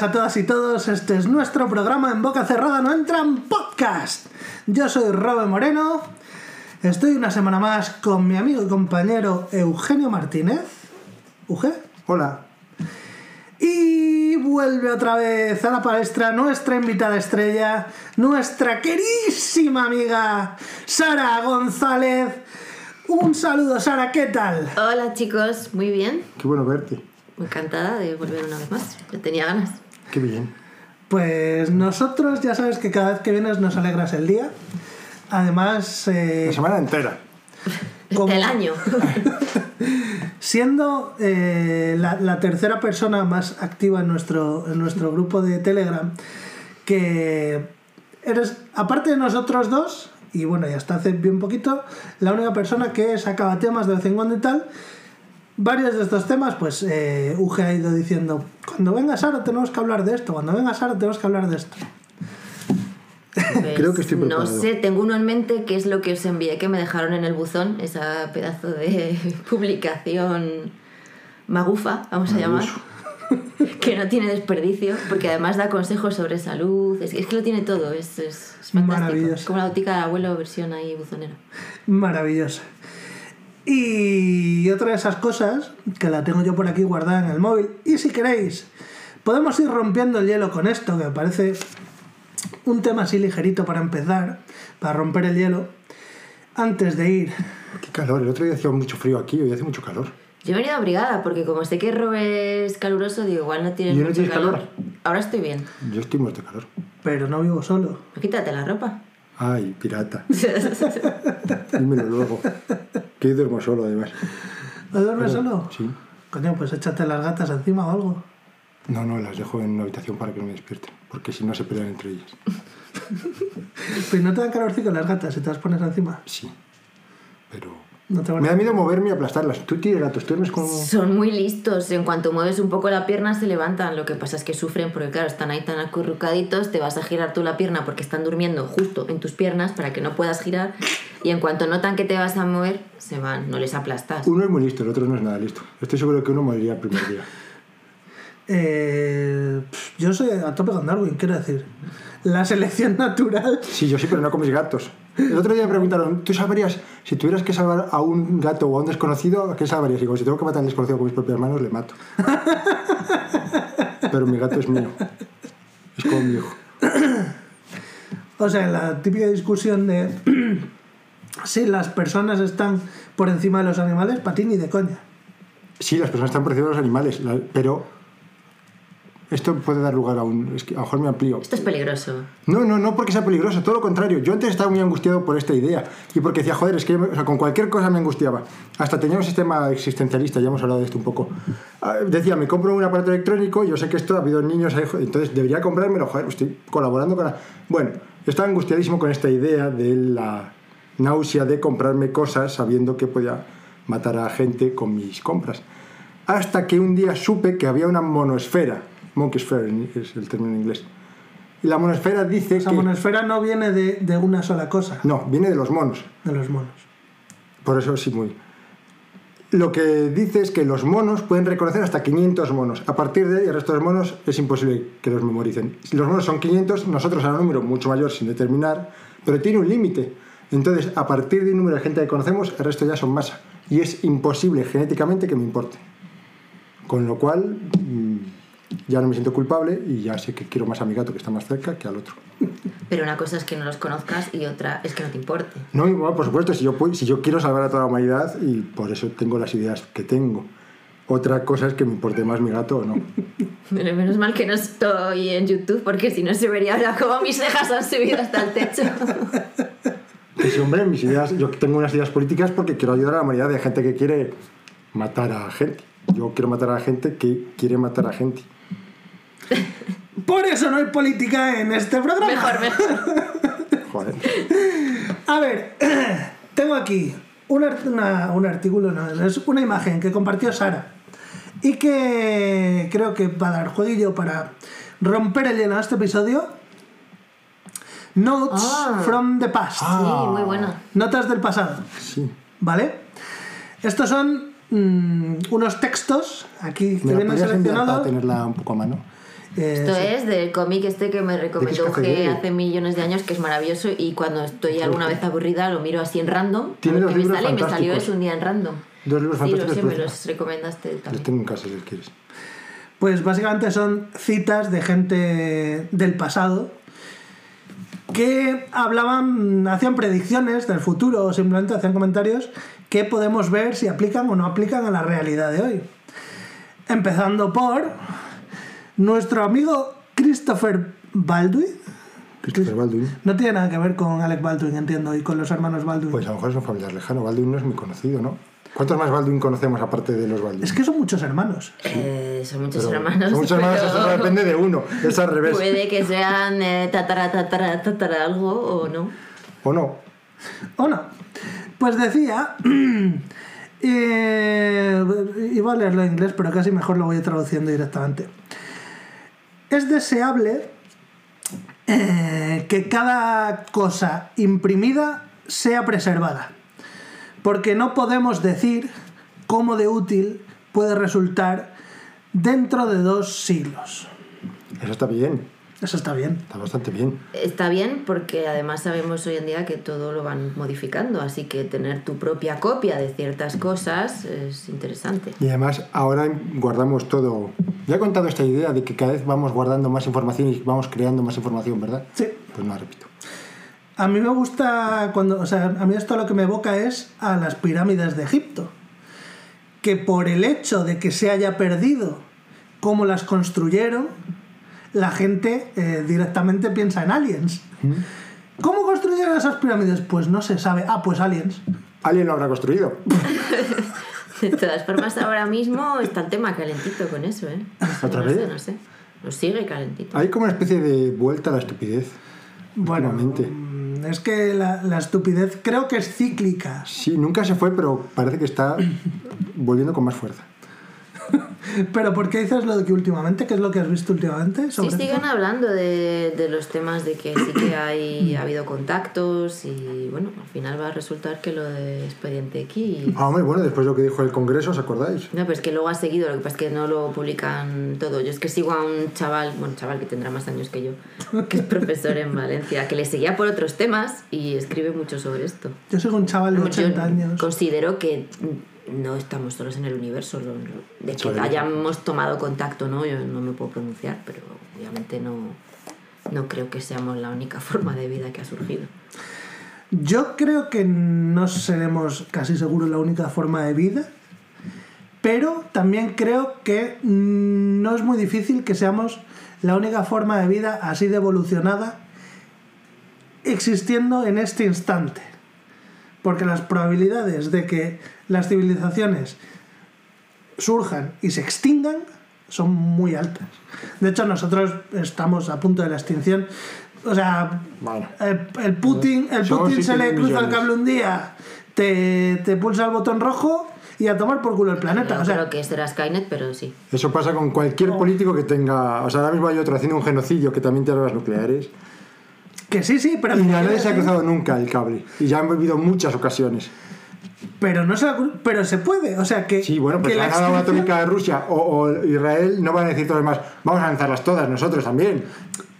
A todas y todos. Este es nuestro programa en boca cerrada no entran podcast. Yo soy Robe Moreno. Estoy una semana más con mi amigo y compañero Eugenio Martínez. ¿Uge? Hola. Y vuelve otra vez a la palestra nuestra invitada estrella, nuestra querísima amiga Sara González. Un saludo, Sara, ¿qué tal? Hola chicos, muy bien. Qué bueno verte. Encantada de volver una vez más. Ya tenía ganas. Qué bien. Pues nosotros ya sabes que cada vez que vienes nos alegras el día. Además, eh, La semana entera. Como- El año. siendo eh, la, la tercera persona más activa en nuestro, en nuestro grupo de Telegram, que eres, aparte de nosotros dos, y bueno, y hasta hace bien poquito, la única persona que sacaba temas de vez en cuando y tal. Varios de estos temas, pues eh, Uge ha ido diciendo, cuando venga Sara tenemos que hablar de esto, cuando venga Sara tenemos que hablar de esto. Pues, Creo que estoy No preparado. sé, tengo uno en mente que es lo que os envié, que me dejaron en el buzón, esa pedazo de publicación magufa, vamos a llamar. Que no tiene desperdicio, porque además da consejos sobre salud. Es, es que lo tiene todo, es, es, es fantástico. Maravilloso. Es como la botica del abuelo, versión ahí buzonera. Maravillosa. Y otra de esas cosas, que la tengo yo por aquí guardada en el móvil, y si queréis, podemos ir rompiendo el hielo con esto, que me parece un tema así ligerito para empezar, para romper el hielo, antes de ir. Qué calor. El otro día hacía mucho frío aquí, hoy hace mucho calor. Yo he venido abrigada, porque como sé que Robe es caluroso, digo, igual no tienes ¿Y no mucho tienes calor? Ahora estoy bien. Yo estoy muerto de calor. Pero no vivo solo. Quítate la ropa. Ay, pirata. Dímelo luego. Que duermo solo, además. ¿No duermes solo? Sí. Coño, pues échate las gatas encima o algo. No, no, las dejo en una habitación para que no me despierten. Porque si no se pelean entre ellas. Pero no te dan calorcito las gatas si te las pones encima. Sí. Pero. No te van Me da miedo moverme y aplastarlas. Tú tienes gatos, tú como. Son muy listos. En cuanto mueves un poco la pierna se levantan. Lo que pasa es que sufren porque, claro, están ahí tan acurrucaditos. Te vas a girar tú la pierna porque están durmiendo justo en tus piernas para que no puedas girar. Y en cuanto notan que te vas a mover, se van. No les aplastas. Uno es muy listo, el otro no es nada listo. Estoy seguro que uno moriría el primer día. Eh, yo soy a tope con Darwin, quiero decir. La selección natural Sí, yo sí, pero no con mis gatos. El otro día me preguntaron, ¿tú sabrías, si tuvieras que salvar a un gato o a un desconocido, ¿a qué salvarías? Y digo, si tengo que matar a un desconocido con mis propias manos, le mato. Pero mi gato es mío. Es como mi hijo. O sea, la típica discusión de si las personas están por encima de los animales, para ti ni de coña. Sí, las personas están por encima de los animales, pero esto puede dar lugar a un... Es que a lo mejor me amplío. Esto es peligroso. No, no, no porque sea peligroso, todo lo contrario. Yo antes estaba muy angustiado por esta idea y porque decía, joder, es que o sea, con cualquier cosa me angustiaba. Hasta tenía un sistema existencialista, ya hemos hablado de esto un poco. Ah, Decía, me compro un aparato electrónico, yo sé que esto ha habido niños entonces debería comprármelo, joder, estoy colaborando con la... Bueno, estaba angustiadísimo con esta idea de la náusea de comprarme cosas sabiendo que podía matar a gente con mis compras. Hasta que un día supe que había una monosfera, monkey sphere es el término en inglés. Y la monosfera dice Esa que... monosfera no viene de, de una sola cosa, No, viene de los monos. de los monos. Por eso sí, muy. Lo que dice es que los monos pueden reconocer hasta 500 monos. A partir de ahí, el resto de los monos es imposible que los memoricen. Si los monos son 500, nosotros a un número mucho mayor sin determinar, pero tiene un límite. Entonces, a partir de un número de gente que conocemos, el resto ya son masa. Y es imposible genéticamente que me importe. Con lo cual, mm, ya no me siento culpable y ya sé que quiero más a mi gato que está más cerca que al otro. Pero una cosa es que no los conozcas y otra es que no te importe. No, bueno, por supuesto, si yo, si yo quiero salvar a toda la humanidad y por eso tengo las ideas que tengo. Otra cosa es que me importe más mi gato o no. Pero menos mal que no estoy en YouTube porque si no se vería ahora cómo mis cejas han subido hasta el techo. Que sí, hombre, mis ideas, yo tengo unas ideas políticas porque quiero ayudar a la humanidad de gente que quiere matar a gente. Yo quiero matar a la gente que quiere matar a gente. Por eso no hay política en este programa. Mejor, mejor. Joder. A ver, tengo aquí un, art- una- un artículo, no, es una imagen que compartió Sara y que creo que va a dar jueguillo para romper el hielo a este episodio. Notes Ah. from the past. Sí, muy buena. Notas del pasado. Sí. ¿Vale? Estos son mm, unos textos aquí que ¿Me la vienen seleccionados tenerla un poco a mano? Eh, Esto sí. es del cómic este que me recomendó G hace millones de años, que es maravilloso, y cuando estoy alguna vez aburrida lo miro así en random. a Tiene ver dos qué me libros sale, y me salió eso un día en random. Dos libros Sí, lo fantásticos, sé, me los recomendaste Los también. tengo en casa si los quieres. Pues básicamente son citas de gente del pasado que hablaban, hacían predicciones del futuro o simplemente hacían comentarios que podemos ver si aplican o no aplican a la realidad de hoy. Empezando por nuestro amigo Christopher Baldwin. Christopher Baldwin. No tiene nada que ver con Alec Baldwin, entiendo, y con los hermanos Baldwin. Pues a lo mejor es un familiar lejano. Baldwin no es muy conocido, ¿no? ¿Cuántos más Baldwin conocemos aparte de los Baldwin? es que son muchos hermanos. Eh, son muchos Pero hermanos. son Muchos hermanos, pero eso depende de uno. Es al revés. Puede que sean eh, tatara, tatara, tatara algo o no. ¿O no? ¿O no? Pues decía, eh, iba a leerlo en inglés, pero casi mejor lo voy traduciendo directamente. Es deseable eh, que cada cosa imprimida sea preservada, porque no podemos decir cómo de útil puede resultar dentro de dos siglos. Eso está bien. Eso está bien. Está bastante bien. Está bien porque además sabemos hoy en día que todo lo van modificando, así que tener tu propia copia de ciertas cosas es interesante. Y además ahora guardamos todo. Ya he contado esta idea de que cada vez vamos guardando más información y vamos creando más información, ¿verdad? Sí. Pues no la repito. A mí me gusta cuando, o sea, a mí esto lo que me evoca es a las pirámides de Egipto, que por el hecho de que se haya perdido cómo las construyeron, la gente eh, directamente piensa en aliens. ¿Cómo construyeron esas pirámides? Pues no se sabe. Ah, pues aliens. Alguien lo habrá construido. De todas formas, ahora mismo está el tema calentito con eso, ¿eh? ¿Otra no vez? Sé, no sé. Nos sigue calentito. Hay como una especie de vuelta a la estupidez. Bueno, últimamente. Es que la, la estupidez creo que es cíclica. Sí, nunca se fue, pero parece que está volviendo con más fuerza. Pero ¿por qué dices lo de que últimamente? ¿Qué es lo que has visto últimamente? Sí, siguen esto? hablando de, de los temas de que sí que hay, ha habido contactos y bueno, al final va a resultar que lo de Expediente X... Ah, hombre, bueno, después de lo que dijo el Congreso, ¿os acordáis? No, pues que luego ha seguido, lo que pasa es que no lo publican todo. Yo es que sigo a un chaval, bueno, chaval que tendrá más años que yo, que es profesor en Valencia, que le seguía por otros temas y escribe mucho sobre esto. Yo soy un chaval de Vamos, yo 80 años. Considero que no estamos solos en el universo. De que hayamos tomado contacto, ¿no? Yo no me puedo pronunciar, pero obviamente no, no creo que seamos la única forma de vida que ha surgido. Yo creo que no seremos casi seguro la única forma de vida, pero también creo que mm, no es muy difícil que seamos la única forma de vida así de evolucionada existiendo en este instante. Porque las probabilidades de que las civilizaciones surjan y se extingan son muy altas. De hecho, nosotros estamos a punto de la extinción. O sea, Bueno. el, el Putin, el Putin se le 7.000 cruza el millones. cable un día, te, te pulsa el botón rojo y a tomar por culo el planeta. No o sea, creo que será Skynet, pero sí. Eso pasa con cualquier político que tenga. O sea, ahora mismo hay otro haciendo un genocidio que también tiene armas nucleares. Que sí, sí, pero, Y a nadie se ha cruzado nunca el cable. Y ya han vivido muchas ocasiones. pero no se, pero se puede. O sea, que, Sí, bueno, pues que la extinción- atómica de Rusia o, o Israel no van a decir todos los demás, vamos a lanzarlas todas, nosotros también.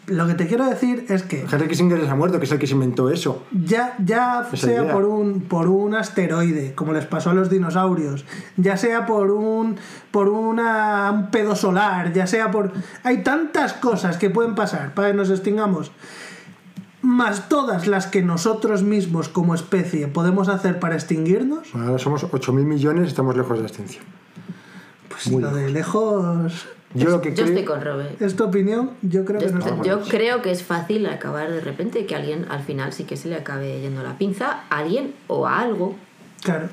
Lo que te quiero decir es que Henry Kissinger se ha muerto, que es el que se inventó eso. ya, ya Esa sea idea. por un, por un asteroide, como les pasó a los dinosaurios, ya sea por un por una, un pedo solar, ya sea por... Hay tantas cosas que pueden pasar para que nos extingamos, más todas las que nosotros mismos como especie podemos hacer para extinguirnos, Bueno, ahora somos 8.000 millones, estamos lejos de la extinción. pues Muy lo de lejos... Yo lo que Yo creo... estoy con Robert. Es tu opinión, yo creo Yo, que no estoy- yo creo que es fácil acabar de repente que alguien al final sí que se le acabe yendo la pinza a alguien o a algo. Claro.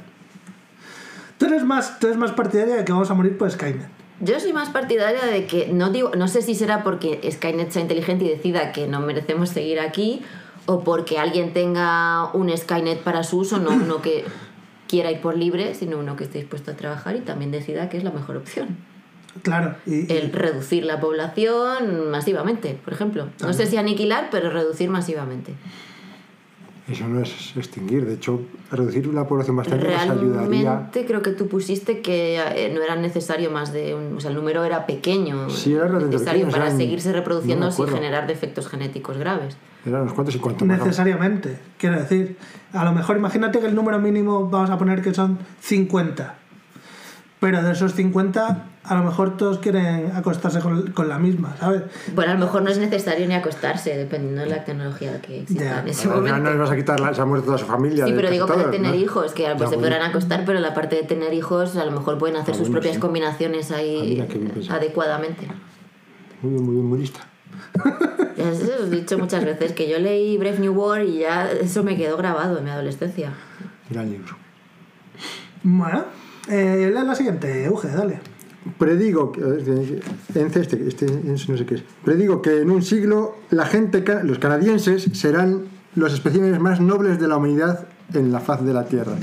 Tú eres más, tú eres más partidaria de que vamos a morir por Skynet. Yo soy más partidaria de que no digo, no sé si será porque Skynet sea inteligente y decida que no merecemos seguir aquí o porque alguien tenga un Skynet para su uso, no uno que quiera ir por libre, sino uno que esté dispuesto a trabajar y también decida que es la mejor opción. Claro. Y, y- El reducir la población masivamente, por ejemplo. No sé si aniquilar, pero reducir masivamente. Eso no es extinguir. De hecho, reducir la población bastante nos ayudaría. Realmente creo que tú pusiste que eh, no era necesario más de un... O sea, el número era pequeño. Sí, era necesario pequeño, para eran- seguirse no reproduciendo sin generar defectos genéticos graves. Eran unos cuantos y cuanto más. Necesariamente, quiero decir. A lo mejor imagínate que el número mínimo vamos a poner que son 50. Pero de esos 50, a lo mejor todos quieren acostarse con, con la misma, ¿sabes? Bueno, a lo mejor no es necesario ni acostarse, dependiendo de la tecnología que exista Ya. en ese momento. no les vas a quitar, la, se ha muerto toda su familia. Sí, pero digo para tener ¿no? hijos, que pues, se podrán acostar, pero la parte de tener hijos a lo mejor pueden hacer Ah, sus propias sí. combinaciones Ah, ahí pensado. adecuadamente. Muy bien, muy bien, muy lista. Ya os he dicho muchas veces que yo leí Brave New World y ya eso me quedó grabado en mi adolescencia. Gran libro. Bueno, eh, lee la siguiente, Uge, dale. Predigo, en este, este es- no sé qué es. Predigo que en un siglo la gente, los canadienses serán los especímenes más nobles de la humanidad en la faz de la Tierra.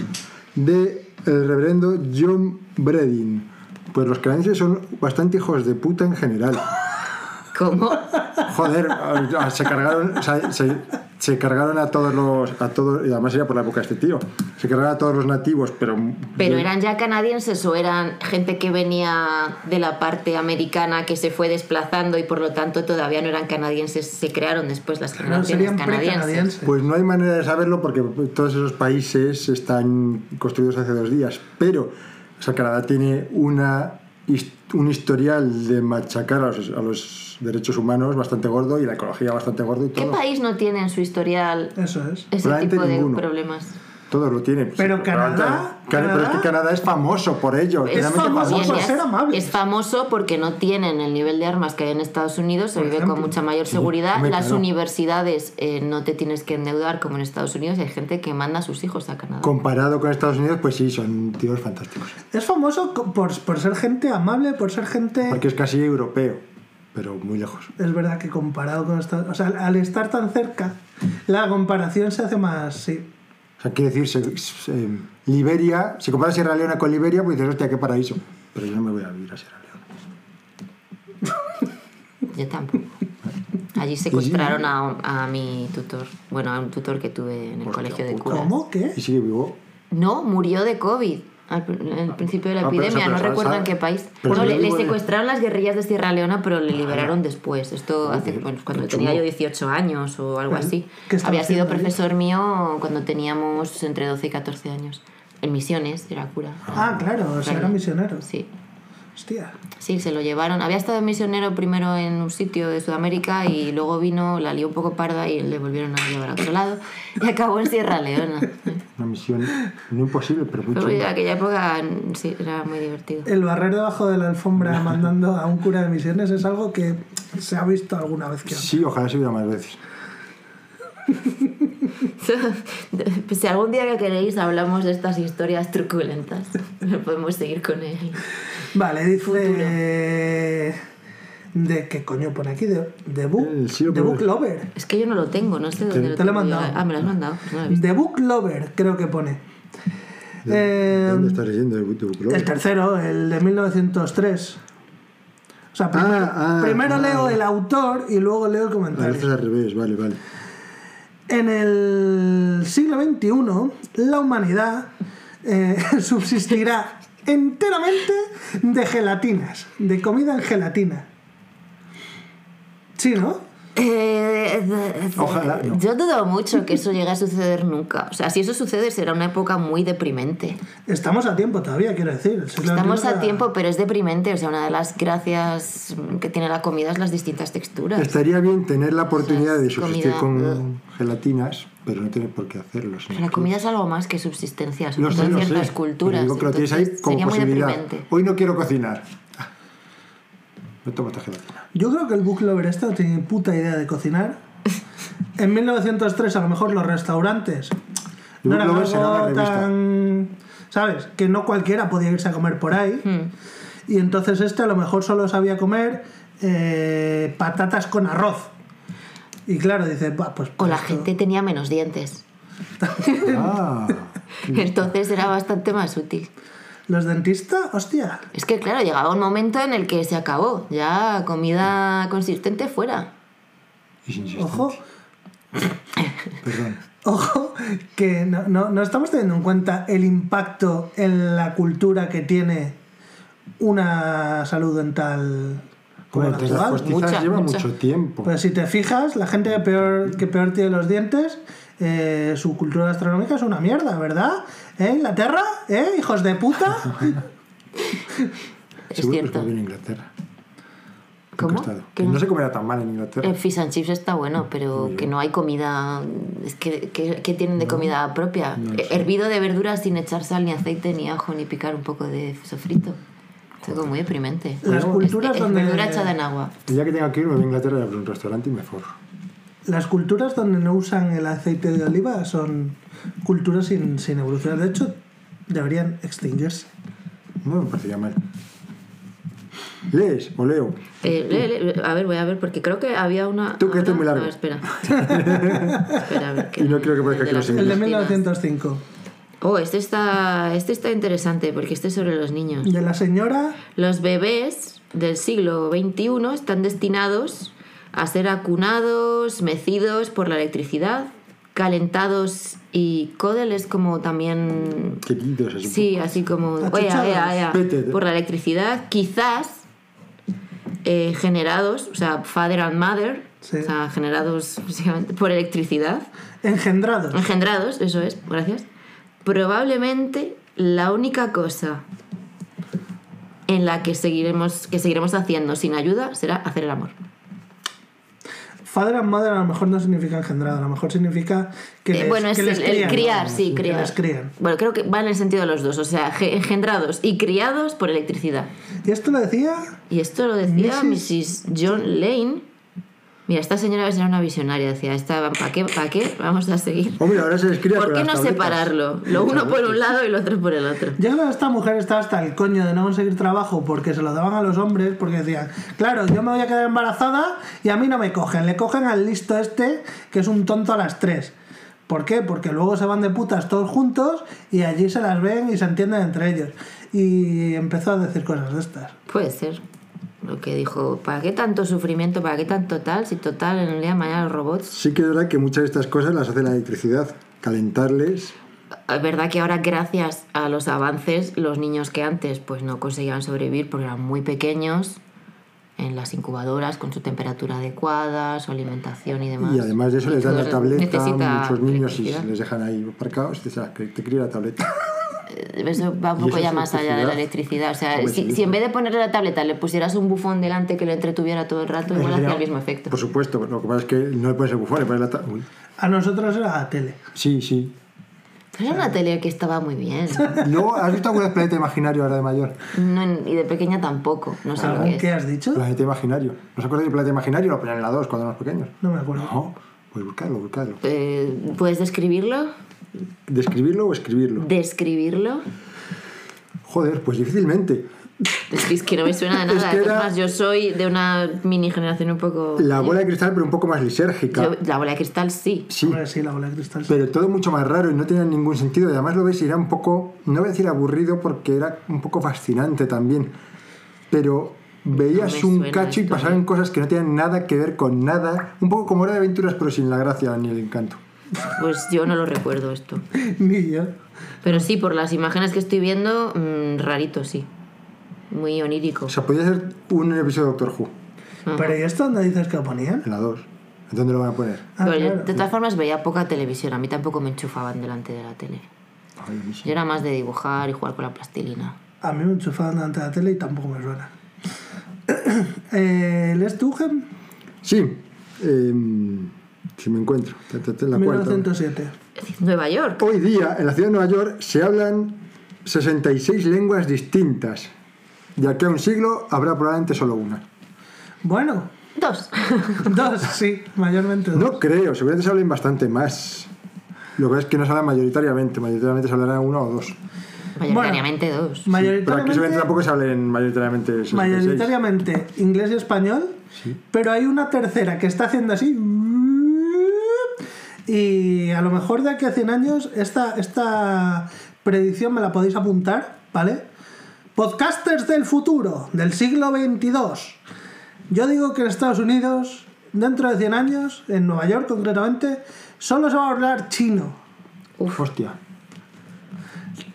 De el reverendo John Bredin. Pues los canadienses son bastante hijos de puta en general. ¿Cómo? Joder, se cargaron, o sea, se, se cargaron a todos los, a todos, y además era por la época de este tío, se cargaron a todos los nativos, pero... ¿Pero eran ya canadienses o eran gente que venía de la parte americana que se fue desplazando y por lo tanto todavía no eran canadienses? Se crearon después las generaciones serían canadienses. Pues no hay manera de saberlo porque todos esos países están construidos hace dos días. Pero o sea, Canadá tiene una, un historial de machacar a los, a los derechos humanos bastante gordo y la ecología bastante gordo y ¿Qué todo. país no tiene en su historial Eso es. ese tipo de ninguno. problemas? Todos lo tienen. Pero Sí, Canadá- Canadá, pero es que Canadá- Canadá es famoso por ello. Es famoso ya ser amables. Es famoso porque no tienen el nivel de armas que hay en Estados Unidos, se Por vive ejemplo. con mucha mayor seguridad. Las claro. universidades eh, no te tienes que endeudar como en Estados Unidos. Hay gente que manda a sus hijos a Canadá. Comparado con Estados Unidos, pues sí, son tíos fantásticos. Es famoso por, por ser gente amable, por ser gente... Porque es casi europeo, pero muy lejos. Es verdad que comparado con Estados O sea, al estar tan cerca, la comparación se hace más... Sí. O sea, quiere decir, se- se- Liberia, si comparas Sierra Leona con Liberia, pues dices, hostia, qué paraíso. Pero yo no me voy a vivir a Sierra Leona. Yo tampoco. Allí secuestraron a, a mi tutor. Bueno, a un tutor que tuve en el colegio de curas. ¿Cómo? ¿Qué? Y sigue vivo. No, murió de COVID. Al, principio de la Ah, pero epidemia, no recuerdo en qué país. No, le, secuestraron las guerrillas de Sierra Leona, pero le liberaron después. Esto hace, bueno, cuando tenía yo 18 años o algo así. ¿Qué estaba Había sido ahí? profesor mío cuando teníamos entre 12 y 14 años. En Misiones, era cura. Ah, claro, o sea, era misionero. Sí. Hostia. Sí, se lo llevaron. Había estado misionero primero en un sitio de Sudamérica y luego vino, la lió un poco parda y le volvieron a llevar a otro lado y acabó en Sierra Leona. Una misión no imposible, pero muy Pero en aquella época sí, era muy divertido. El barrer debajo de la alfombra mandando a un cura de misiones es algo que se ha visto alguna vez que. Sí, ojalá se viera más veces. Pues si algún día que queréis hablamos de estas historias truculentas, podemos seguir con él. Vale, dice... ¿De qué coño pone aquí? De, de, book, de primero. Lover. Es que yo no lo tengo, no sé dónde lo te lo he mandado. Ah, me lo has mandado. pues no lo he visto. The Book Lover, creo que pone. ¿De Eh, dónde estás leyendo? ¿De Book Club? el tercero, el de 1903. O sea, primero, ah, primero ah. leo el autor y luego leo el A veces comentario. al revés, vale, vale. En el siglo XXI, la humanidad eh, subsistirá enteramente de gelatinas, de comida en gelatina. Sí, ¿no? Eh, Ojalá, no. Yo dudo mucho que eso llegue a suceder nunca. O sea, si eso sucede será una época muy deprimente. Estamos a tiempo todavía, quiero decir. Siglo Estamos a tiempo, pero es deprimente. O sea, una de las gracias que tiene la comida es las distintas texturas. Estaría bien tener la oportunidad de es subsistir comida, con gelatinas, pero no tener por qué hacerlo. sino La comida es algo más que subsistencia, sobre todo en ciertas sé. culturas. Pero digo tienes ahí Entonces, como sería muy deprimente. Hoy no quiero cocinar. No tomo esta gelatina. Yo creo que el book lover este no tiene ni puta idea de cocinar. En 1903 a lo mejor los restaurantes El no eran será algo tan... ¿Sabes? Que no cualquiera podía irse a comer por ahí. Hmm. Y entonces este a lo mejor solo sabía comer eh, patatas con arroz. Y claro, dice, "Buah, pues... O la esto- gente tenía menos dientes. Ah, Entonces era bastante más útil. Los dentistas, hostia. Es que, claro, llegaba un momento en el que se acabó. Ya comida consistente fuera. y sin sistema. Ojo. Perdón. Ojo, que no, no, no estamos teniendo en cuenta el impacto en la cultura que tiene una salud dental como Bueno, la pues las actual. postizas Mucha, lleva mucha. mucho tiempo. Pues si te fijas, la gente que peor, que peor tiene los dientes, eh, su cultura gastronómica es una mierda, ¿verdad? ¿Eh, Inglaterra? ¿Eh, hijos de puta? Es Seguro que cierto. es en Inglaterra. ¿Cómo? Que no no- se comerá tan mal en Inglaterra. El fish and chips está bueno, pero que no hay comida. Es que, que- ¿qué tienen de comida propia? Eh, Hervido de verduras sin echar sal, ni aceite, ni ajo, ni picar un poco de sofrito. Es algo muy deprimente. Las Es- culturas es, donde- verdura echada en agua. El día que tenga que ir, me voy a Inglaterra y abro un restaurante y me forro. Las culturas donde no usan el aceite de oliva son culturas sin, sin evolucionar. De hecho, deberían extinguirse. No me parecería mal. ¿Lees o leo? Eh, lee, lee, a ver, voy a ver, porque creo que había una. Tú, que este es muy largo. A ver, espera. espera, a ver. que- Y no creo que parezca que lo. El de Filipinas. 1905. Oh, este está, este está interesante porque este es sobre los niños. De la señora Los bebés del siglo XXI están destinados a ser acunados, mecidos por la electricidad, calentados y codel es como también... Queridos, así. Sí, así como... Oye, oye, oye, por la electricidad, quizás eh, generados, o sea, father and mother, Sí. o sea, generados básicamente por electricidad, engendrados. engendrados, eso es, gracias. Probablemente la única cosa en la que seguiremos, que seguiremos haciendo sin ayuda será hacer el amor. Father and mother a lo mejor no significa engendrado, a lo mejor significa que Eh, les, bueno, es que les el, el crían. criar, sí, Que criar. les crían. Bueno, creo que va en el sentido de los dos, o sea, ge- engendrados y criados por electricidad. Y esto lo decía Y esto lo decía Mrs. Mrs. John Lane. Mira, esta señora era una visionaria, decía, esta, ¿para qué? ¿Para qué? Vamos a seguir. Hombre, ahora se ¿Por qué no tabletas. separarlo? Lo uno por un lado y lo otro por el otro. Que esta mujer estaba hasta el coño de no conseguir trabajo porque se lo daban a los hombres, porque decían, claro, yo me voy a quedar embarazada y a mí no me cogen, le cogen al listo este que es un tonto a las tres. ¿Por qué? Porque luego se van de putas todos juntos y allí se las ven y se entienden entre ellos. Y empezó a decir cosas de estas. Puede ser. Lo que dijo, ¿para qué tanto sufrimiento? ¿Para qué tanto tal? Si total, en el día de mañana los robots. Sí que es verdad que muchas de estas cosas las hace la electricidad. Calentarles. Es verdad que ahora, gracias a los avances, los niños que antes pues no conseguían sobrevivir porque eran muy pequeños en las incubadoras con su temperatura adecuada, su alimentación y demás. Y además de eso les dan la tableta muchos niños y les dejan ahí aparcados y ah, que te cría la tableta. Eso va un poco ya más allá de la electricidad. O sea, si, si en vez de ponerle la tableta le pusieras un bufón delante que lo entretuviera todo el rato, igual hacía el mismo efecto. Por supuesto, lo que pasa es que no le pones el bufón, le pones la ta- Uy. A nosotros era la tele. Sí, sí. Pero era una tele que estaba muy bien. Luego, ¿has visto alguna Planeta Imaginario ahora de mayor? No, y de pequeña tampoco. No sé lo ¿Algún que que es. has dicho? Planeta Imaginario. ¿No os acordáis de Planeta Imaginario? Lo ponían en la 2 cuando éramos pequeños. No me acuerdo. No, pues buscarlo, buscarlo. Eh, ¿Puedes describirlo? ¿Describirlo o escribirlo? ¿Describirlo? Joder, pues difícilmente. Es que, no me suena de Es nada. que Es, era- más, yo soy de una mini generación un poco. La bola de cristal, pero un poco más lisérgica. Yo- la bola de cristal sí. Sí, sí, la bola de cristal. sí. pero todo mucho más raro y no tenía ningún sentido. Y además lo ves y era un poco, no voy a decir aburrido porque era un poco fascinante también. Pero veías un cacho y pasaban ¿eh? cosas que no tenían nada que ver con nada. Un poco como era de aventuras, pero sin la gracia ni el encanto. Pues yo no lo recuerdo esto. Ni yo. Pero sí, por las imágenes que estoy viendo, mm, rarito, sí. Muy onírico. O sea, podía ser un episodio de Doctor Who, Pero ¿y esto dónde dices que lo ponían? en la 2. ¿En dónde lo van a poner? Ah, Pero yo, de todas formas veía poca televisión. A mí tampoco me enchufaban delante de la tele. Ay. Yo era más de dibujar y jugar con la plastilina. A mí me enchufaban delante de la tele y tampoco me suena. eh, ¿Les Tugen? Sí, em, si me encuentro. La cuarta. 1907. Nueva York. Hoy día, en la ciudad de Nueva York, se hablan 66 lenguas distintas. De aquí a un siglo habrá probablemente solo una. Bueno, Dos. dos, sí, mayormente dos. No creo, seguramente se hablen bastante más. Lo que es que no se habla mayoritariamente, mayoritariamente se hablará una o dos. Mayoritariamente dos. Pero aquí Mayoritariamente, seguramente tampoco se hablen mayoritariamente 66. mayoritariamente inglés y español, pero hay una tercera que está haciendo así. Y a lo mejor de aquí a 100 años, esta, esta predicción me la podéis apuntar, ¿vale? Podcasters del futuro, del siglo 22. Yo digo que en Estados Unidos, dentro de 100 años, en Nueva York concretamente, Solo se va a hablar chino. Hostia.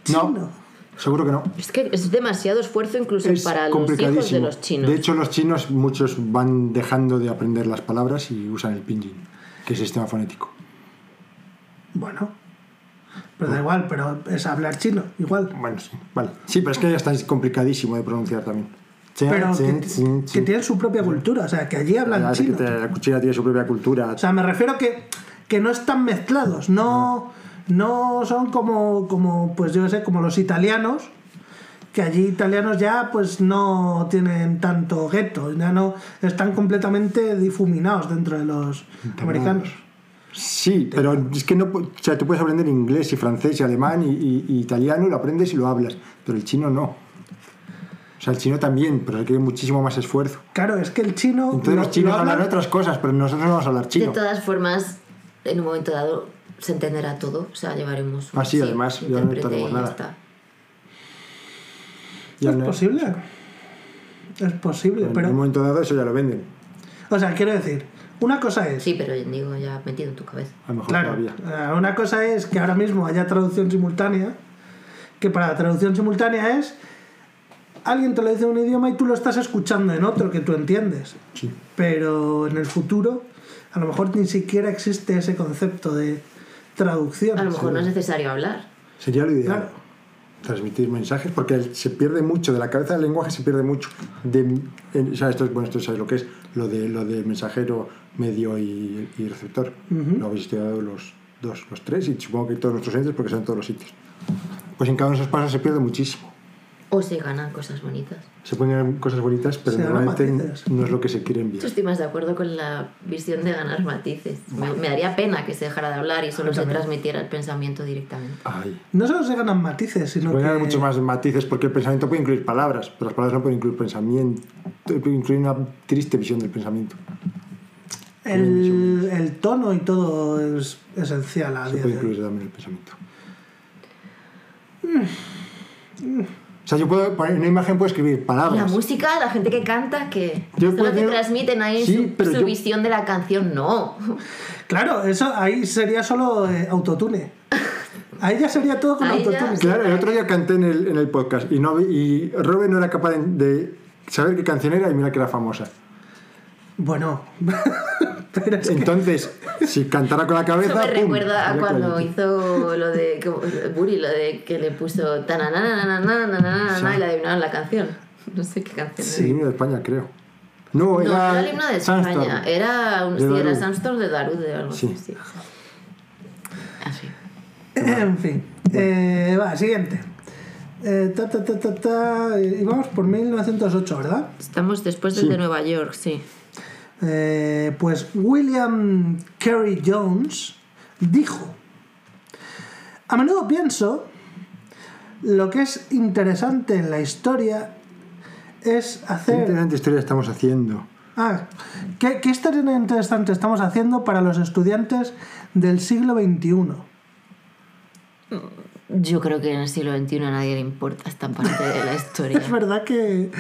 Chino. No, seguro que no. Es que es demasiado esfuerzo incluso Es para los hijos de los chinos. De hecho, los chinos, muchos van dejando de aprender las palabras y usan el pinyin, que es el sistema fonético. Bueno. Pero da igual, pero es hablar chino, igual. Bueno, sí, vale. Sí, pero es que ya está es complicadísimo de pronunciar también. Chen, Pero chen, que, chen, que chen. tienen su propia cultura, o sea, que allí hablan que chino. te- La cuchilla tiene su propia cultura. O sea, me refiero que, que no están mezclados, no, no son como, como, pues yo sé, como los italianos, que allí italianos ya pues no tienen tanto gueto, ya no están completamente difuminados dentro de los americanos. Sí, pero es que no. O sea, tú puedes aprender inglés y francés y alemán y, y- y italiano y lo aprendes y lo hablas, pero el chino no. O sea, el chino también, pero requiere muchísimo más esfuerzo. Claro, es que el chino... Entonces lo- los chinos lo hablan hablan- otras cosas, pero nosotros no vamos a hablar De chino. todas formas, en un momento dado se entenderá todo. O sea, llevaremos un Ah, sí, además, ya no ya nada. está. Ya es no- posible. Es posible, En pero... un momento dado eso ya lo venden. O sea, quiero decir, una cosa es... Sí, pero digo, ya metido en tu cabeza. A lo mejor Claro, todavía. eh, una cosa es que ahora mismo haya traducción simultánea, que para la traducción simultánea es alguien te lo dice en un idioma y tú lo estás escuchando en otro que tú entiendes. Sí. Pero en el futuro a lo mejor ni siquiera existe ese concepto de traducción. A lo mejor no es necesario hablar. Sería lo ideal. Claro. Transmitir mensajes, porque se pierde mucho, de la cabeza del lenguaje se pierde mucho. De, en- o sea, esto, es- bueno, esto sabes lo que es, lo de, lo de mensajero, medio y, y receptor. Lo habéis estudiado los dos, los tres, y supongo que todos nuestros entes, porque están en todos los sitios. Pues en cada uno de esos pasos se pierde muchísimo. O se ganan cosas bonitas. Se pueden ganar cosas bonitas, pero Se ganan normalmente no es lo que se quiere Yo enviar. estoy más de acuerdo con la visión de ganar matices. Me, me daría pena que se dejara de hablar y solo se también. transmitiera el pensamiento directamente. Ay. No solo se ganan matices, sino Pueden que... ganar muchos más matices porque el pensamiento puede incluir palabras, pero las palabras no pueden incluir pensamiento, pueden incluir una triste visión del pensamiento. El, el tono y todo es esencial a Se día puede incluir también el pensamiento. O sea, yo puedo, en una imagen puedo escribir La palabras. música, la gente que canta, que Yo solo te transmiten ahí Sí, su, pero su yo- visión de la canción. No. Claro, eso ahí sería solo eh, autotune. Ahí ya sería todo con autotune. Claro, el otro día canté en el, en el podcast y, no, vi- y Robin no era capaz de, de saber qué canción era y mira que era famosa. Bueno, pero es entonces, que... si cantara con la cabeza. Eso me recuerda a cuando hizo lo de Buri, lo de que le puso y le adivinaron la canción. No sé qué canción. Sí, era. de España, creo. No, era, no, era el himno de España. Sandstorm. Era un de sí, era Sandstorm de Darud de algo sí. así. Así. Ah, en fin. Bueno. Eh, va, siguiente. Eh, ta, ta, ta, ta y vamos por 1908, ¿verdad? Estamos después del sí. de Nueva York, sí. Eh, pues William Carey Jones dijo, a menudo pienso, lo que es interesante en la historia es ¿Qué hacer... interesante historia estamos haciendo? Ah, ¿qué, qué historia interesante estamos haciendo para los estudiantes del siglo XXI? Yo creo que en el siglo XXI a nadie le importa esta parte de la historia. Es verdad que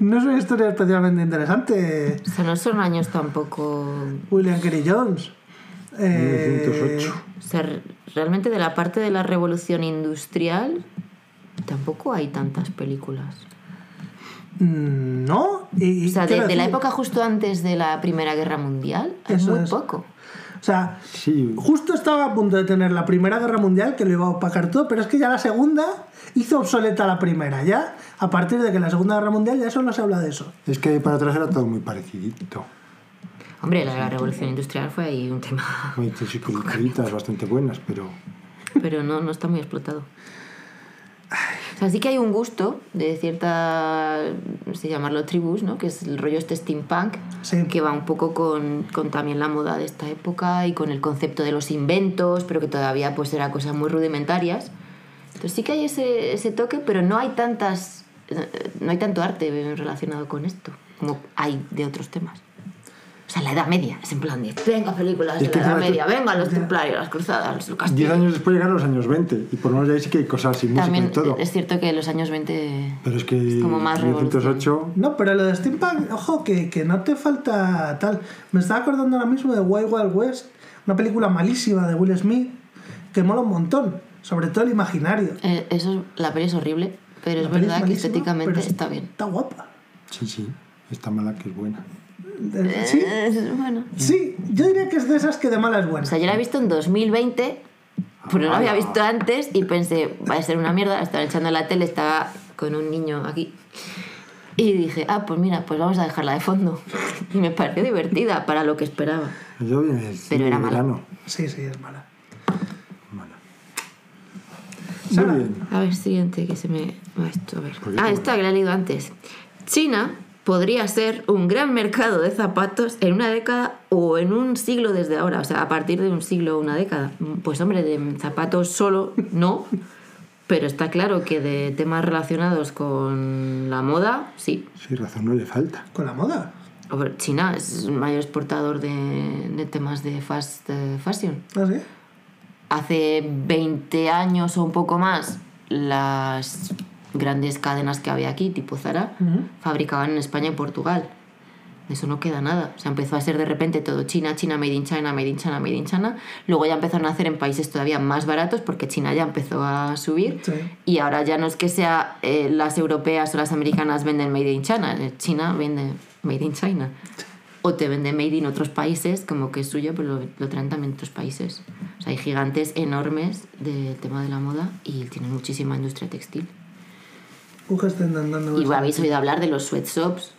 no es una historia especialmente interesante, O sea, no son años tampoco... William Carey Jones. Eh, 1908. O sea, re- realmente de la parte de la revolución industrial tampoco hay tantas películas. mm, No, y, O sea, de, la época justo antes de la Primera Guerra Mundial hay Eso muy es. poco. O sea, Sí, justo estaba a punto de tener la Primera Guerra Mundial que lo iba a opacar todo, pero es que ya la Segunda hizo obsoleta la Primera. Ya, a partir de que la Segunda Guerra Mundial ya solo se habla de eso. es que para atrás era todo muy parecidito. Hombre, la, la revolución industrial fue ahí un tema, Muy películas bastante buenas, pero. pero no, no está muy explotado. O sea, sí que hay un gusto de cierta, no sé llamarlo tribus, ¿no? Que es el rollo este steampunk, Sí. que va un poco con, con también la moda de esta época y con el concepto de los inventos, pero que todavía pues era cosas muy rudimentarias. Entonces sí que hay ese, ese toque, pero no hay tantas, no hay tanto arte relacionado con esto como hay de otros temas. Sea, la Edad Media, es en plan de, venga películas de la Edad Media, venga los templarios, las cruzadas, los Diez castillos. años después llegaron los años 20 y por lo menos ya ahí sí que hay cosas sin música También y todo. es cierto que los años 20... Pero es que como más 1908 No, pero lo de Steampunk, ojo, que, que no te falta tal. Me estaba acordando ahora mismo de Wild Wild West, una película malísima de Will Smith, que mola un montón, sobre todo el imaginario. eh, eso, la peli es horrible, pero es La verdad que malísima, estéticamente está bien. Está guapa. Sí, sí, está mala que es buena. Eh, Sí, bueno. sí, yo diría que es de esas que de mala es O buena. sea, yo la he visto en 2020, pero no la había visto antes y pensé, va a ser una mierda, estaba echando la tele, estaba con un niño aquí. Y dije, ah, pues mira, pues vamos a dejarla de fondo. Y me pareció divertida para lo que esperaba. Yo cine era mala. verano. Sí, sí, es mala. Mala. Sara. A ver, siguiente, que se me esto. A ver. ¿Por qué? Ah, esta que la he leído antes. China podría ser un gran mercado de zapatos en una década o en un siglo desde ahora. O sea, a partir de un siglo o una década. Pues hombre, de zapatos solo no. Pero está claro que de temas relacionados con la moda, sí. Sí, razón no le falta. Con la moda. China es el mayor exportador de, de temas de fast fashion. ¿Ah, sí? hace 20 años o un poco más, las grandes cadenas que había aquí, tipo Zara, Ujú. fabricaban en España y Portugal. De eso no queda nada. O sea, empezó a ser de repente todo China, China, Made in China, Made in China, Made in China. Luego ya empezaron a hacer en países todavía más baratos porque China ya empezó a subir. Sí. Y ahora ya no es que sea eh, las europeas o las americanas venden Made in China, eh, China vende Made in China. O te vende Made in otros países, como que es suyo, pero lo, lo traen también otros países. O sea, hay gigantes enormes del tema de la moda y tienen muchísima industria textil. Uh, que estén dando Y habéis oído hablar de los sweatshops.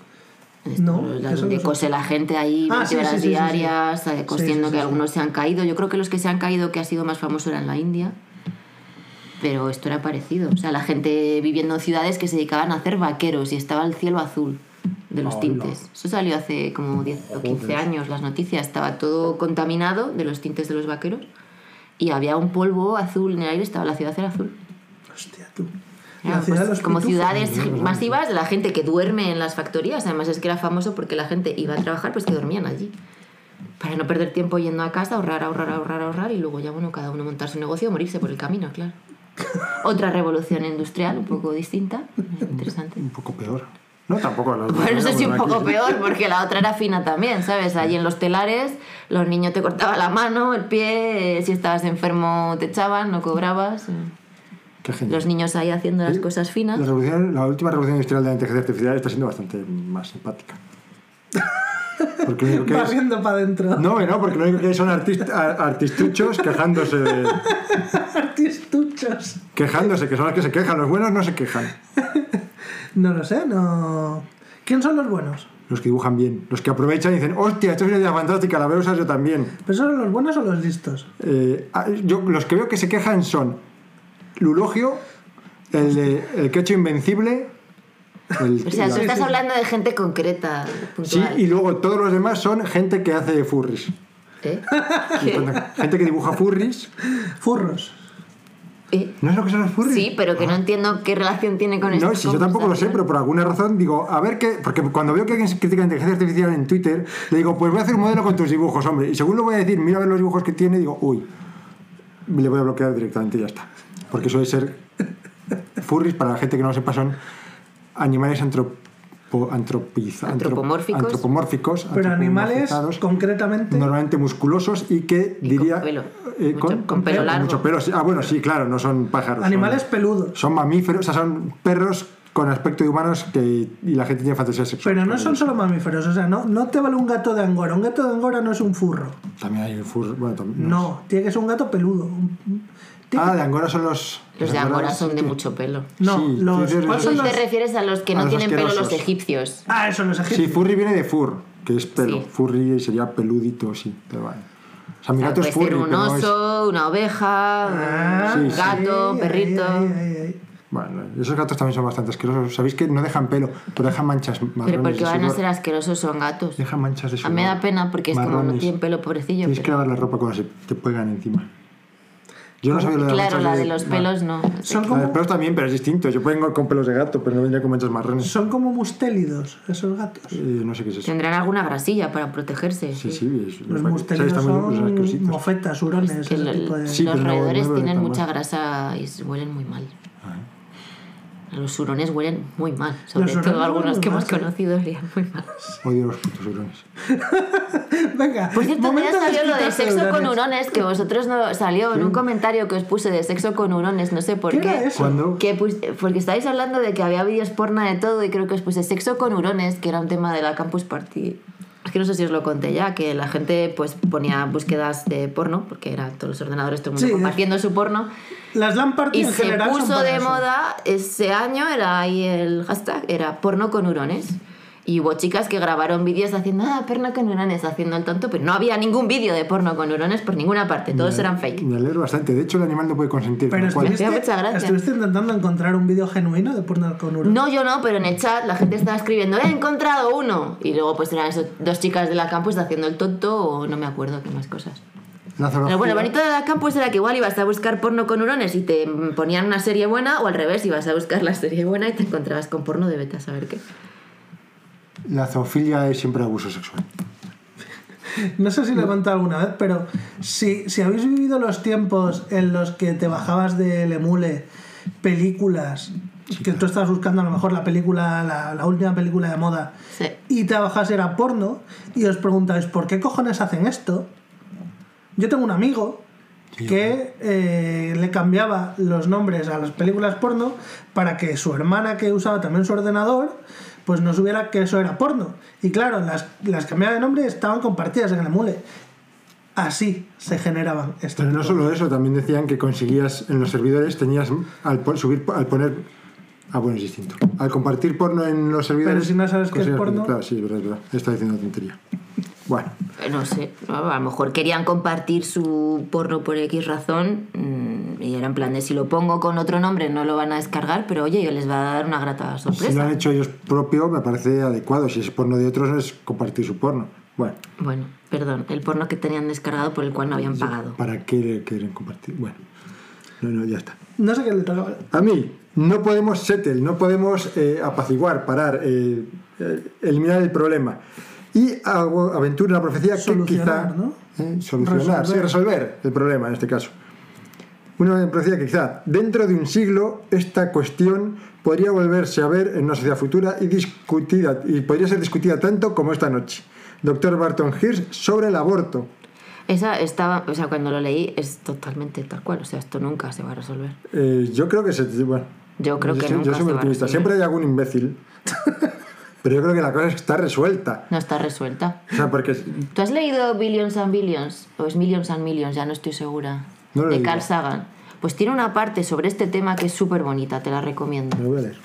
Esto, No, los- ¿qué son donde cose la gente ahí Ah, 20 sí, horas sí, sí, diarias, eh, Sí, cosiendo sí, que sí, sí. algunos se han caído. Yo creo que los que se han caído, que ha sido más famoso, era en la India. Pero esto era parecido. O sea, la gente viviendo en ciudades que se dedicaban a hacer vaqueros y estaba el cielo azul de los Hola. tintes. Eso salió hace como 10 o 15 Joder. años, las noticias. Estaba todo contaminado de los tintes de los vaqueros y había un polvo azul en el aire, estaba la ciudad era azul. Hostia, tú. La pues, como ciudades masivas la gente que duerme en las factorías. Además es que era famoso porque la gente iba a trabajar, pues que dormían allí. Para no perder tiempo yendo a casa, ahorrar, ahorrar, ahorrar, ahorrar y luego ya, bueno, cada uno montar su negocio o morirse por el camino, claro. Otra revolución industrial, un poco distinta, interesante. Un poco peor. No, tampoco. las- Bueno, no sé si un aquí- poco peor, porque la otra era fina también, ¿sabes? Allí en los telares, los niños te cortaban la mano, el pie, eh, si estabas enfermo te echaban, no cobrabas. Los niños ahí haciendo las cosas finas. La, última revolución industrial de la inteligencia artificial está siendo bastante más simpática. Porque lo que Va es- para adentro. No, no, porque lo único que hay son artist- a- artistuchos quejándose de- Artistuchos. Quejándose, que son los que se quejan. Los buenos no se quejan. No lo sé, no. ¿Quién son los buenos? Los que dibujan bien. Los que aprovechan y dicen, hostia, esto es una idea fantástica, la veo usar yo también. ¿Pero son los buenos o los listos? Eh, ah, yo, los que veo que se quejan son Lulogio, el, de- el quecho invencible. el- O sea, la- tú estás sí. hablando de gente concreta, Sí, y luego todos los demás son gente que hace furries. ¿Eh? ¿Qué? Gente que dibuja furries. Furros. ¿Eh? ¿No es lo que son los furries? Sí, pero que no entiendo qué relación tiene con esto. No, si yo tampoco lo sé, pero por alguna razón digo, a ver qué. Porque cuando veo que alguien critica la inteligencia artificial en Twitter, le digo, pues voy a hacer un modelo con tus dibujos, hombre. Y según lo voy a decir, mira a ver los dibujos que tiene, digo, uy, le voy a bloquear directamente y ya está. Porque suele ser. Furries, para la gente que no lo sepa, son animales antropo, antropiza- Antropomórficos. antropomórficos, Pero animales concretamente. normalmente musculosos y que Y diría. con pelo. eh, Mucho- con pelo largo. mucho pelo. Ah, bueno, sí, claro, no son pájaros. son- Animales peludos. son mamíferos, o sea, son perros con aspecto de humanos que, y la gente tiene fantasías sexuales. Pero no con son solo mamíferos, o sea, no, no te vale un gato de Angora. Un gato de Angora no es un furro. También hay fur... Bueno, también, No, tiene que ser un gato peludo. Ah, de Angora son los... Los de Angora son de sí. mucho pelo. No, sí, los. sí, sí, ¿cuáles sí, son los? te refieres a los que A no los tienen pelo los asquerosos. egipcios. Ah, eso, los Sí, egipcios. furry viene de fur, que es pelo. Sí. Furry sería peludito, sí. Pero vale. O sea, mi O sea, gato puede es furry, ser un pero no es... oso, una oveja, Ah, un sí, gato, sí, perrito. ay, ay, ay, ay. Bueno, esos gatos también son bastante asquerosos. Sabéis que no dejan pelo, pero dejan manchas marrones Pero porque van a ser asquerosos, son gatos. Dejan manchas de A sudor. mí me da pena porque es como no marrones. tienen pelo, pobrecillo. Tienes que pero- lavar la ropa cuando se te pegan encima. Yo no sabía lo de las Claro, la de los no. pelos no. Son La de como, pelos también, pero es distinto. Yo puedo ir con pelos de gato, pero no vendría con manchas marrones. son como mustélidos esos gatos. Eh, no sé qué es eso. Tendrán alguna grasilla para protegerse. Sí, sí. es- Los sí, mustélidos muy- son los asquerositos. mofetas, hurones, Es que ese lo- tipo de... Sí, los roedores tienen mucha grasa y huelen muy mal. Ah. Los hurones huelen muy mal. Sobre todo algunos que hemos conocido olían muy mal. Odio los putos hurones. Venga, Por cierto, ya salió lo de sexo con hurones. que vosotros no salió en un comentario que os puse de sexo con hurones, no sé por ¿Qué qué. era eso? ¿Cuándo? Que porque estáis hablando de que había vídeos porno de todo y creo que os puse sexo con hurones, que era un tema de la Campus Party. Que no sé si os lo conté ya, que la gente pues ponía búsquedas de porno, porque era todos los ordenadores, todo el mundo Sí, compartiendo su porno. Las LAN party Y en se general son puso para de eso. moda ese año, era ahí el hashtag, era porno con hurones. Y hubo chicas que grabaron vídeos haciendo, ah, porno con hurones, haciendo el tonto, pero no había ningún vídeo de porno con hurones por ninguna parte, todos eran fake. Me alegro bastante. De hecho, el animal no puede consentir. Pero con estuviste, hacía mucha gracia. estuviste intentando encontrar un vídeo genuino de porno con hurones. No, yo no, pero en el chat la gente estaba escribiendo, he encontrado uno. Y luego pues eran eso, dos chicas de la campus haciendo el tonto o no me acuerdo qué más cosas. Pero bueno, lo bonito de la campus era que igual ibas a buscar porno con hurones y te ponían una serie buena o al revés, ibas a buscar la serie buena y te encontrabas con porno de vete a saber qué. La zoofilia es siempre abuso sexual. No sé si lo he contado alguna vez, pero si, si habéis vivido los tiempos en los que te bajabas del emule películas, que tú estabas buscando a lo mejor la película, la, la última película de moda, Sí. y te bajas era porno, y os preguntáis, ¿por qué cojones hacen esto? Yo tengo un amigo que eh, le cambiaba los nombres a las películas porno para que su hermana que usaba también su ordenador pues no supiera que eso era porno. Y claro, las, las cambiaba de nombre estaban compartidas en el emule. Así se generaban este Pero no solo eso, también decían que conseguías en los servidores, tenías al subir, al poner. Ah, bueno, es distinto. Al compartir porno en los servidores. Pero si no sabes qué es porno. Claro, sí, es verdad, es verdad. Está diciendo tontería. Bueno, Eh, No sé, ¿no? a lo mejor querían compartir su porno por X razón mm, y era en plan de si lo pongo con otro nombre no lo van a descargar, pero oye, les va a dar una grata si lo han sorpresa. hecho ellos propio, me parece adecuado. Si es porno de otros, es compartir su porno. Bueno, Bueno, perdón, el porno que tenían descargado por el cual no habían pagado. ¿para qué quieren compartir? Bueno, no, no, ya está. No sé qué le tocaba. A mí, no podemos settle, no podemos eh, apaciguar, parar, eh, eh, eliminar el problema. Y hago aventura una profecía que Solucionar, quizá. ¿no? eh, solucionar, sí, Resolver. resolver el problema en este caso. Una profecía que quizá dentro de un siglo esta cuestión podría volverse a ver en una sociedad futura y discutida y podría ser discutida tanto como esta noche. Doctor Barton Hirsch sobre el aborto. Esa estaba, o sea, cuando lo leí es totalmente tal cual, o sea, esto nunca se va a resolver. Eh, yo creo que se. Bueno, Yo creo que soy- nunca yo soy se muy va a optimista. resolver. Siempre hay algún imbécil. Pero yo creo que la cosa está resuelta. No está resuelta. O sea, porque. ¿Tú has leído Billions and Billions? ¿O es Millions and Millions? Ya no estoy segura. No lo de. Carl Sagan. Pues tiene una parte sobre este tema que es súper bonita, te la recomiendo. Me voy a leer.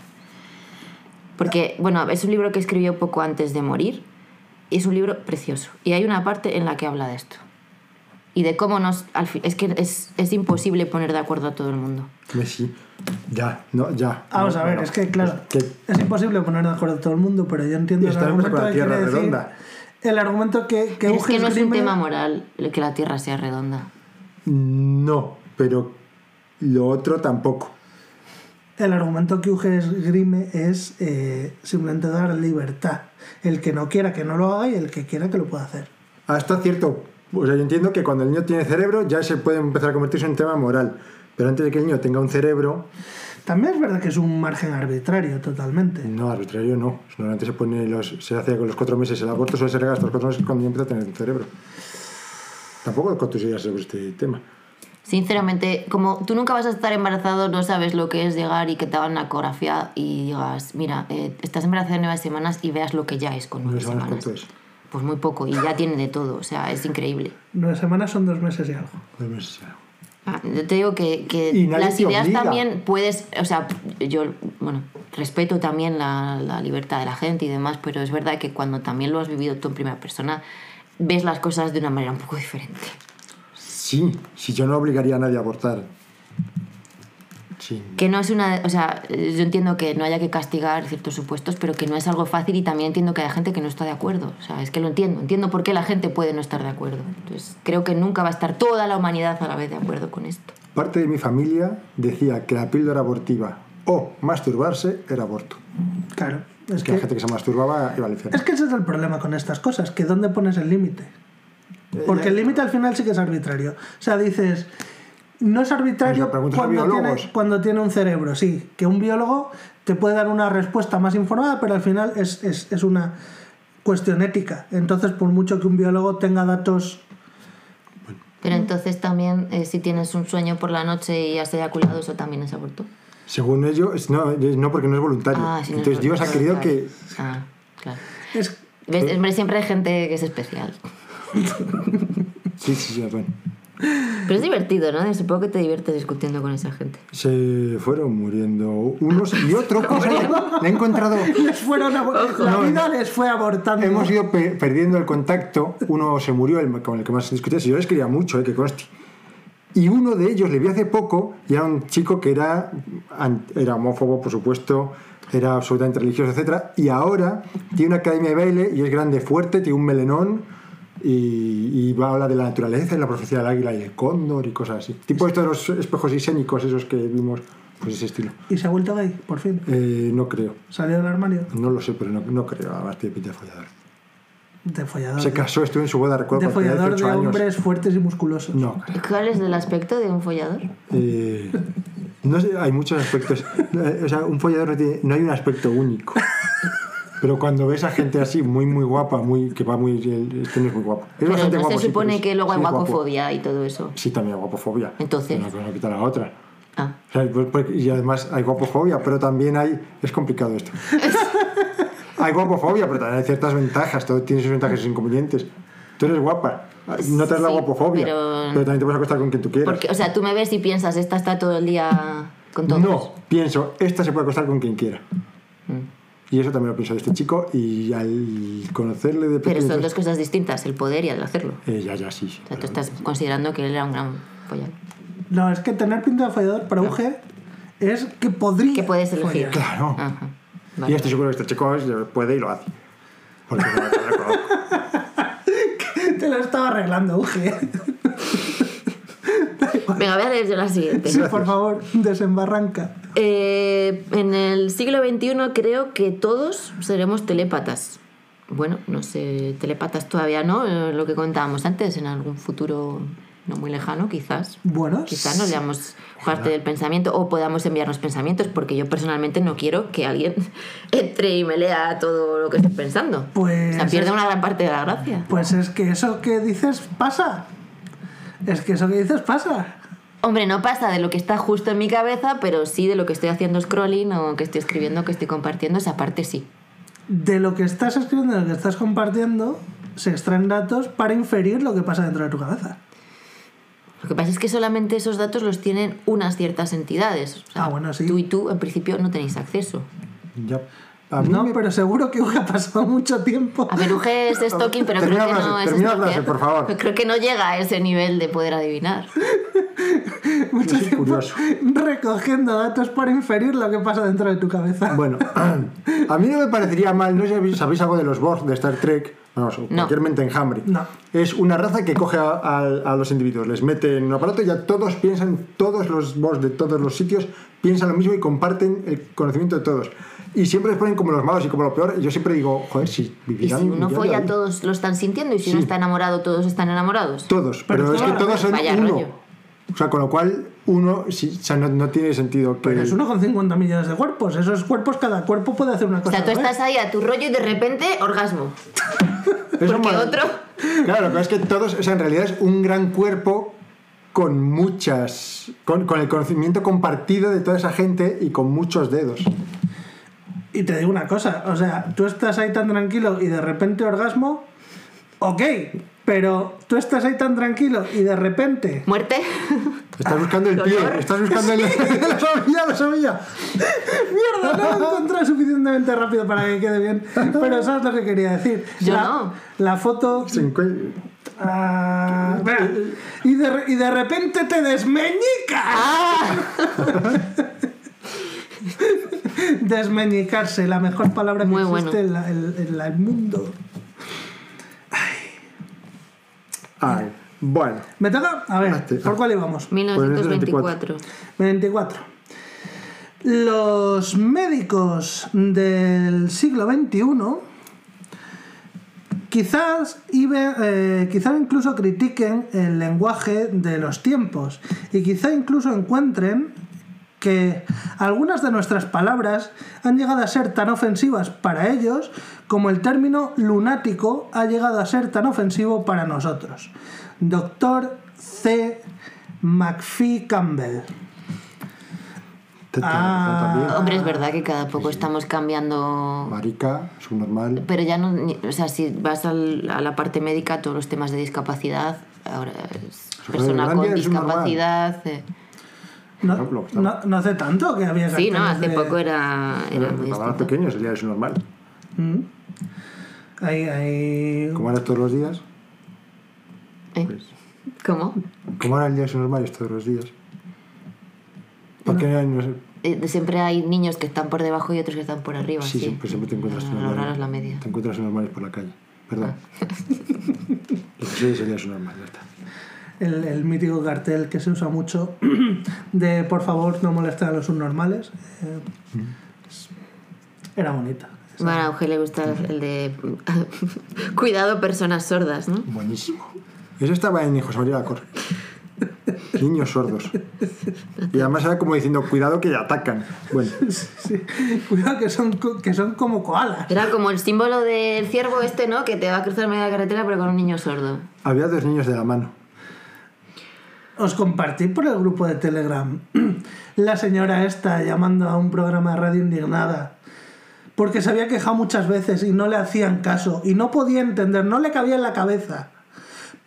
Porque, bueno, es un libro que escribió poco antes de morir. Y es un libro precioso. Y hay una parte en la que habla de esto. Y de cómo nos... Al fin, es que es, es imposible poner de acuerdo a todo el mundo. Messi. Ya, no, ya. Vamos No, a ver, no. es que claro, Que- es imposible poner de acuerdo a todo el mundo, pero yo entiendo Y el argumento con la que Tierra quiere decir- redonda. El argumento que, que es que no es un tema moral el que la Tierra sea redonda. No, pero lo otro tampoco. El argumento que Uge esgrime es eh, simplemente dar libertad. El que no quiera que no lo haga y el que quiera que lo pueda hacer. Hasta cierto. O sea, yo entiendo que cuando el niño tiene cerebro ya se puede empezar a convertirse en un tema moral. Pero antes de que el niño tenga un cerebro, También es verdad que es un margen arbitrario totalmente. no, arbitrario no. Normalmente se pone los, se hace con los cuatro meses el aborto, suele ser hasta los cuatro meses cuando ya empieza a tener un cerebro. Tampoco con tus ideas sobre este tema. Sinceramente, como tú nunca vas a estar embarazado, no sabes lo que es llegar y que te hagan una ecografía y digas, mira, eh, estás embarazada en nueve semanas y veas lo que ya es con nueve semanas. cuánto es. Pues muy poco y ya tiene de todo, o sea, es increíble. Nueve semanas son dos meses y algo. Dos meses ya. Ah, Yo te digo que, que las ideas también puedes, o sea, yo, bueno, respeto también la, la libertad de la gente y demás, pero es verdad que cuando también lo has vivido tú en primera persona, ves las cosas de una manera un poco diferente. Sí, si yo no obligaría a nadie a abortar. Que no es una. O sea, yo entiendo que no haya que castigar ciertos supuestos, pero que no es algo fácil y también entiendo que hay gente que no está de acuerdo. O sea, es que lo entiendo. Entiendo por qué la gente puede no estar de acuerdo. Entonces, creo que nunca va a estar toda la humanidad a la vez de acuerdo con esto. Parte de mi familia decía que la píldora abortiva o masturbarse era aborto. Claro. Es que la gente que se masturbaba iba al infierno. es que ese es el problema con estas cosas, que dónde pones el límite. Porque el límite al final sí que es arbitrario. O sea, dices, no es arbitrario cuando tiene, biólogos. cuando tiene un cerebro, sí. Que un biólogo te puede dar una respuesta más informada, pero al final es, es, es una cuestión ética. Entonces, por mucho que un biólogo tenga datos... Pero entonces también, eh, si tienes un sueño por la noche y has eyaculado, eso también es aborto. Según ellos, no, no porque no es voluntario. Ah, sí, no es Entonces Dios ha querido claro. que... Ah, claro. Es, ¿Ves? Hombre, siempre hay gente que es especial. Sí, sí, sí, bueno. Pero es divertido, ¿no? Supongo que te diviertes discutiendo con esa gente. Se fueron muriendo unos y otros. Le, he encontrado... les fueron abor- la vida les fue abortando. Hemos ido pe- perdiendo el contacto. Uno se murió, el con el que más discutía. Si yo les quería mucho, eh, que conste. Y uno de ellos le vi hace poco y era un chico que era, an- era homófobo, por supuesto, era absolutamente religioso, etc. Y ahora tiene una academia de baile y es grande, fuerte, tiene un melenón y, y va a hablar de la naturaleza y la profecía del águila y el cóndor y cosas así. Tipo estos los espejos isénicos, esos que vimos, pues ese estilo. Y se ha vuelto gay, por fin. Eh, no creo. Salió del armario. No lo sé, pero no, no creo. Además tiene pinta de follador. De follador. Se casó, estuvo en su boda, recuerdo, de follador de 18 años. hombres fuertes y musculosos. No, ¿Y cuál es el aspecto de un follador? eh, no sé, hay muchos aspectos. Eh, O sea, un follador no, tiene, no hay un aspecto único. Pero cuando ves a gente así, muy, muy guapa, muy, que va muy. Este no es muy guapo. Es Pero bastante no guapo. se sí, supone es- que luego hay sí es guapo. guapofobia y todo eso. Sí, también hay guapofobia. Entonces. Una cosa no quita la otra. Ah. O sea, pues, pues, y además hay guapofobia, pero también hay. Es complicado esto. hay guapofobia, pero también hay ciertas ventajas. Todo tiene sus ventajas y sus inconvenientes. Tú eres guapa. No te das la Sí, guapofobia. pero- Pero... también te puedes acostar con quien tú quieras. Porque, o sea, tú me ves y piensas, esta está todo el día con todos. No, pienso, esta se puede acostar con quien quiera. Mm. Y eso también lo pienso de este chico. Y al conocerle de Pero pequeño. son dos cosas distintas, el poder y el hacerlo. eh, ya, ya, sí. O sea, tú estás considerando que él era un gran follador. No, es que tener pinta de follador para un G es que podría. Que puedes elegir. follar. Claro. Ajá. Y Vale. estoy seguro que este chico puede y lo hace. Porque no, no. Te lo estaba arreglando, un G. Venga, voy a leer yo la siguiente. Sí, por favor, desembarranca. Eh, en el siglo XXI creo que todos seremos telépatas. Bueno, no sé, telépatas todavía no, eh, lo que contábamos antes, en algún futuro no muy lejano, quizás. Bueno, Quizás nos leamos parte del pensamiento o podamos enviarnos pensamientos, porque yo personalmente no quiero que alguien entre y me lea todo lo que estoy pensando. Pues o sea, pierde es- una gran parte de la gracia. Pues es que eso que dices pasa. Es que eso que dices pasa. Hombre, no pasa de lo que está justo en mi cabeza, pero sí de lo que estoy haciendo scrolling o que estoy escribiendo, que estoy compartiendo, esa parte sí. De lo que estás escribiendo, de lo que estás compartiendo, se extraen datos para inferir lo que pasa dentro de tu cabeza. Lo que pasa es que solamente esos datos los tienen unas ciertas entidades. O sea, Ah, bueno, sí. Tú y tú, en principio, no tenéis acceso. Ya. A mí No, me- pero seguro que ha pasado mucho tiempo. A ver, Uge es stalking, pero creo Termina que la no frase, es frase, por favor. Creo que no llega a ese nivel de poder adivinar. mucho soy tiempo curioso. recogiendo datos para inferir lo que pasa dentro de tu cabeza. Bueno, a mí no me parecería mal, no sé si sabéis algo de los Borg de Star Trek, vamos, o No. cualquier mente enjambre. No. Es una raza que coge a, a- a los individuos, les mete en un aparato y ya todos piensan, todos los Borg de todos los sitios piensan lo mismo y comparten el conocimiento de todos. Y siempre les ponen como los malos y como lo peor. Y yo siempre digo, joder, si Y vivirán. si uno folla, la vida. todos lo están sintiendo, y si Sí. uno está enamorado, todos están enamorados. Todos, pero, Pero es que todo- todos son uno. rollo. O sea, con lo cual uno sí, o sea, no, no tiene sentido que. Pero es uno con 50 millones de cuerpos. Esos cuerpos, cada cuerpo puede hacer una O cosa. sea, tú estás ahí a tu rollo y de repente orgasmo. Eso Porque mal- otro. Claro, lo que pasa es que todos, o sea, en realidad es un gran cuerpo con muchas. Con, con el conocimiento compartido de toda esa gente y con muchos dedos. Y te digo una cosa, o sea, tú estás ahí tan tranquilo y de repente orgasmo, ok, pero tú estás ahí tan tranquilo y de repente... Muerte. Estás buscando el pie, dolor. estás buscando el. la sabía, la sabía. Mierda, no lo he encontrado suficientemente rápido para que quede bien, pero sabes lo que quería decir. Yo la, no. La foto... Ah, espera. y, de, y de repente te desmeñicas. ¡Ah! Desmeñicarse, la mejor palabra que Muy existe bueno. en, la- en- en la- el mundo. Ay, bueno. ¿Me toca? A ver, Hazte. ¿por cuál íbamos? 1924. 24. Los médicos del siglo XXI quizás, ibe- eh, quizás incluso critiquen el lenguaje de los tiempos y quizá incluso encuentren que algunas de nuestras palabras han llegado a ser tan ofensivas para ellos como el término lunático ha llegado a ser tan ofensivo para nosotros. Doctor C. McPhee Campbell. Ah. también. Hombre, es verdad que cada poco estamos cambiando. Marica, subnormal. Pero ya no. O sea, si vas al- a la parte médica, todos los temas de discapacidad, ahora es persona con discapacidad. eh. No, ejemplo, no, no hace tanto que había Sí, no, hace de- poco era, era muy para pequeños día es normal. Mm. Hay, hay- Como ahora todos los días. ¿Eh? Pues, ¿Cómo? como ahora el día es normal es todos los días. ¿Por qué no sé? Eh, siempre hay niños que están por debajo y otros que están por arriba. Sí, Sí, siempre, siempre te encuentras Lo normales. raro es la media. Te encuentras normales por la calle. Perdón. Lo que sí es el día es normal, ya está. El, el mítico cartel que se usa mucho de por favor no molestar a los subnormales. eh, era bonita. Bueno, a Euge le gusta el de. Cuidado, personas sordas, ¿no? Buenísimo. Eso estaba en José María Lacorre. Niños sordos. Y además era como diciendo, cuidado que atacan. Bueno, Sí, Cuidado que son, co- que son como koalas. Era como el símbolo del ciervo este, ¿no? Que te va a cruzar media carretera pero con un niño sordo. había dos niños de la mano. Os compartí por el grupo de Telegram la señora esta llamando a un programa de radio indignada porque se había quejado muchas veces y no le hacían caso y no podía entender, no le cabía en la cabeza.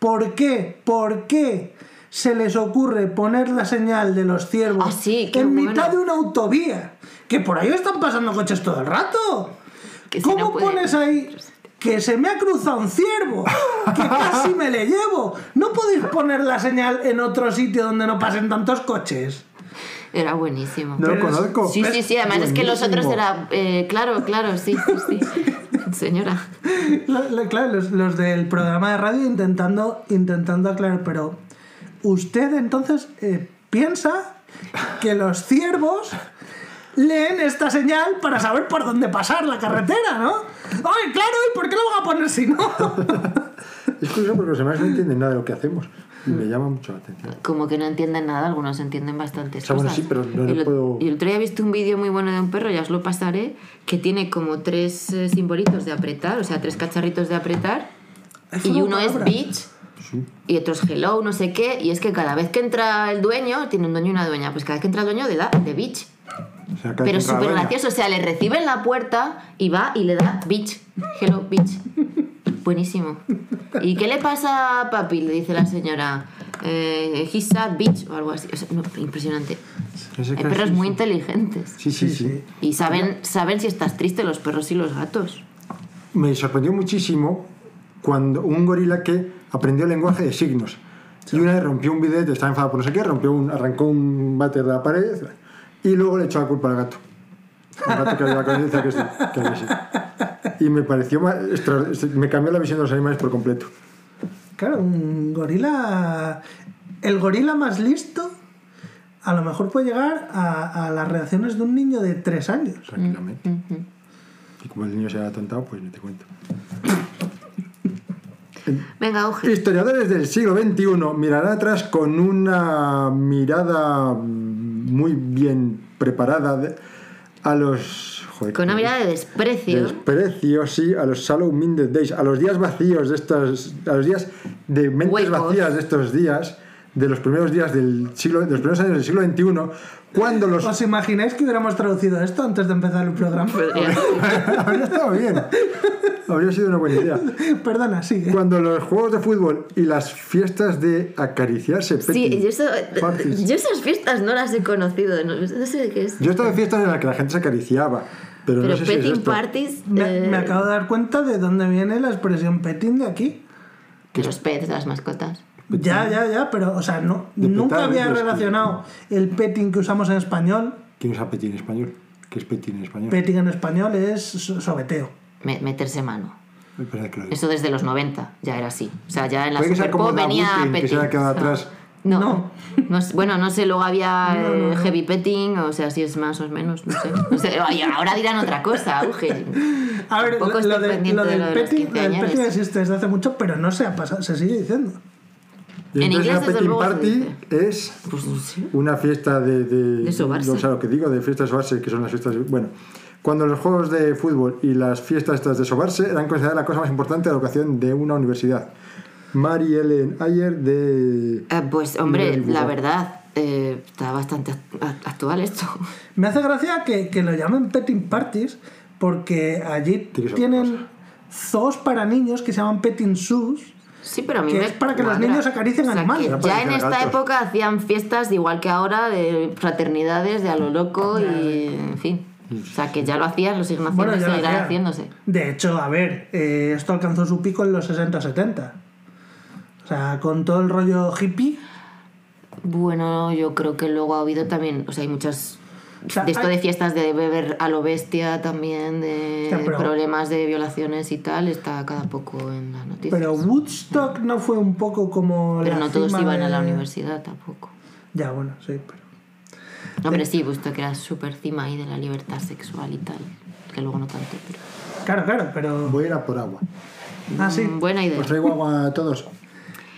¿Por qué? ¿Por qué se les ocurre poner la señal de los ciervos Ah, sí, en mitad de una autovía? Que por ahí están pasando coches todo el rato. Que si ¿Cómo puede- pones ahí que se me ha cruzado un ciervo? Que casi me le llevo. ¿No podéis poner la señal en otro sitio donde no pasen tantos coches? Era buenísimo. No lo conozco. Sí, sí, sí, además es que los otros era... eh, claro, claro, sí, sí, sí. Señora. Claro, los, los del programa de radio intentando, intentando aclarar, pero usted entonces eh, piensa que los ciervos leen esta señal para saber por dónde pasar la carretera, ¿no? ¡Ay, claro! ¿Y por qué lo van a poner si no? Es curioso porque los demás no entienden nada de lo que hacemos. Y me llama mucho la atención. Como que no entienden nada, algunos entienden bastantes O sea, bueno, cosas. sí, pero no el, puedo- y el otro día he visto un vídeo muy bueno de un perro, ya os lo pasaré, que tiene como tres eh, simbolitos de apretar, o sea, tres cacharritos de apretar. Es Y uno es palabra. bitch Sí. y otro es hello, no sé qué. Y es que cada vez que entra el dueño, tiene un dueño y una dueña, pues cada vez que entra el dueño le da de bitch. O sea, cada Pero súper gracioso, o sea, le recibe en la puerta y va y le da bitch. Hello, bitch. Buenísimo. ¿Y qué le pasa a papi? Le dice la señora. Eh, he's bitch, o algo así. O sea, no, impresionante. Hay perros sí, muy sí. inteligentes. Sí, sí, Sí, sí, sí. Y saben, saben si estás triste los perros y los gatos. Me sorprendió muchísimo cuando un gorila que aprendió el lenguaje de signos. Y una vez rompió un bidete, estaba enfadado por no sé qué, rompió un, arrancó un váter de la pared y luego le echó la culpa al gato. El gato que había la conciencia que, sí, que había sido. Y me pareció extra- me cambió la visión de los animales por completo. Claro, un gorila. El gorila más listo a lo mejor puede llegar a, a las reacciones de un niño de tres años. Tranquilamente. Y como el niño se ha atontado, pues ni te cuento. Venga, Auge. Historiadores del siglo XXI mirarán atrás con una mirada muy bien preparada a los. joder, Con una mirada de desprecio. Desprecio, sí, a los Shallow Minded Days, a los días vacíos de estos. a los días de mentes Huecos. vacías de estos días, de los primeros días del siglo. de los primeros años del siglo XXI, cuando los. ¿Os imagináis que hubiéramos traducido esto antes de empezar el programa? Podría- Habría estado bien. Habría sido una buena idea. Perdona, sigue. Cuando los juegos de fútbol y las fiestas de acariciarse Sí, petting yo, eso- parties. yo esas fiestas no las he conocido. No, no sé qué es. Yo he estado en fiestas en las que la gente se acariciaba, pero, Pero no sé si es petting esto. parties. Me, eh, me acabo de dar cuenta de dónde viene la expresión petting de aquí. De los pets, de las mascotas. Ya, ya, ya, pero, o sea, no, De nunca petar, había relacionado el petting que usamos en español. ¿Quién usa petting en español? ¿Qué es petting en español? Petting en español es so- sobeteo. Me- meterse mano. Eso desde los 90 ya era así. O sea, ya en la Superpop venía Butin, que se petting. haya quedado atrás. No, No. no sé- bueno, no sé, luego había No, no, eh, no. heavy petting, o sea, si es más o menos, no sé. Ahora dirán otra cosa, auge. A ver, lo, de- de del de los petting, lo del quinceañeros. petting existe desde hace mucho, pero no se ha pasado, se sigue diciendo. Y En entonces inglés, la desde petting party es Pues no sé. una fiesta de... De, De sobarse. O sea, lo que digo, de fiestas de sobarse, que son las fiestas... Bueno, cuando los juegos de fútbol y las fiestas estas de sobarse eran consideradas la cosa más importante de la educación de una universidad. Mary Ellen Ayer de... Eh, pues, hombre, la verdad, eh, está bastante act- actual esto. Me hace gracia que, que lo llamen petting parties porque allí tienen zoos para niños que se llaman petting zoos. Sí, pero a mí Que me es para que los niños acaricien O sea, animales. Ya en esta gatos. época hacían fiestas de igual que ahora, de fraternidades, de a lo loco y en fin. O sea, que ya lo hacían, lo siguen haciendo Bueno, y seguirán haciéndose. De hecho, a ver, eh, esto alcanzó su pico en los 60-70. O sea, con todo el rollo hippie. Bueno, yo creo que luego ha habido también, o sea, hay muchas... O sea, de esto hay- de fiestas de beber a lo bestia también, de O sea, pero- problemas de violaciones y tal, está cada poco en las noticias. Pero Woodstock no fue un poco como. Pero la no todos iban a de- la universidad tampoco. Ya, bueno, sí, pero. Hombre, sí, pues que era súper cima ahí de la libertad sexual y tal, que luego no tanto, pero... Claro, claro, pero. Voy a ir a por agua. Ah, sí. Mm, Buena idea. ¿Os traigo agua a todos?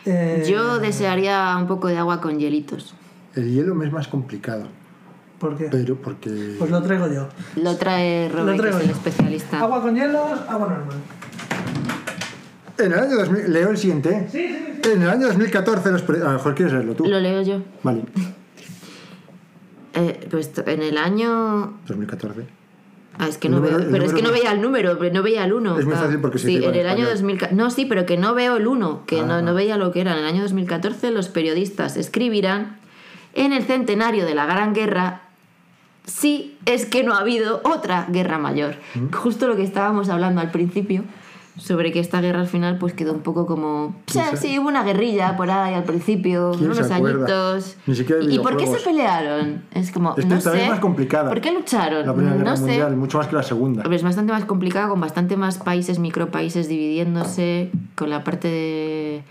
Eh, Yo desearía un poco de agua con hielitos. El hielo me es más complicado, ¿Por qué? pero porque... Pues lo traigo yo. Lo trae Robert, que traigo es el yo. especialista. Agua con hielos, agua normal. En el año 2000... Leo el siguiente. ¿eh? Sí, sí, sí. En el año 2014 los... pre- A lo mejor quieres leerlo tú. Lo leo yo. Vale, Eh, pues en el año... 2014. Ah, es que no número- veo... Pero es que no veía el número, pero no veía el 1. Es muy fácil porque se Sí, en en el año español. 2000... No, sí, pero que no veo el 1, que no, Ah. no veía lo que era. En el año 2014 los periodistas escribirán en el centenario de la Gran Guerra sí es que no ha habido otra guerra mayor. Mm. Justo lo que estábamos hablando al principio, sobre que esta guerra al final pues quedó un poco como... Sí, ¿Quién se- sí, hubo una guerrilla por ahí al principio, ¿Quién unos añitos. Ni siquiera ¿Y por qué se pelearon? Es como... Esta no sé. es más complicada. ¿Por qué lucharon? La Primera Guerra no sé. Mundial, mucho más que la Segunda. Es bastante más complicado, con bastante más países, micropaíses dividiéndose, con la parte de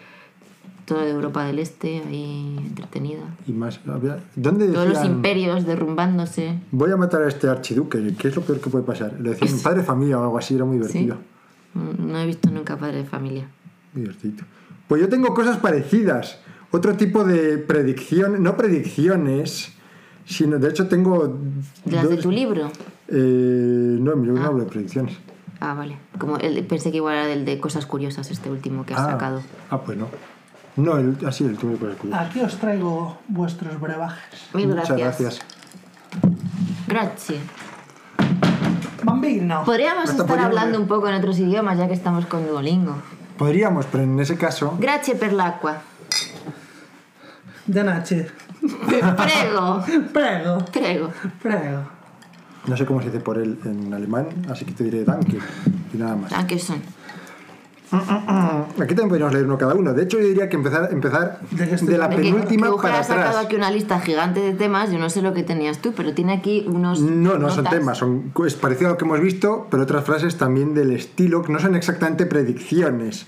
toda de Europa del Este ahí entretenida. Y más... ¿Dónde Todos los imperios derrumbándose. Voy a matar a este archiduque, que es lo peor que puede pasar? Le decían padre de familia o algo así, era muy ¿Sí? divertido. Mm, No he visto nunca Padre de Familia. Divertido. Pues yo tengo cosas parecidas. Otro tipo de predicción, no predicciones, sino de hecho tengo... ¿De las de dos- tu libro? Eh, no, en mi libro no hablo de predicciones. Ah, vale. Como el, pensé que igual era del de cosas curiosas este último que has ah, sacado. ah, pues no. No, el, así el último. Aquí os traigo vuestros brebajes. Mil Muchas gracias. gracias. Gracias. Bambino. Podríamos Hasta estar podríamos hablando ver. un poco en otros idiomas ya que estamos con Duolingo. Podríamos, pero en ese caso... Grazie per l'acqua. De Nache. Prego. Prego. Prego. Prego. No sé cómo se dice por él en alemán, así que te diré danke y nada más. Danke son. Aquí también podríamos leer uno cada uno. De hecho, yo diría que empezar, empezar ¿De la que- penúltima que Euge para ha sacado atrás. aquí una lista gigante de temas, yo no sé lo que tenías tú, pero tiene aquí unos. No, no son notas. temas, son, es parecido a lo que hemos visto, pero otras frases también del estilo, que no son exactamente predicciones,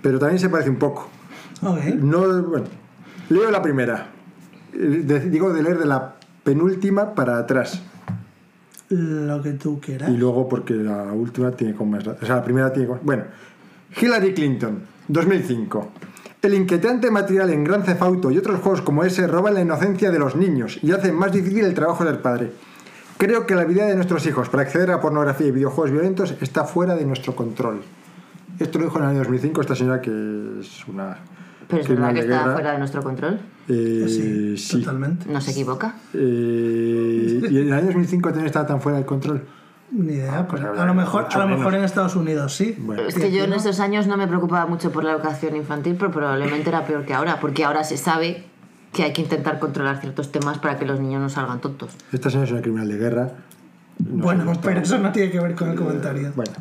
pero también se parece un poco. Ok. No, bueno, leo la primera. De- digo de leer de la penúltima para atrás. Lo que tú quieras. Y luego porque la última tiene con más... O sea, la primera tiene con... Bueno, Hillary Clinton, 2005. El inquietante material en Gran Theft Auto y otros juegos como ese roban la inocencia de los niños y hacen más difícil el trabajo del padre. Creo que la vida de nuestros hijos para acceder a pornografía y videojuegos violentos está fuera de nuestro control. Esto lo dijo en el año 2005 esta señora que es una... Pero es verdad que está fuera de nuestro control. Eh, sí, sí. totalmente. No se equivoca. Eh, y en el año 2005 también estaba tan fuera del control. Ni idea. pues pero habrá a lo mejor, a lo mejor en Estados Unidos sí. Bueno. Es que yo en esos años no me preocupaba mucho por la educación infantil, pero probablemente era peor que ahora, porque ahora se sabe que hay que intentar controlar ciertos temas para que los niños no salgan tontos. Esta señora es una criminal de guerra. No bueno, pero eso no tiene que ver con el comentario. Bueno.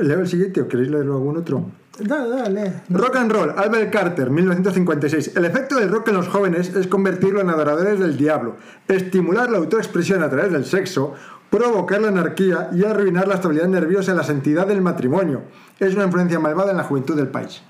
¿Leo el siguiente o queréis leerlo algún otro? Dale, dale. Rock and Roll, Albert Carter, 1956. El efecto del rock en los jóvenes es convertirlo en adoradores del diablo, estimular la autoexpresión a través del sexo, provocar la anarquía y arruinar la estabilidad nerviosa y la santidad del matrimonio. Es una influencia malvada en la juventud del país.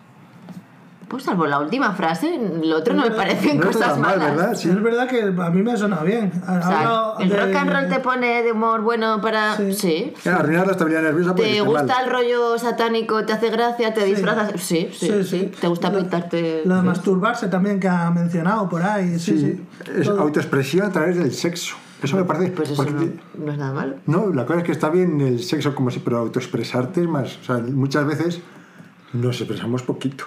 Pues salvo la última frase, lo otro no me parecen No está cosas tan mal, malas. ¿verdad? Sí. Es verdad que a mí me ha sonado bien. O sea, Hablo el de- rock and roll te pone de humor bueno para... Sí. Sí. Arruinar la estabilidad nerviosa ¿Te gusta mal. el rollo satánico? ¿Te hace gracia? ¿Te disfrazas? Sí, sí, sí. Sí, sí. ¿Te gusta pintarte? Lo de masturbarse también que ha mencionado por ahí. Sí, sí. Sí, es autoexpresión a través del sexo. Eso me parece... Pues eso no, no es nada malo. No, la cosa es que está bien el sexo como si, pero autoexpresarte es más. O sea, muchas veces nos expresamos poquito.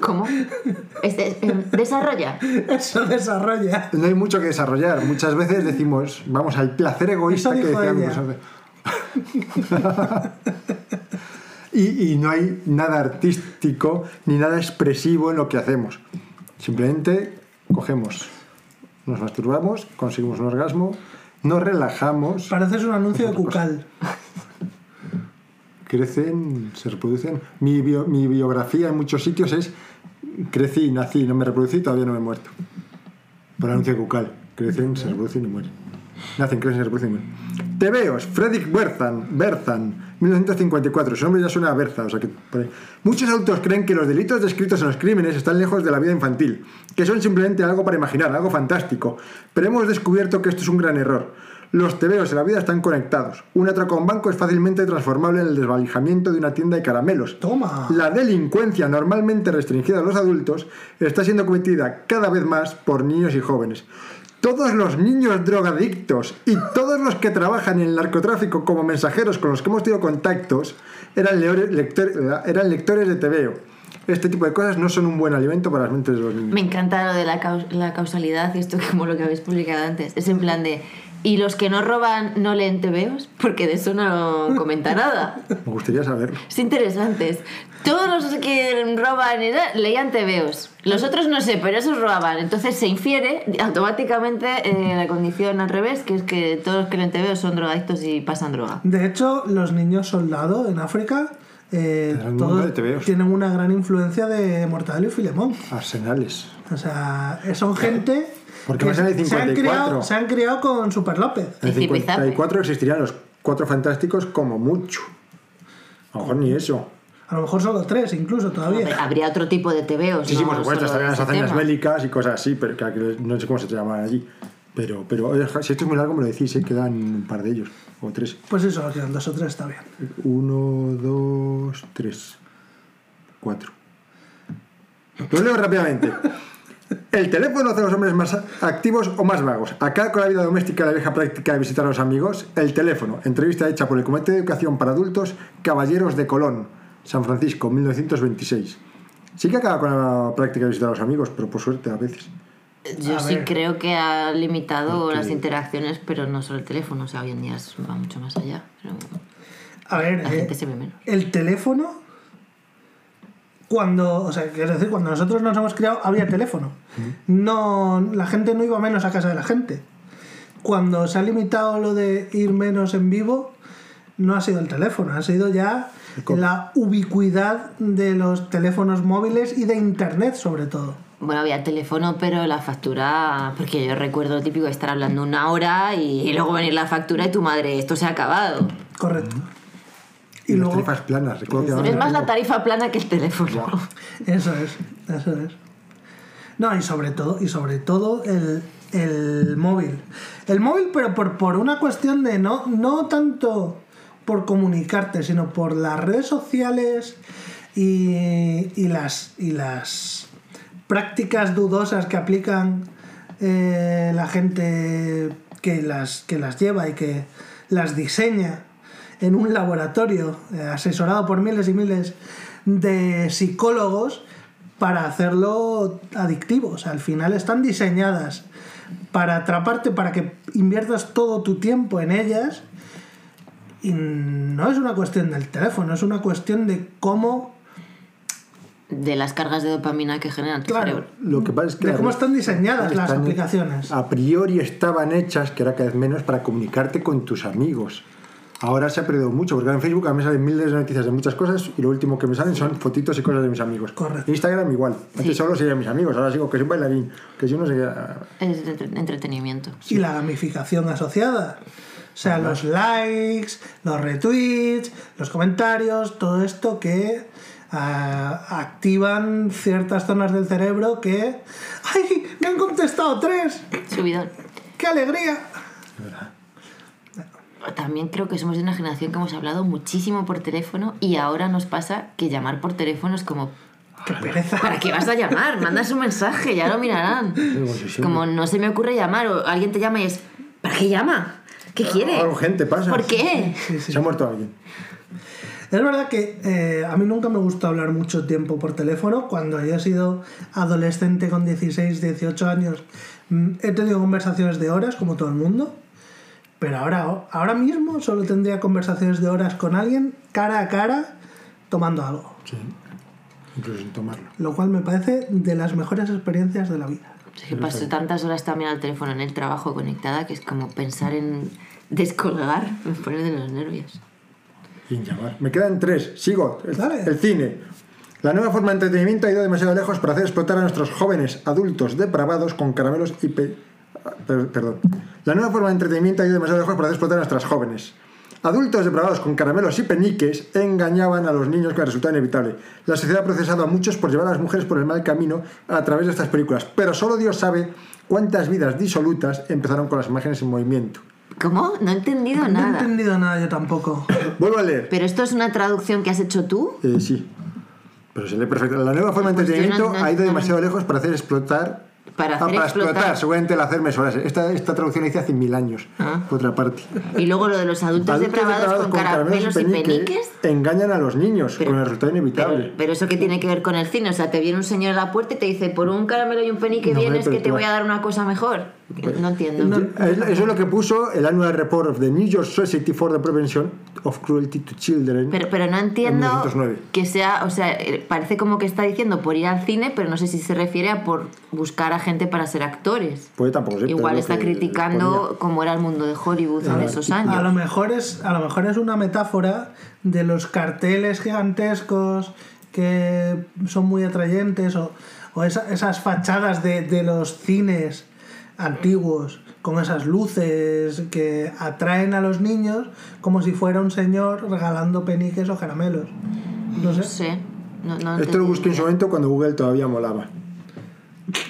¿Cómo? Este, eh, desarrolla. Eso desarrolla. No hay mucho que desarrollar. Muchas veces decimos, vamos al placer egoísta que nosotros. y, y no hay nada artístico ni nada expresivo en lo que hacemos. Simplemente cogemos, nos masturbamos, conseguimos un orgasmo, nos relajamos, Pareces un anuncio de Cucal. crecen, se reproducen. Mi, bio- mi biografía en muchos sitios es crecí, nací, no me reproducí, todavía no me he muerto. Por anuncio cucal. Crecen, se reproducen y mueren. Nacen, crecen, se reproducen y mueren. Tebeos, Fredrik Berzan, Berzan, 1954. Su nombre ya suena a Berza, o sea que. Muchos autores creen que los delitos descritos en los crímenes están lejos de la vida infantil, que son simplemente algo para imaginar, algo fantástico. Pero hemos descubierto que esto es un gran error. Los tebeos en la vida están conectados. Un atraco a un banco es fácilmente transformable en el desvalijamiento de una tienda de caramelos. Toma. La delincuencia normalmente restringida a los adultos está siendo cometida cada vez más por niños y jóvenes. Todos los niños drogadictos y todos los que trabajan en el narcotráfico como mensajeros con los que hemos tenido contactos eran, leore- lector- eran lectores de TVO. Este tipo de cosas no son un buen alimento para las mentes de los niños. Me encanta lo de la, caus- la causalidad y esto como lo que habéis publicado antes. Es en plan de... ¿Y los que no roban no leen TVOs? Porque de eso no comenta nada. Me gustaría saberlo. Es interesante. Es, Todos los que roban leían TVOs. Los otros no sé, pero esos robaban. Entonces se infiere automáticamente eh, la condición al revés, que es que todos los que leen TVOs son drogadictos y pasan droga. De hecho, los niños soldado en África eh, todos tienen una gran influencia de Mortadelo y Filemón. Arsenales. O sea, son gente Porque que más en el se, han 54. criado, se han criado con Super López. En el Y Zipizape. 54 existirían los cuatro fantásticos como mucho. A lo mejor ni eso. A lo mejor solo tres, incluso todavía. Habría otro tipo de TVOs. Sí, sí, por supuesto, estarían las hazañas bélicas y cosas así, pero que no sé cómo se llaman allí. Pero, pero oye, si esto es muy largo, me lo decís, ¿eh? quedan un par de ellos, o tres. Pues eso, quedan dos o tres, está bien. Uno, dos, tres, cuatro. Lo leo rápidamente. El teléfono hace a los hombres más activos o más vagos. Acá con la vida doméstica y la vieja práctica de visitar a los amigos, el teléfono. Entrevista hecha por el Comité de Educación para Adultos Caballeros de Colón, San Francisco, 1926. Sí que acaba con la práctica de visitar a los amigos, pero por suerte a veces. Yo A sí ver. creo que ha limitado las interacciones, pero no solo el teléfono. O sea, hoy en día va mucho más allá. Pero A ver, la eh, gente se ve menos. el teléfono, cuando, o sea, es decir, cuando nosotros nos hemos criado, había teléfono. No, la gente no iba menos a casa de la gente. Cuando se ha limitado lo de ir menos en vivo, no ha sido el teléfono, ha sido ya la ubicuidad de los teléfonos móviles y de internet sobre todo. Bueno, había teléfono, pero la factura. Porque yo recuerdo lo típico de estar hablando una hora y luego venir la factura y tu madre, esto se ha acabado. Correcto. Y, Y las luego, tarifas planas, recuerdo que Es más la tarifa plana que el teléfono. Eso es, eso es. No, y sobre todo, y sobre todo el, el móvil. El móvil, pero por, por una cuestión de no, no tanto por comunicarte, sino por las redes sociales y, y las, y las prácticas dudosas que aplican eh, la gente que las, que las lleva y que las diseña en un laboratorio eh, asesorado por miles y miles de psicólogos para hacerlo adictivo. O sea, al final están diseñadas para atraparte, para que inviertas todo tu tiempo en ellas. Y no es una cuestión del teléfono, es una cuestión de cómo, De las cargas de dopamina que generan tu Claro. cerebro. Lo que pasa es que de a cómo están diseñadas las aplicaciones. A priori estaban hechas, que era cada vez menos, para comunicarte con tus amigos. Ahora se ha perdido mucho, porque en Facebook a mí me salen miles de noticias de muchas cosas y lo último que me salen son fotitos y cosas de mis amigos. Correcto. Instagram igual. Antes Sí. solo seguía a mis amigos, ahora sigo que soy bailarín, que yo no sé qué. ah, Es entre- entretenimiento. Y la gamificación asociada. O sea, los likes, los retweets, los comentarios, todo esto que ah, activan ciertas zonas del cerebro que... ¡Ay! ¡Me han contestado tres! Subidón. ¡Qué alegría! También creo que somos de una generación que hemos hablado muchísimo por teléfono y ahora nos pasa que llamar por teléfono es como, ¡Qué pereza! ¿para qué vas a llamar? Mandas un mensaje, ya lo mirarán. Como no se me ocurre llamar o alguien te llama y es, ¿para qué llama? ¿Qué quiere? Algo, gente, pasa. ¿Por qué? Se ha muerto alguien. Es verdad que eh, a mí nunca me gustó hablar mucho tiempo por teléfono. Cuando yo he sido adolescente con 16, 18 años, mm, he tenido conversaciones de horas, como todo el mundo. Pero ahora, ahora mismo solo tendría conversaciones de horas con alguien cara a cara tomando algo. Sí. Incluso sin tomarlo. Lo cual me parece de las mejores experiencias de la vida. Que paso tantas horas también al teléfono en el trabajo conectada que es como pensar en descolgar, me pone de los nervios. Sin llamar. Me quedan tres. Sigo. El, Dale. el cine. La nueva forma de entretenimiento ha ido demasiado lejos para hacer explotar a nuestros jóvenes adultos depravados con caramelos y pe- Perdón. La nueva forma de entretenimiento ha ido demasiado lejos para hacer explotar a nuestras jóvenes. Adultos depravados con caramelos y peniques engañaban a los niños que resultaba inevitable. La sociedad ha procesado a muchos por llevar a las mujeres por el mal camino a través de estas películas, pero solo Dios sabe cuántas vidas disolutas empezaron con las imágenes en movimiento. ¿Cómo? No he entendido No he nada. entendido nada yo tampoco. Vuelvo a leer. ¿Pero esto es una traducción que has hecho tú? Eh, sí. Pero se lee perfecto. La nueva forma de Pues entretenimiento no- no- ha ido no- demasiado lejos para hacer explotar. Para Ah, hacer para explotar. explotar, seguramente el hacer mesoras. Esta, esta traducción la hice hace mil años, Ah. por otra parte. Y luego lo de los adultos, Adultos depravados, depravados con caramelos y peniques. engañan a los niños Pero- con el resultado inevitable. Pero, pero eso que tiene que ver con el cine, o sea, te viene un señor a la puerta y te dice, por un caramelo y un penique No, vienes que te voy a dar una cosa mejor. No entiendo. Es- Eso es lo que puso el Annual Report of the New York Society for the Prevention of Cruelty to Children. Pero, pero no entiendo 1909. que sea, o sea, eh, parece como que está diciendo por ir al cine, pero no sé si se refiere a por buscar a gente para ser actores. Pues tampoco sé, Igual está criticando ponía. cómo era el mundo de Hollywood en esos A lo, años. mejor es, a lo mejor es una metáfora de los carteles gigantescos que son muy atrayentes o, o esa- esas fachadas de, de los cines antiguos con esas luces que atraen a los niños como si fuera un señor regalando peniques o caramelos. No No sé. No, no Esto lo busqué en su momento cuando Google todavía molaba.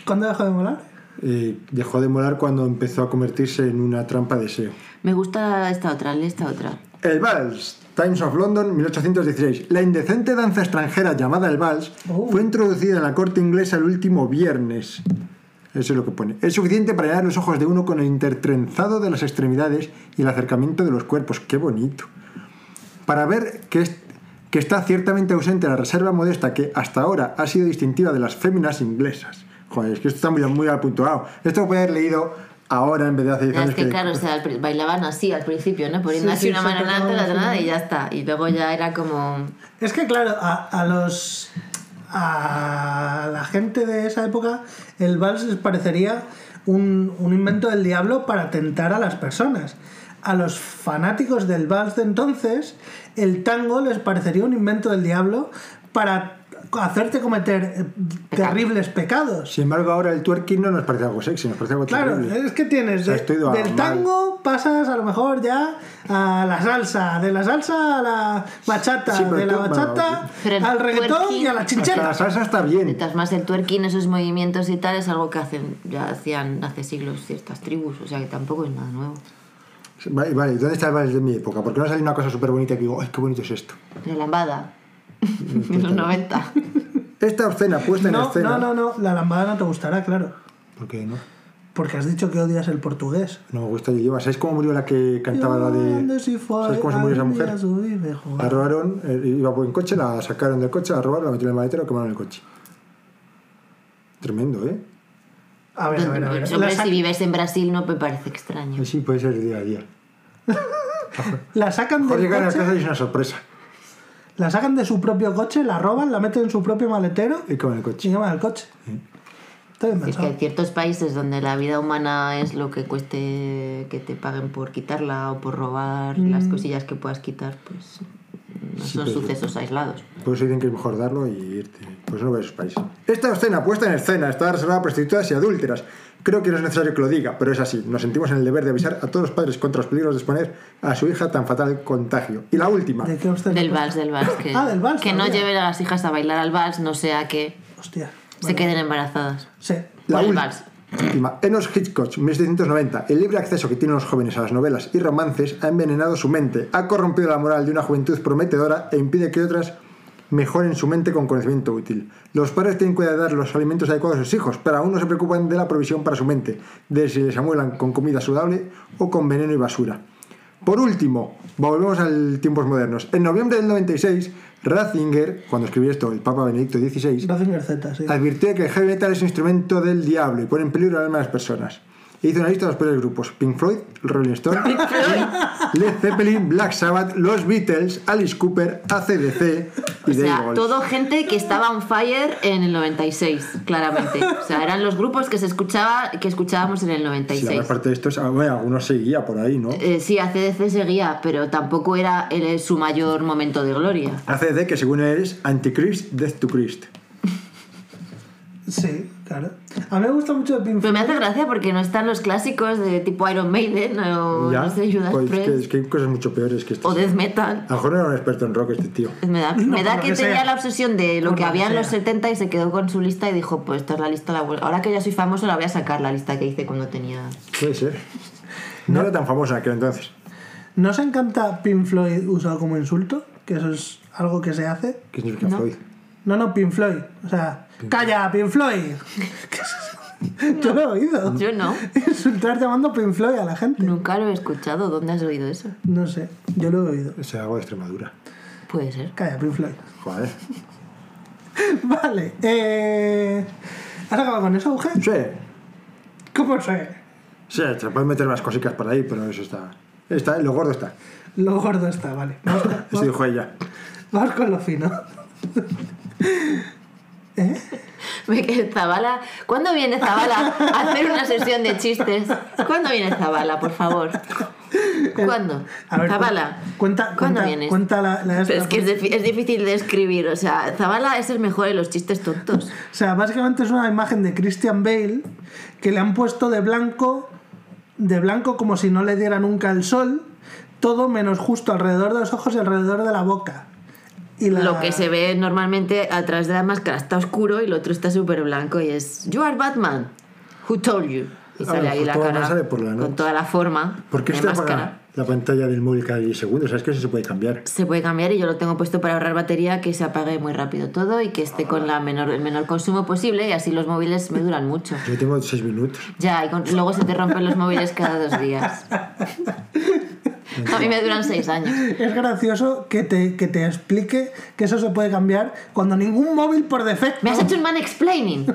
¿Cuándo dejó de molar? Eh, dejó de molar cuando empezó a convertirse en una trampa de SEO. Me gusta esta otra, lee esta otra. El Vals, Times of London, 1816. La indecente danza extranjera llamada el Vals Oh. fue introducida en la corte inglesa el último viernes. Eso es lo que pone. Es suficiente para llenar los ojos de uno con el intertrenzado de las extremidades y el acercamiento de los cuerpos. ¡Qué bonito! Para ver que, es- que está ciertamente ausente la reserva modesta que hasta ahora ha sido distintiva de las féminas inglesas. Joder, es que esto está muy, muy apuntado. Esto lo puede haber leído ahora en vez de hace 10 Ya, años. es que claro, o sea, bailaban así al principio, ¿no? Poniendo Sí, así sí, una mano tocaban delante, la otra y ya está. Y luego ya era como... Es que claro, a, a los a la gente de esa época el vals les parecería un, un invento del diablo para tentar a las personas. A los fanáticos del vals de entonces, el tango les parecería un invento del diablo para hacerte cometer eh, terribles pecados. Sin embargo, ahora el twerking no nos parece algo sexy, nos parece algo Claro, terrible. es que tienes sea, de- del mal. tango pasas a lo mejor ya a la salsa, de la salsa a la bachata, Sí, de la tú- bueno, bachata el al reggaetón twerking- y a la Hasta la chincheta. salsa está bien. todas más el twerking, esos movimientos y tal, es algo que hacen, ya hacían hace siglos ciertas tribus, o sea que tampoco es nada nuevo. Vale, vale, ¿dónde está el vals de mi época? Porque no sale una cosa súper bonita que digo, ¡ay, qué bonito es esto! La lambada, en los 90. Esta escena puesta en No, escena. no, no, no, la lambada no te gustará, claro. ¿Por qué no? Porque has dicho que odias el portugués. No me gusta el idioma. ¿Sabes cómo murió la que cantaba la de. ¿Sabes cómo se murió esa mujer? La robaron, eh, iba por en coche, la sacaron del coche, la robaron, la metieron en el maletero, quemaron el coche. Tremendo, ¿eh? A ver, a ver, a ver. Hombre, si vives en Brasil no me parece extraño. Sí, puede ser día a día. la sacan del llegar a coche, casa y es una sorpresa. La sacan de su propio coche, la roban, la meten en su propio maletero Y queman el y coche. queman el coche. Es que hay ciertos países donde la vida humana es lo que cueste que te paguen por quitarla o por robar las cosillas que puedas quitar, pues no Sí, son sucesos aislados. Por eso dicen que es mejor darlo y irte. Pues no ves esos países. Esta escena puesta en escena está reservada a prostitutas y adúlteras. Creo que no es necesario que lo diga, pero es así. Nos sentimos en el deber de avisar a todos los padres contra los peligros de exponer a su hija tan fatal contagio. Y la última. ¿De qué usted Del vals, del vals. Que, Ah, del vals que no lleven a las hijas a bailar al vals, no sea que Hostia. se queden embarazadas. Sí. La el vals. última. Enos Hitchcock, 1790. El libre acceso que tienen los jóvenes a las novelas y romances ha envenenado su mente, ha corrompido la moral de una juventud prometedora e impide que otras mejoren su mente con conocimiento útil. Los padres tienen que dar los alimentos adecuados a sus hijos, pero aún no se preocupan de la provisión para su mente, de si les amuelan con comida saludable o con veneno y basura. Por último, volvemos a tiempos modernos. En noviembre del 96, Ratzinger, cuando escribió esto, el Papa Benedicto XVI, Ratzinger Z, sí. advirtió que el heavy metal es un instrumento del diablo y pone en peligro a las personas. E hizo una lista de los peores grupos: Pink Floyd, Rolling Stone, Led Zeppelin, Black Sabbath, Los Beatles, Alice Cooper, ACDC y O The sea, Eagles. todo gente que estaba on fire en el 96, claramente. O sea, eran los grupos que se escuchaba que escuchábamos en el Sí, la 96. mayor parte de estos, ah, bueno, algunos seguía por ahí, ¿no? Eh, sí, ACDC seguía, pero tampoco era el- su mayor momento de gloria. ACDC, que según él es Antichrist, Death to Christ. Sí, claro. A mí me gusta mucho de Pink Pero me Floyd. hace gracia porque no están los clásicos de tipo Iron Maiden o Ya, no sé, Judas pues es que, Priest es que hay cosas mucho peores que esto. o Death Metal. A lo mejor era un experto en rock este tío. Me da, No, me da que que tenía la obsesión de lo Por que había que en los sea. 70 y se quedó con su lista y dijo, pues esta es la lista, la ahora que ya soy famoso la voy a sacar, la lista que hice cuando tenía... Puede ser. No, era tan famosa aquel entonces. ¿No os encanta Pink Floyd usado como insulto? Que eso es algo que se hace. ¿Qué significa No. Floyd? No, no, Pink Floyd. O sea, ¡calla, Pink Floyd! ¿Qué es eso? Yo lo he oído. Yo no, Insultar llamando Pink Floyd a la gente. nunca lo he escuchado. ¿Dónde has oído eso? No sé, yo lo he oído. Es algo de Extremadura. Puede ser. Calla, Pink Floyd. Joder. Vale, eh... ¿Has acabado con eso, Uge? Sí, ¿Cómo sé? sí, se pueden meter más cositas por ahí, pero eso está. está lo gordo está. Lo gordo está, vale. Vamos, Eso vamos- dijo ella. vamos con lo fino. ¿Eh? Quedé Zabala. ¿Cuándo viene Zabala a hacer una sesión de chistes? ¿Cuándo viene Zabala, por favor? ¿Cuándo? A ver, Zabala. Cuenta, ¿Cuándo cuenta, vienes? cuenta la, la esta, Pero es que es difícil de escribir. O sea, Zabala es el mejor de los chistes tontos. O sea, básicamente es una imagen de Christian Bale que le han puesto de blanco, de blanco como si no le diera nunca el sol, todo menos justo alrededor de los ojos y alrededor de la boca. Y la- Lo que se ve normalmente atrás de la máscara está oscuro y el otro está súper blanco y es You are Batman. Who told you? Y sale ahí la cara sale por la con toda la forma ¿Por qué de máscara. la pantalla del móvil cada 10 segundos? ¿Sabes que eso se puede cambiar? Se puede cambiar y yo lo tengo puesto para ahorrar batería, que se apague muy rápido todo y que esté con la menor, el menor consumo posible y así los móviles me duran mucho. Yo tengo 6 minutos. Ya, y con- luego se te rompen los móviles cada dos días. A mí me duran seis años. Es gracioso que te, que te explique que eso se puede cambiar cuando ningún móvil por defecto. Me has hecho un man explaining.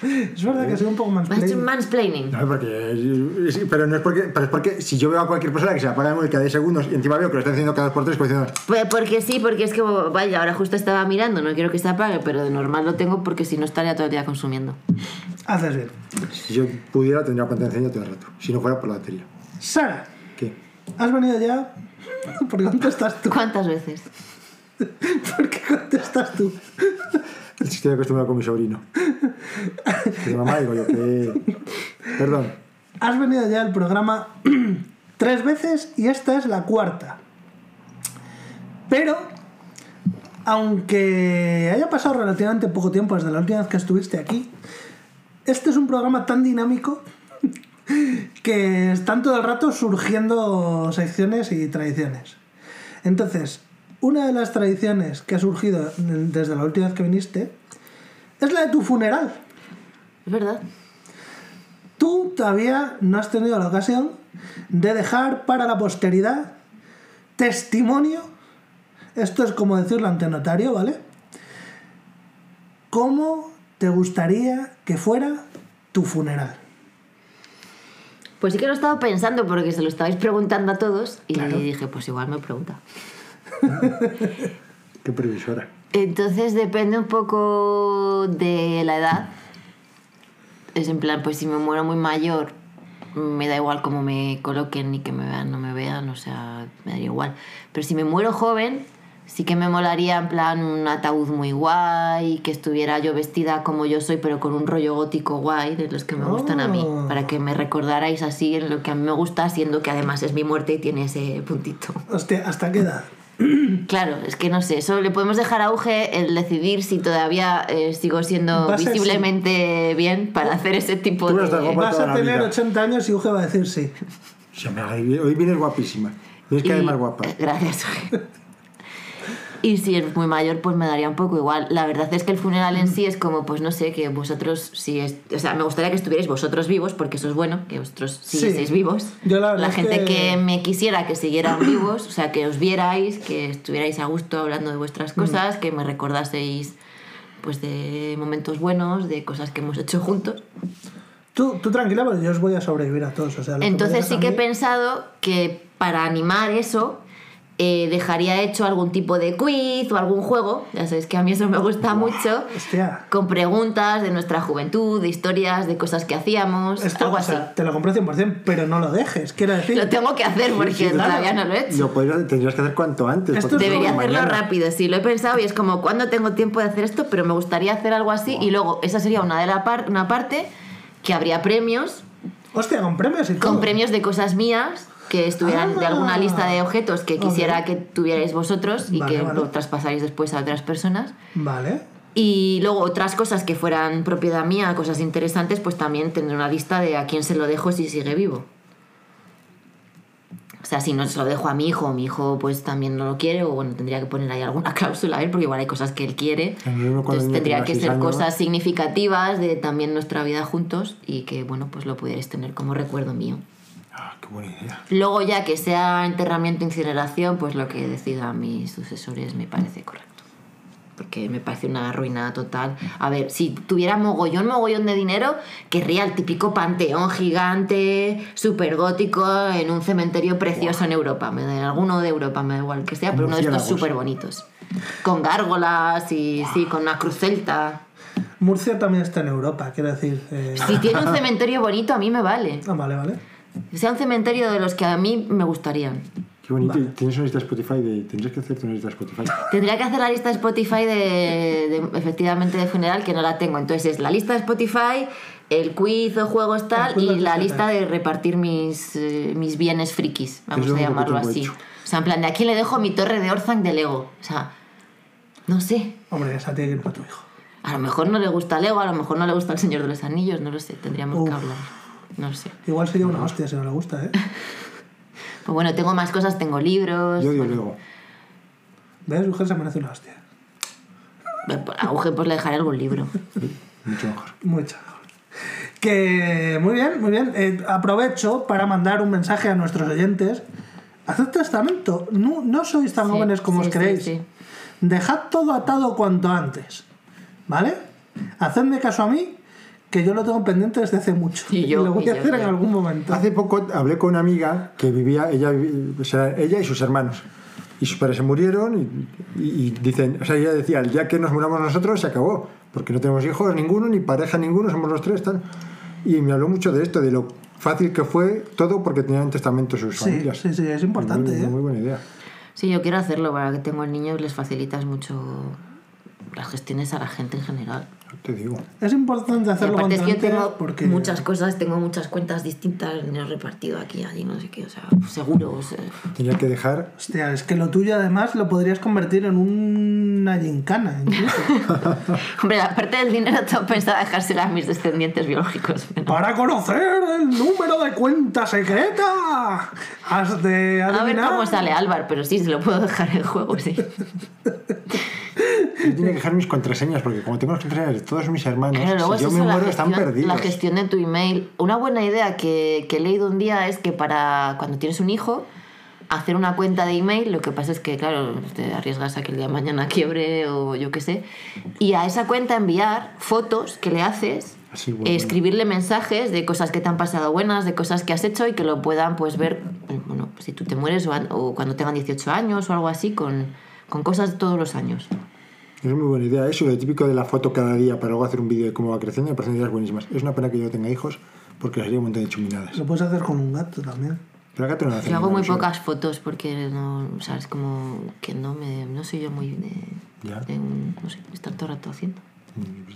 Es verdad que soy un poco más Me has hecho un mansplaining. No, porque, sí, pero no es porque, pero es porque si yo veo a cualquier persona que se apaga el móvil cada 10 segundos y encima veo que lo está haciendo cada 2 por 3 pues diciendo, Pues porque sí, porque es que, vaya, ahora justo estaba mirando, no quiero que se apague, pero de normal lo tengo porque si no estaría todo el día consumiendo. Haces bien. si yo pudiera tendría la pantalla todo el rato, si no fuera por la batería. Sara. ¿Has venido ya? ¿Por qué contestas tú? ¿Cuántas veces? ¿Por qué contestas tú? Estoy acostumbrado con mi sobrino. Que mamá digo yo que... Perdón. Has venido ya al programa tres veces y esta es la cuarta. Pero, aunque haya pasado relativamente poco tiempo desde la última vez que estuviste aquí, este es un programa tan dinámico que están todo el rato surgiendo secciones y tradiciones. Entonces, una de las tradiciones que ha surgido desde la última vez que viniste es la de tu funeral. Es verdad. Tú todavía no has tenido la ocasión de dejar para la posteridad testimonio, esto es como decirlo ante notario, ¿vale? ¿Cómo te gustaría que fuera tu funeral? Pues sí que lo he estado pensando porque se lo estabais preguntando a todos y Claro. dije, pues igual me pregunta. Qué previsora. Entonces depende un poco de la edad es en plan, pues si me muero muy mayor, me da igual cómo me coloquen ni que me vean, no me vean, o sea, me daría igual. Pero si me muero joven, sí que me molaría en plan un ataúd muy guay, que estuviera yo vestida como yo soy, pero con un rollo gótico guay, de los que me gustan a mí, Oh. para que me recordarais así en lo que a mí me gusta, siendo que además es mi muerte y tiene ese puntito. Hostia, ¿hasta qué edad? Claro, es que no sé, eso le podemos dejar a Auge el decidir si todavía eh, sigo siendo visiblemente bien para hacer ese tipo Tú de... Vas a tener vida. 80 años y Uge va a decir sí. Hoy vienes guapísima. Cada vez Y- más guapa. Gracias. Y si es muy mayor, pues me daría un poco igual. La verdad es que el funeral en sí es como, pues no sé, que vosotros, si es, o sea, me gustaría que estuvierais vosotros vivos, porque eso es bueno, que vosotros Sí. siguieseis vivos. Yo la verdad es gente que- que... me quisiera que siguieran vivos, o sea, que os vierais, que estuvierais a gusto hablando de vuestras Mm. cosas, que me recordaseis pues de momentos buenos, de cosas que hemos hecho juntos. Tú, tú tranquila, porque yo os voy a sobrevivir a todos. O sea, que Entonces digas sí que he pensado que para animar eso eh, dejaría hecho algún tipo de quiz o algún juego, ya sabéis que a mí eso me gusta mucho, Hostia. con preguntas de nuestra juventud, de historias, de cosas que hacíamos, Esto, algo o así. sea, te lo compro 100%, pero no lo dejes. Quiero decir, Lo tengo que hacer porque sí, claro. todavía no lo he hecho. Lo podrías- tendrías que hacer cuanto antes. Esto Debería hacerlo mañana. rápido, sí, lo he pensado y es como, ¿cuándo tengo tiempo de hacer esto? Pero me gustaría hacer algo así y luego esa sería una, de la par- una parte que habría premios hostia, con premios y todo. con premios de cosas mías que estuvieran de alguna Ah. lista de objetos que quisiera Ok. que tuvierais vosotros y Vale, que vale. lo traspasaréis después a otras personas. Vale. Y luego otras cosas que fueran propiedad mía, cosas interesantes, pues también tendré una lista de a quién se lo dejo si sigue vivo. O sea, si no se lo dejo a mi hijo, mi hijo pues también no lo quiere, o bueno, tendría que poner ahí alguna cláusula a él, porque igual hay cosas que él quiere. Entonces tendría que ser años- cosas significativas de también nuestra vida juntos y que, bueno, pues lo pudierais tener como recuerdo mío. Qué buena idea. Luego ya que sea enterramiento incineración, pues lo que decidan mis sucesores me parece correcto. Porque me parece una ruina total. A ver, si tuviera mogollón, mogollón de dinero, querría el típico panteón gigante, súper gótico, en un cementerio precioso en Europa. Me da- En alguno de Europa, me da igual que sea, pero uno de estos súper bonitos. Con gárgolas y sí, con una cruz celta. Murcia también está en Europa, quiero decir. eh, Si tiene un cementerio bonito, a mí me vale. Ah, vale, vale. Que sea un cementerio de los que a mí me gustarían. Qué bonito. Tienes una lista de Spotify. De... Tendrías que hacerte una lista de Spotify. Tendría que hacer la lista de Spotify de, de- efectivamente de funeral que no la tengo. Entonces es la lista de Spotify, el quiz o juegos tal y la que lista de repartir mis, eh, mis bienes frikis, vamos a que llamarlo así. hecho. O sea, en plan, ¿de a quién le dejo mi torre de Orzang de Lego? O sea, no sé. Hombre, esa tiene que ir para tu hijo. A lo mejor no le gusta Lego, a lo mejor no le gusta el Señor de los Anillos, no lo sé, tendríamos que Uf. hablar. No sé. Igual sería una hostia si no le gusta, ¿eh? Pues bueno, tengo más cosas, tengo libros. Yo odio bueno, luego. ¿Ves? Mujer se merece una hostia. A Auge pues le dejaré algún libro. Mucho mejor. Mucho mejor. Que muy bien, muy bien. Eh, aprovecho para mandar un mensaje a nuestros oyentes. Haced testamento. No, no sois tan Sí, jóvenes como sí, os sí, creéis. sí. Dejad todo atado cuanto antes. ¿Vale? Hacedme caso a mí, que yo lo tengo pendiente desde hace mucho. Y yo, lo voy y a yo, hacer en yo. algún momento. Hace poco hablé con una amiga que vivía, ella, o sea, ella y sus hermanos. Y sus padres se murieron y, y- y dicen, o sea, ella decía, el día que nos muramos nosotros se acabó, porque no tenemos hijos ninguno, ni pareja ninguno, somos los tres, tal. Y me habló mucho de esto, de lo fácil que fue todo porque tenían en testamento sus Sí, familias. sí, sí, es importante. Muy, ¿eh? muy buena idea. Sí, yo quiero hacerlo para que tengo el niño y les facilitas mucho las gestiones a la gente en general. Te digo. Es importante hacerlo aparte es que yo antes tengo porque muchas cosas, tengo muchas cuentas distintas, me he repartido aquí, allí, no sé qué, o sea, seguros. eh. Tenía que dejar. Hostia, es que lo tuyo además lo podrías convertir en una gincana, incluso. Hombre, aparte del dinero, tengo pensado dejársela a mis descendientes biológicos. pero- Para conocer el número de cuenta secreta, has de A ver adivinar. cómo sale Álvaro, pero sí, se lo puedo dejar en juego, sí. Yo tenía que dejar mis contraseñas, porque como tengo las contraseñas de todos mis hermanos, Claro, si yo me muero están perdidos. La gestión de tu email. Una buena idea que, que he leído un día es que para cuando tienes un hijo, hacer una cuenta de email, lo que pasa es que, claro, te arriesgas a que el día de mañana quiebre o yo qué sé, y a esa cuenta enviar fotos que le haces, Así, bueno, escribirle mensajes de cosas que te han pasado buenas, de cosas que has hecho y que lo puedan pues ver, eh, bueno, si tú te mueres o cuando tengan 18 años o algo así, con, con cosas de todos los años. Es muy buena idea. Eso, lo típico de la foto cada día para luego hacer un vídeo de cómo va creciendo, me parecen ideas buenísimas. Es una pena que yo no tenga hijos porque les haría un montón de chuminadas. Lo puedes hacer con un gato también. Pero acá te lo hacen Yo hago muy pocas fotos porque no, sabes, como que no me, no soy yo muy de, Ya. de un- no sé, estar todo el rato haciendo.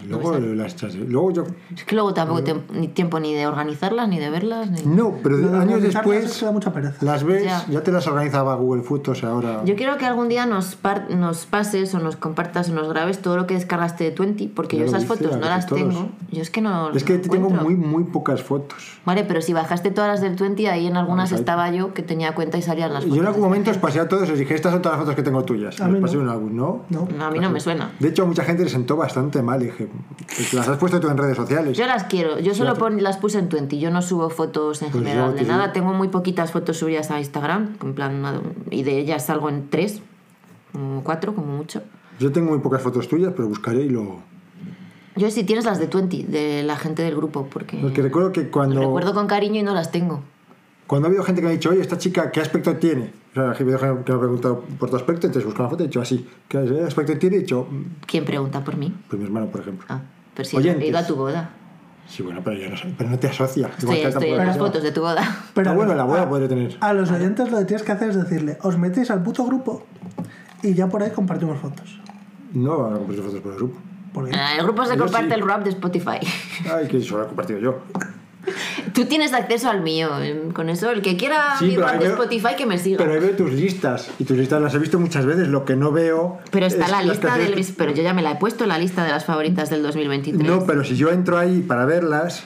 Y Luego las echas. Luego yo. Es que luego tampoco tengo ni tiempo ni de organizarlas, ni de verlas, ni... No, pero de años después que da mucha pereza. las ves, Ya. ya, te las organizaba Google Fotos ahora. Yo quiero que algún día nos, par- nos pases o nos compartas o nos grabes todo lo que descargaste de Twenty, porque Ya yo lo esas fotos no las todos. tengo. Yo es que no. es que no tengo encuentro. muy, muy pocas fotos. Vale, pero si bajaste todas las del Twenty, ahí en algunas ahí. estaba yo que tenía cuenta y salían las fotos. yo en algún momento os pasé a todos y os dije, estas son todas las fotos que tengo tuyas. A Les mí no. pasé un álbum, ¿no? No. No, a mí no me suena. De hecho, a mucha gente le sentó bastante mal. Y Dije, "Pues las has puesto tú en redes sociales. Yo las quiero, yo solo pon- las puse en Twenty, yo no subo fotos en Pues general de nada, digo- tengo muy poquitas fotos subidas a Instagram, en plan, y de ellas salgo en tres, cuatro, como mucho. Yo tengo muy pocas fotos tuyas, pero buscaré y lo... Yo sí tienes las de Twenty, de la gente del grupo, porque Porque recuerdo que cuando, recuerdo con cariño y no las tengo. cuando ha habido gente que me ha dicho, oye, esta chica, ¿qué aspecto tiene? O sea, que me ha que me ha preguntado por tu aspecto, entonces busco una foto y he dicho así, ¿qué aspecto tiene? He dicho, "Mm, ¿Quién pregunta por mí? pues mi hermano, por ejemplo. Ah, pero si Oyentes. he ido a tu boda. Sí, bueno, pero, yo no, pero no te asocia. Estoy, estoy en las fotos de tu boda. Pero Ah, bueno, la boda podría tener. A los oyentes lo que tienes que hacer es decirle, os metéis al puto grupo y ya por ahí compartimos fotos. No van a compartir fotos por el grupo. Porque Ah, El grupo se Yo comparte sí. el rap de Spotify. Ay, que eso lo he compartido yo. Tú tienes acceso al mío. eh, Con eso, el que quiera Sí, mi de veo- Spotify que me siga. Pero ahí veo tus listas. Y tus listas las he visto muchas veces. Lo que no veo. Pero está es la lista del... que- Pero yo ya me la he puesto, la lista de las favoritas del 2023. No, pero si yo entro ahí para verlas.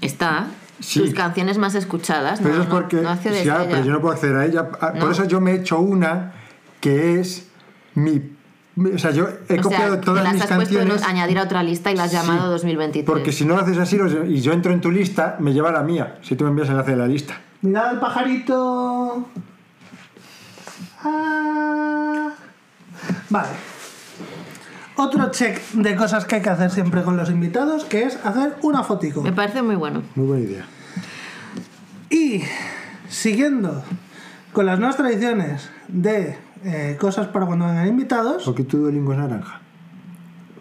Está. Sí. Tus canciones más escuchadas. Pero no, eso es no, porque. no sí, ah, ella. pero yo no puedo acceder a ella. Ah, No. Por eso yo me he hecho una que es mi. O sea, yo he o copiado sea, todas las mis has puesto en añadir a otra lista y la has Sí, llamado 2023. Porque si no lo haces así y yo entro en tu lista, me lleva a la mía. Si tú me envías el enlace de la lista. Mirad al pajarito. Ah. Vale. Otro check de cosas que hay que hacer siempre con los invitados, que es hacer una fotico. Me parece muy bueno. Muy buena idea. Y siguiendo con las nuevas tradiciones de eh, cosas para cuando vengan invitados, Porque tu Duolingo es naranja.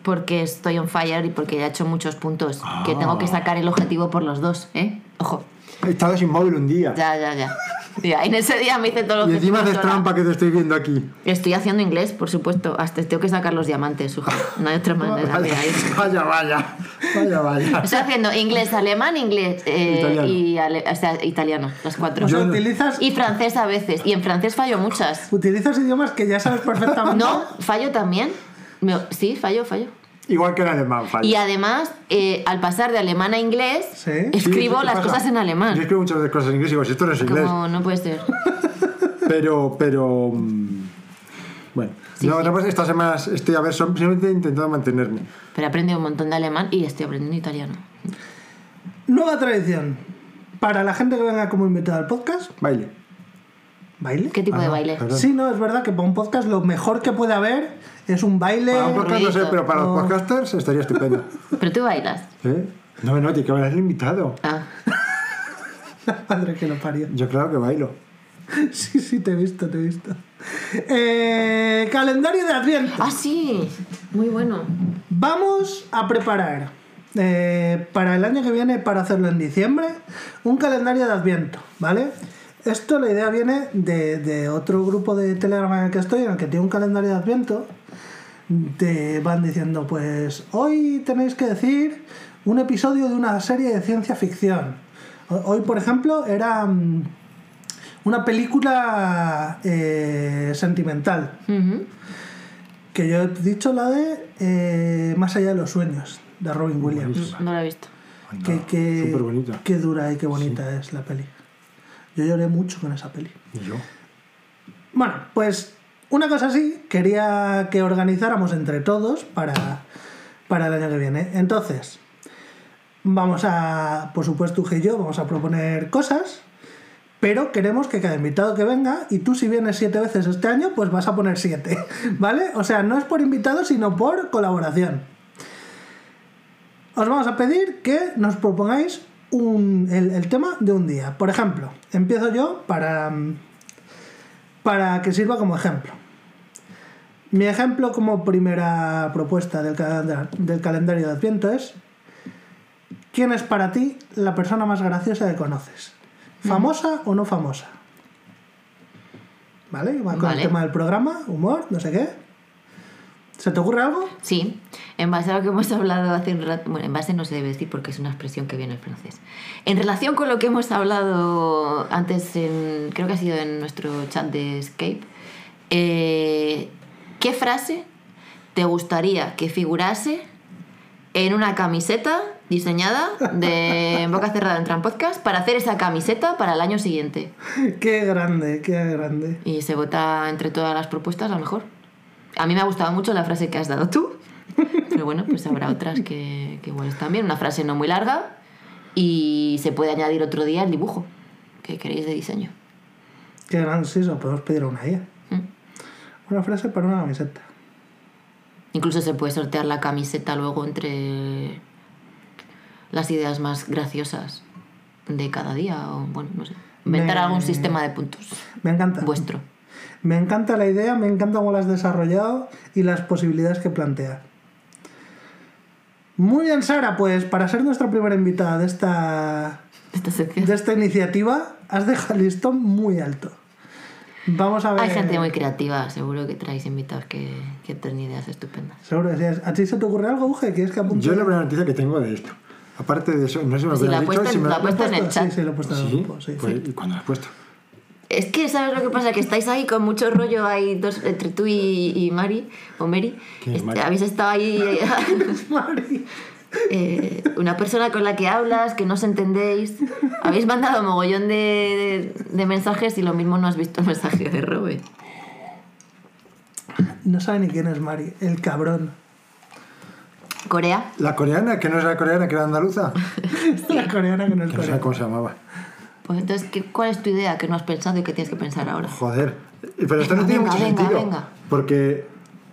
Porque estoy on fire y porque ya he hecho muchos puntos. Que Ah. tengo que sacar el objetivo por los dos, ¿eh? Ojo. He estado sin móvil un día. Ya, ya, ya. Ya, en ese día me hice todo lo Y que encima haces trampa que te estoy viendo aquí. Estoy haciendo inglés, por supuesto. Hasta tengo que sacar los diamantes, suja. No hay otra manera. Vaya, vaya, vaya. Vaya, vaya. Estoy haciendo inglés, alemán, inglés eh, Italiano. y ale- o sea, italiano, las cuatro. Yo utilizas, Y francés a veces. Y en francés fallo muchas. utilizas idiomas que ya sabes perfectamente. No, fallo también. Me- sí, fallo, fallo. Igual que en alemán, falla. Y además, eh, al pasar de alemán a inglés, Sí. Sí, escribo ¿qué las pasa? cosas en Yo alemán. escribo muchas veces cosas en inglés y digo, si esto no es inglés. Como no puede ser. Pero, pero. mm, Bueno, Sí, no, sí. no, pues estas semanas estoy a ver, simplemente intentando mantenerme. Pero he aprendido un montón de alemán y estoy aprendiendo italiano. Nueva tradición. Para la gente que venga como invitada al podcast, Baile. baile. ¿Qué tipo Ah, de baile? perdón. Sí, no, es verdad que para un podcast lo mejor que puede haber es un baile. Para un podcast no sé, pero para los podcasters estaría estupendo. Pero tú bailas. ¿Eh? No, no, tiene que bailar el invitado. Ah, Madre que lo parió. Yo claro que bailo. Sí, sí, te he visto, te he visto. Eh, calendario de Adviento. Ah, sí. Muy bueno. Vamos a preparar eh, para el año que viene, para hacerlo en diciembre, un calendario de Adviento, ¿vale? Esto la idea viene de, de otro grupo de Telegram en el que estoy, en el que tiene un calendario de Adviento. Te van diciendo, pues hoy tenéis que decir un episodio de una serie de ciencia ficción. Ho- Hoy, por ejemplo, era mm, una película eh, sentimental. Que yo he dicho la de eh, Más allá de los sueños, de Robin Williams. No lo he visto. Que, que, Súper bonita. qué dura y qué bonita es la peli. Yo lloré mucho con esa peli. Y yo. Bueno, pues una cosa así quería que organizáramos entre todos para, para el año que viene. Entonces, vamos a, por supuesto, Uge y yo vamos a proponer cosas, pero queremos que cada invitado que venga, y tú si vienes siete veces este año, pues vas a poner siete, ¿vale? O sea, no es por invitado, sino por colaboración. Os vamos a pedir que nos propongáis un- el, tema de un día. Por ejemplo, empiezo yo para, para que sirva como ejemplo. Mi ejemplo como primera propuesta del, calendar- del calendario de Adviento es ¿Quién es para ti la persona más graciosa que conoces? ¿Famosa o no famosa? ¿Vale? Va con Vale. el tema del programa, humor, no sé qué. ¿Se te ocurre algo? Sí, en base a lo que hemos hablado hace un rato, bueno, en base no se debe decir porque es una expresión que viene en francés. En relación con lo que hemos hablado antes, en, creo que ha sido en nuestro chat de Escape, eh, ¿qué frase te gustaría que figurase en una camiseta diseñada de boca cerrada en Tran Podcast para hacer esa camiseta para el año siguiente? Qué grande, qué grande. Y se vota entre todas las propuestas a lo mejor. A mí me ha gustado mucho la frase que has dado tú. Pero bueno, pues habrá otras que, que igual están bien. Una frase no muy larga y se puede añadir otro día el dibujo que queréis de diseño. Qué grande, sí, eso podemos pedir a una IA. Mm. Una frase para una camiseta. Incluso se puede sortear la camiseta luego entre las ideas más graciosas de cada día o bueno, no sé. Inventar Me- algún sistema de puntos Me encanta. vuestro. Me encanta la idea, me encanta cómo la has desarrollado y las posibilidades que plantea. Muy bien, Sara, pues para ser nuestra primera invitada de esta, de esta iniciativa, has dejado el listón muy alto. Vamos a ver. Hay gente muy creativa, seguro que traéis invitados que, que tienen ideas estupendas. Seguro sí. ¿A ti se te ocurre algo, Uge? ¿Quieres que apunte? Yo es la primera noticia que tengo de esto. Aparte de eso, no sé si me Sí, lo dicho. si en- me la ha lo- puesto en el Sí, chat. sí, lo he puesto en el Sí, grupo, sí. pues, ¿y cuándo lo has puesto? Es que, ¿sabes lo que pasa? Que estáis ahí con mucho rollo ahí dos, entre tú y, y Mari, o Mary. ¿Quién es Mari? Habéis estado ahí Mari. eh, una persona con la que hablas, que no os entendéis. Habéis mandado mogollón de, de, de mensajes y lo mismo no has visto el mensaje de Robert. No sabe ni quién es Mari, el cabrón. Corea. La coreana, que no es la coreana, que era andaluza. La coreana que no es Que no sé coreana. cómo se llamaba. Pues entonces, ¿qué, ¿cuál es tu idea que no has pensado y que tienes que pensar ahora? Joder. Pero esto no tiene venga, mucho venga, sentido. venga. Porque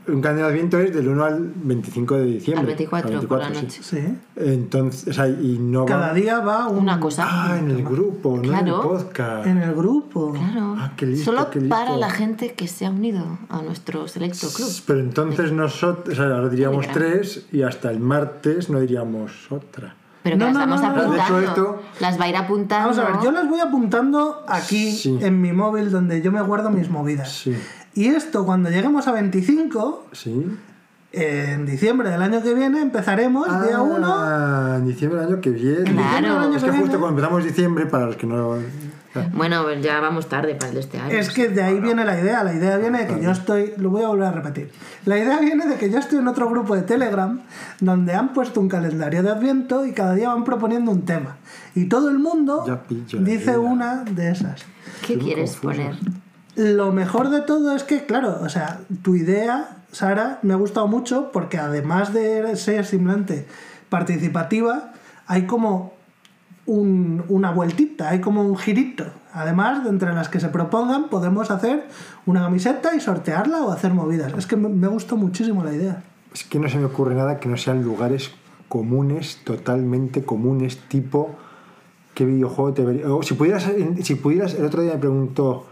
un calendario de Adviento es del 1 al 25 de diciembre. Al 24 por la noche. Sí. Entonces, o sea, y no va- Cada día va un- Una cosa. Ah, en el grupo, no en el podcast. en el grupo. Claro. Ah, qué listo, Solo qué listo. para la gente que se ha unido a nuestro selecto club. Pero entonces nosotros, o sea, ahora diríamos tres y hasta el martes no diríamos otra. Pero que No, las no, vamos no, no. De hecho, apuntando. esto- Las va a ir apuntando. Vamos a ver, yo las voy apuntando aquí Sí. en mi móvil donde yo me guardo mis movidas. Sí. Y esto, cuando lleguemos a 25, ¿Sí? en diciembre del año que viene, empezaremos día 1. Ah, en diciembre del año que viene. Claro. Es que justo cuando empezamos diciembre, para los que no... Bueno, pues ya vamos tarde para el de este año. Es que de ahí viene la idea. La idea viene de que yo estoy. Lo voy a volver a repetir. La idea viene de que yo estoy en otro grupo de Telegram donde han puesto un calendario de Adviento y cada día van proponiendo un tema. Y todo el mundo dice idea. una de esas. ¿Qué Estoy quieres confuso. poner? Lo mejor de todo es que, claro, o sea, tu idea, Sara, me ha gustado mucho porque además de ser simplemente participativa, hay como un- una vueltita, hay como un girito. Además, de entre las que se propongan, podemos hacer una camiseta y sortearla o hacer movidas. Es que me, me gustó muchísimo la idea. Es que no se me ocurre nada que no sean lugares comunes, totalmente comunes, tipo qué videojuego te verías. Si pudieras, si pudieras, el otro día me preguntó,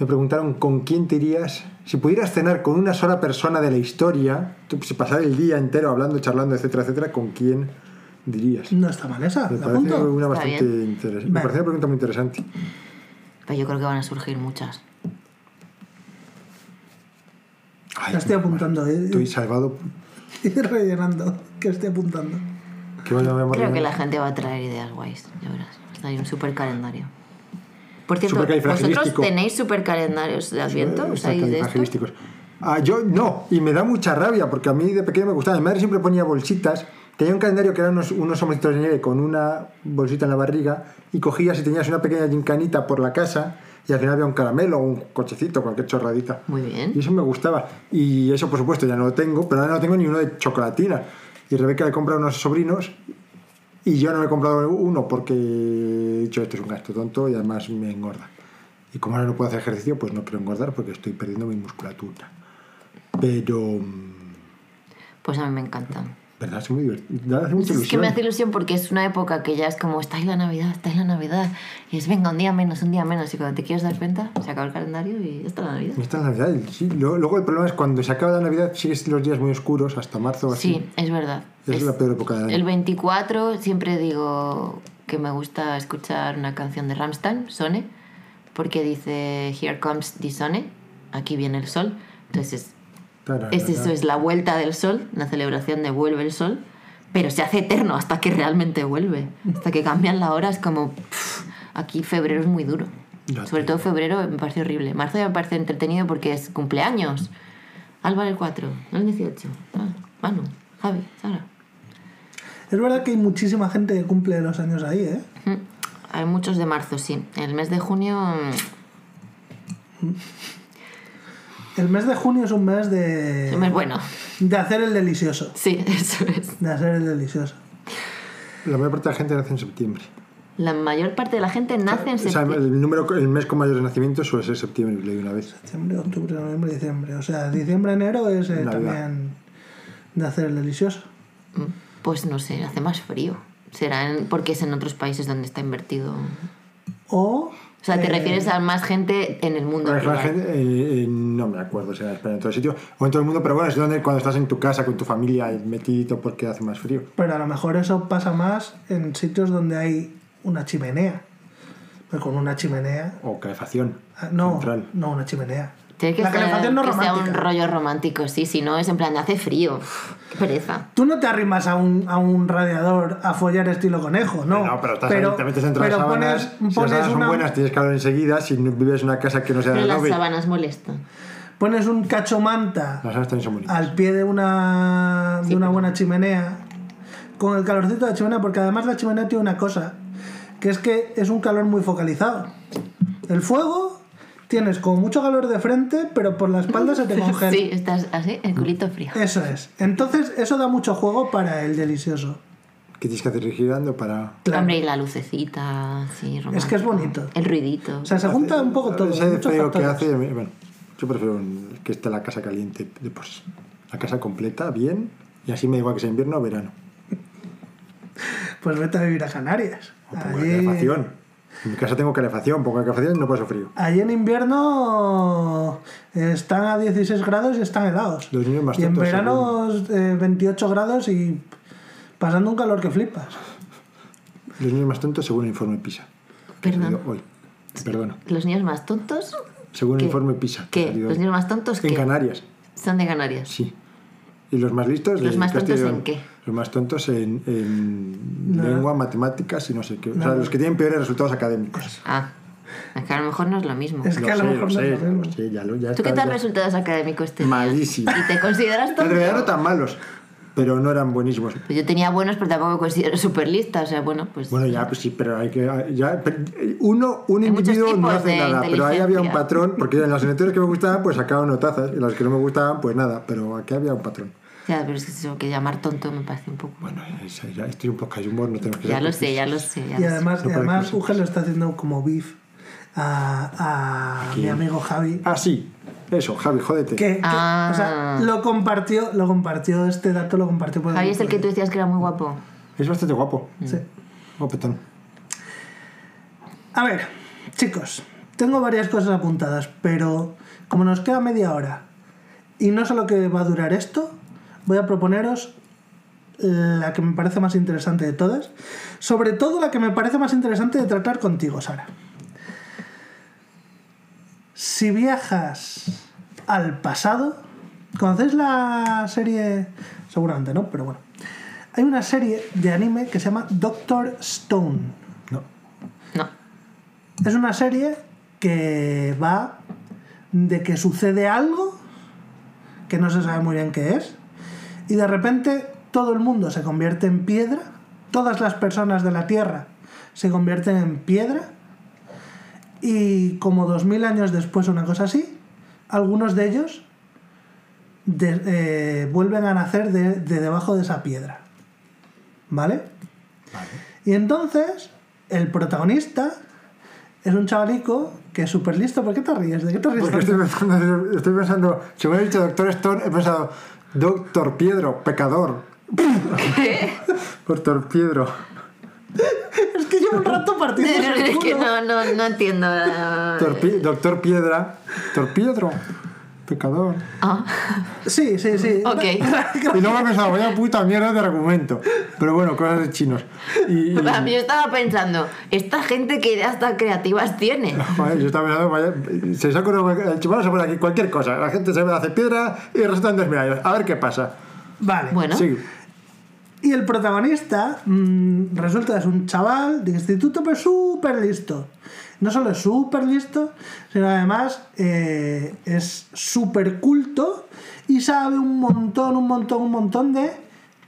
me preguntaron con quién te irías. Si pudieras cenar con una sola persona de la historia, pasar el día entero hablando, charlando, etcétera, etcétera, ¿con quién dirías? No está mal esa, Me ¿la parece apunto? una bastante interesante. Vale. Me parece una pregunta muy interesante. Pero yo creo que van a surgir muchas. Ay, La estoy apuntando, ¿eh? Estoy salvado. Y rellenando, que estoy apuntando. Que vaya. Creo que la gente va a traer ideas guays, ya verás. Ahí un super calendario. Por cierto. ¿vosotros tenéis super calendarios de Adviento? Ah, yo no, y me da mucha rabia porque a mí de pequeño me gustaba. Mi madre siempre ponía bolsitas. Tenía un calendario que eran unos, unos de nieve con una bolsita en la barriga y cogías y tenías una pequeña gincanita por la casa y al final había un caramelo o un cochecito, cualquier chorradita. Muy bien. Y eso me gustaba. Y eso, por supuesto, ya no lo tengo, pero ahora no tengo ni uno de chocolatina. Y Rebeca le compra unos sobrinos y yo no me he comprado uno porque he dicho esto es un gasto tonto y además me engorda. Y como ahora no puedo hacer ejercicio, pues no quiero engordar porque estoy perdiendo mi musculatura. Pero... mm, Pues a mí me encantan. ¿Verdad? Es muy divertido. Hace mucha Es que me hace ilusión porque es una época que ya es como, está ahí la Navidad, está ahí la Navidad. Y es, venga, un día menos, un día menos. Y cuando te quieres dar cuenta, se acaba el calendario y ya está la Navidad. Y Está la Navidad. sí. Luego, el problema es cuando se acaba la Navidad, sigues los días muy oscuros hasta marzo o así. Sí, es verdad. Es la peor época del año. El 24 siempre digo que me gusta escuchar una canción de Rammstein, Sone, porque dice Here comes the Sone, aquí viene el sol. Entonces es eso, es la vuelta del sol, la celebración de vuelve el sol, pero se hace eterno hasta que realmente vuelve. Hasta que cambian la hora es como... pff, aquí febrero es muy duro. Ya Sobre todo febrero me parece horrible. Marzo ya me parece entretenido porque es cumpleaños. Álvaro el 4, no el 18. Ah, Manu, Javi, Sara. Es verdad que hay muchísima gente que cumple los años ahí, ¿eh? Mm, Hay muchos de marzo, sí. El mes de junio... El mes de junio es un mes de, es bueno. de hacer el delicioso. Sí, eso es. De hacer el delicioso. La mayor parte de la gente nace en septiembre. La mayor parte de la gente nace en O sea, septiembre. el, número, el mes con mayores nacimientos suele ser septiembre, leí una vez. Diciembre, octubre, noviembre, diciembre. O sea, diciembre, enero es eh, también de hacer el delicioso. Mm, Pues no sé, hace más frío. Será en- porque es en otros países donde está invertido. O... O sea, te eh, refieres a más gente en el mundo. Gente, eh, eh, no me acuerdo si era en España en todo sitio o en todo el mundo, pero bueno, es donde cuando estás en tu casa con tu familia y metidito porque hace más frío. Pero a lo mejor eso pasa más en sitios donde hay una chimenea. Pues con una chimenea... O calefacción. ah, No, Central. no una chimenea. Tiene que, la ser- calefacción no que sea un rollo romántico, sí, si no es en plan, hace frío. Uf, qué pereza. Tú no te arrimas a un, a un radiador a follar estilo conejo, ¿no? No, pero estás ahí, te metes las pero sábanas. pones, si las pones sábanas son una- buenas, tienes calor enseguida. Si vives en una casa que no sea de Pero las adobe, sábanas molestan. pones un cacho manta las sábanas también son bonitas. al pie de una, de Sí, una pero- buena chimenea, con el calorcito de la chimenea, porque además la chimenea tiene una cosa, que es que es un calor muy focalizado. El fuego tienes como mucho calor de frente, pero por la espalda se te congela. Sí, estás así, el culito frío. Eso es. Entonces, eso da mucho juego para el delicioso. ¿Qué tienes que hacer? Ir girando para. Claro. Hombre, y la lucecita, sí, Es que es romántico. bonito. El ruidito. O sea, se junta un poco todo. Ese feo que hace. Bueno, yo prefiero que esté la casa caliente de por sí. La casa completa, bien. Y así me da igual que sea invierno o verano. Pues vete a vivir a Canarias. O pongo Allí-. En mi casa tengo calefacción, pongo calefacción y no paso frío. Allí en invierno están a 16 grados y están helados. Los niños más y en verano eh, 28 grados y pasando un calor que flipas. Los niños más tontos según el informe PISA. Perdón. Hoy. Perdona. Los niños más tontos. Según el informe PISA. ¿Qué? ¿Los niños más tontos En qué? Canarias, Son de Canarias. sí. ¿Y los más listos? ¿Los de más tontos en qué? Los más tontos en, en No. lengua, matemáticas y no sé qué. O sea, No. los que tienen peores resultados académicos. Ah, es que a lo mejor no es lo mismo. Es que a lo sé, mejor no sé, es lo mismo. lo sé, ya lo, ya ¿Tú qué tal ya- resultados académicos tenías? Malísimo. ¿Y te consideras En tonto? realidad no tan malos, pero no eran buenísimos. Pues yo tenía buenos, pero tampoco me considero súper lista. O sea, bueno, pues. Bueno, ya, pues sí, pero hay que. Ya, pero uno, un Hay individuo no hace nada, pero ahí había un patrón, porque en las asignaturas que me gustaban, pues sacaban notazas, y las que no me gustaban, pues nada, pero aquí había un patrón. Ya, pero es que eso que llamar tonto me parece un poco. Bueno, ya estoy un poco de humor, no tengo que Ya lo sé, ya lo sé. Ya Y lo sé. además, No además. Uge lo está haciendo como beef a, a mi amigo Javi. Ah, sí, eso, Javi, jódete. Que, que- Ah. o sea, lo compartió, lo compartió, este dato lo compartió por Javi es el que tú decías que era muy guapo. Es bastante guapo, Sí. guapetón. A ver, chicos, tengo varias cosas apuntadas, pero como nos queda media hora y no sé lo que va a durar esto, voy a proponeros la que me parece más interesante de todas, sobre todo la que me parece más interesante de tratar contigo, Sara. Si viajas al pasado, ¿conocéis la serie? Seguramente no, pero bueno. Hay una serie de anime que se llama Doctor Stone. No. No. Es una serie que va de que sucede algo que no se sabe muy bien qué es y de repente todo el mundo se convierte en piedra, todas las personas de la Tierra se convierten en piedra y como dos mil años después una cosa así, algunos de ellos de- eh, vuelven a nacer de, de debajo de esa piedra. ¿Vale? Y entonces, el protagonista es un chavalico que es súper listo. ¿Por qué te ríes? ¿De qué te ríes? Porque estoy pensando, estoy pensando, según he dicho Doctor Stone, he pensado, Doctor Piedro, pecador, Por Torpiedro. Es que llevo un rato que culo. no, no, no entiendo. eh, Torpi- Doctor Piedra. Pecador. Ah, Sí, sí, sí. ok. Y luego he pensado, vaya puta mierda de argumento. Pero bueno, cosas de chinos. Y, y- Yo estaba pensando, esta gente que ideas tan creativas tiene. Joder, yo estaba pensando, vaya, se ocurrido, el chupano se pone aquí cualquier cosa. La gente se ve, hace piedra y resultan desmirados. A ver qué pasa. Vale. Bueno, Sí. Y el protagonista mm, resulta es un chaval de instituto, pero súper listo. No solo es súper listo, sino además eh, es súper culto y sabe un montón, un montón, un montón de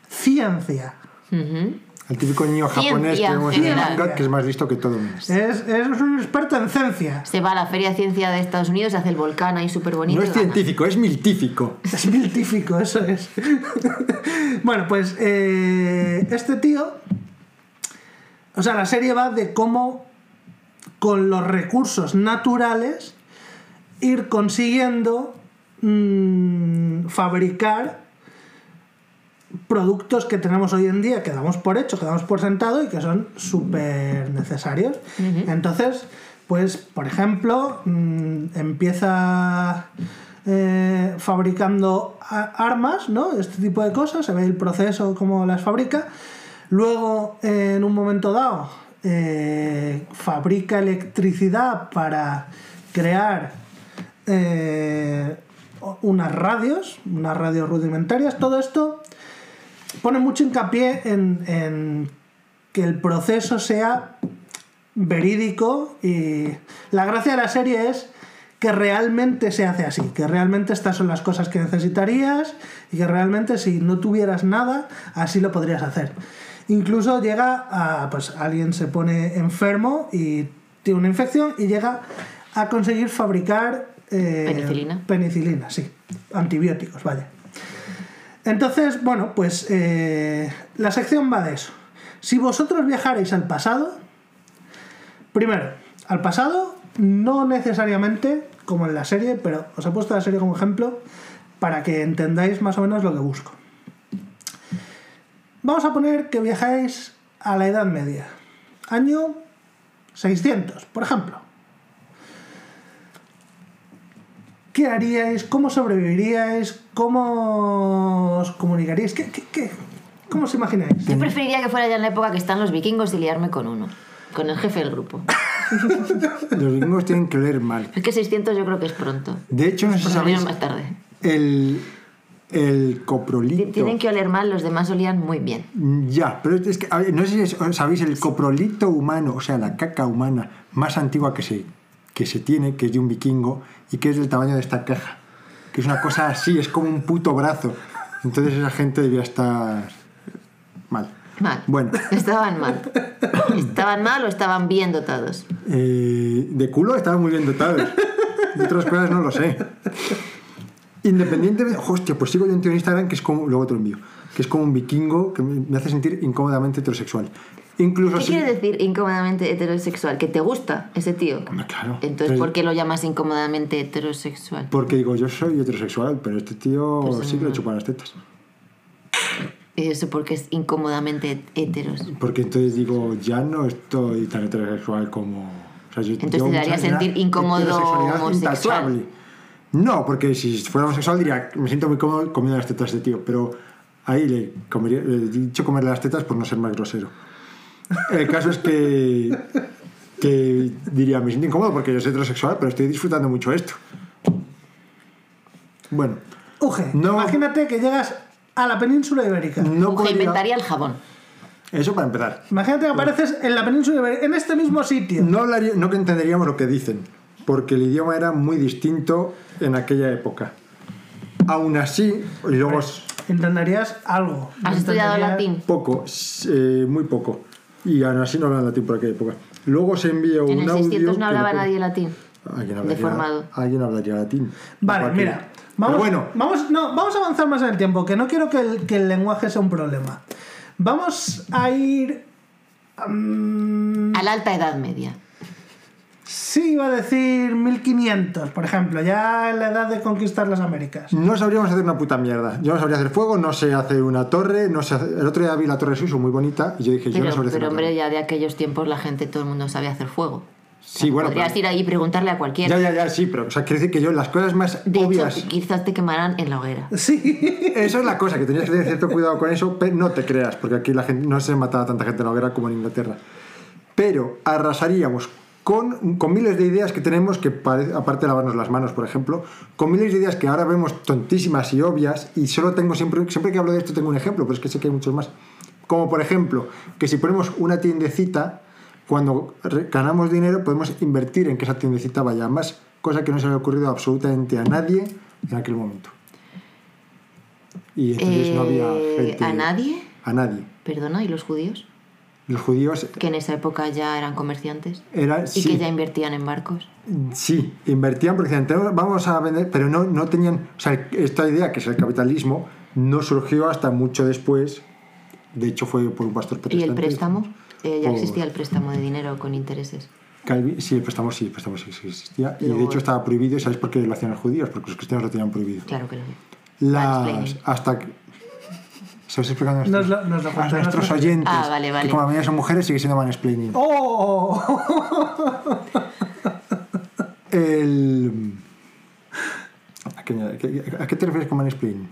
ciencia. El típico niño Ciencia japonés que vemos en el manga que es más listo que todo el mundo. Es, es un experto en ciencia. se va a la Feria de Ciencia de Estados Unidos, hace el volcán ahí súper bonito. No es científico, es miltífico. Es científico, eso es. bueno, pues eh, este tío. O sea, la serie va de cómo con los recursos naturales ir consiguiendo mm, fabricar productos que tenemos hoy en día que damos por hecho, que damos por sentado y que son súper necesarios. Entonces, pues, por ejemplo, mm, empieza eh, fabricando armas, ¿no? Este tipo de cosas, se ve el proceso, cómo las fabrica. Luego, en un momento dado, eh, fabrica electricidad para crear eh, unas radios, unas radios rudimentarias. Todo esto pone mucho hincapié en, en que el proceso sea verídico y la gracia de la serie es que realmente se hace así, que realmente estas son las cosas que necesitarías y que realmente si no tuvieras nada, así lo podrías hacer. Incluso llega a, pues alguien se pone enfermo y tiene una infección y llega a conseguir fabricar eh, Penicilina. Penicilina, sí, antibióticos, vaya. Entonces, bueno, pues eh, la sección va de eso. Si vosotros viajarais al pasado, primero, al pasado, no necesariamente como en la serie, pero os he puesto la serie como ejemplo para que entendáis más o menos lo que busco. Vamos a poner que viajáis a la Edad Media, año 600, por ejemplo. ¿Qué haríais? ¿Cómo sobreviviríais? ¿Cómo os comunicaríais? ¿Qué, qué, qué? ¿Cómo os imagináis? Yo preferiría que fuera ya en la época que están los vikingos y liarme con uno. Con el jefe del grupo. Los vikingos tienen que leer mal. Es que 600 yo creo que es pronto. De hecho, no sé si sabéis, salieron más tarde. el, el coprolito... Tienen que oler mal, los demás olían muy bien. Ya, pero es que, ver, no sé si sabéis, el coprolito humano, o sea, la caca humana más antigua que se, que se tiene, que es de un vikingo, y que es del tamaño de esta caja. Que es una cosa así, es como un puto brazo. Entonces esa gente debía estar mal. Mal. Bueno, Estaban mal. Estaban mal o estaban bien dotados. eh, de culo estaban muy bien dotados. De otras cosas no lo sé. Independientemente, hostia, pues sigo yo un tío en Instagram que es como, luego te lo envío, que es como un vikingo que me hace sentir incómodamente heterosexual. Incluso ¿Qué si- quiere decir incómodamente heterosexual? ¿Que te gusta ese tío? Hombre, claro. Entonces, Pero- ¿por qué lo llamas incómodamente heterosexual? Porque digo, yo soy heterosexual, pero este tío Pues, sí que le chupan las tetas. ¿Y eso porque es incómodamente heteros? Porque entonces digo, ya no estoy tan heterosexual como. O sea, yo Entonces llevo te una sentir incómodo homosexual. No, porque si fuera homosexual diría, me siento muy cómodo comiendo las tetas de tío, pero ahí le, comería, le he dicho comerle las tetas por no ser más grosero. El caso es que, que diría, me siento incómodo porque yo soy heterosexual, pero estoy disfrutando mucho esto. Bueno, Uge, No. imagínate que llegas a la península ibérica. no Uge podría- inventaría el jabón. Eso para empezar. Imagínate que apareces en la península ibérica, en este mismo sitio. No, hablaría, no entenderíamos lo que dicen, porque el idioma era muy distinto en aquella época. Aún así, y luego Entenderías algo. ¿Has estudiado latín? poco, eh, muy poco, y aún así no hablan latín por aquella época. Luego se envía un En el audio. 600 que no hablaba nadie latín. ¿Alguien hablaría, deformado. alguien hablaría latín. Vale, mira. Vamos, Pero bueno, vamos, no, vamos a avanzar más en el tiempo, que no quiero que el, que el lenguaje sea un problema. Vamos a ir. mm, A la alta edad media. Sí, iba a decir 1500, por ejemplo, ya en la edad de conquistar las Américas. No sabríamos hacer una puta mierda. Yo no sabría hacer fuego, no sé hacer una torre, no sé hacer- El otro día vi la torre suizo muy bonita y yo dije, yo no Pero, sabría hacer pero hombre, torre. ya de aquellos tiempos la gente, todo el mundo sabe hacer fuego. Sí, bueno, Podrías pero- ir ahí y preguntarle a cualquiera. Ya, ya, ya, sí, pero o sea, quiere decir que yo las cosas más De obvias... hecho, quizás te quemarán en la hoguera. Sí. Eso es la cosa, que tenías que tener cierto cuidado con eso, pero no te creas, porque aquí la gente no se mataba tanta gente en la hoguera como en Inglaterra. Pero arrasaríamos con, con miles de ideas que tenemos, que aparte de lavarnos las manos, por ejemplo, con miles de ideas que ahora vemos tontísimas y obvias, y solo tengo siempre, siempre que hablo de esto tengo un ejemplo, pero es que sé que hay muchos más. Como por ejemplo, que si ponemos una tiendecita, cuando ganamos dinero podemos invertir en que esa tiendecita vaya más, cosa que no se le ha ocurrido absolutamente a nadie en aquel momento. Y entonces no había Eh, gente. ¿A nadie? A nadie. Perdona, ¿y los judíos? Los judíos Que en esa época ya eran comerciantes. eran. Y sí, que ya invertían en barcos. sí, invertían porque decían, "Tenemos- vamos a vender, pero no, no tenían. O sea, esta idea que es el capitalismo no surgió hasta mucho después. De hecho, fue por un pastor ¿Y protestante. el préstamo? Eh, ya Por- existía el préstamo de dinero con intereses. Calvi- sí, el préstamo sí, el préstamo sí, existía. Y, Y de hecho estaba prohibido. ¿Y sabes por qué lo hacían los judíos? Porque los cristianos lo tenían prohibido. Claro que lo. Las, hasta que. ¿Se os explicando a Nos nuestros, lo- nos lo a nuestros nuestros- oyentes? Ah, vale, vale. Que como la mayoría son mujeres, sigue siendo mansplaining. ¡Oh! El... ¿A qué, a qué- a qué te refieres con mansplaining?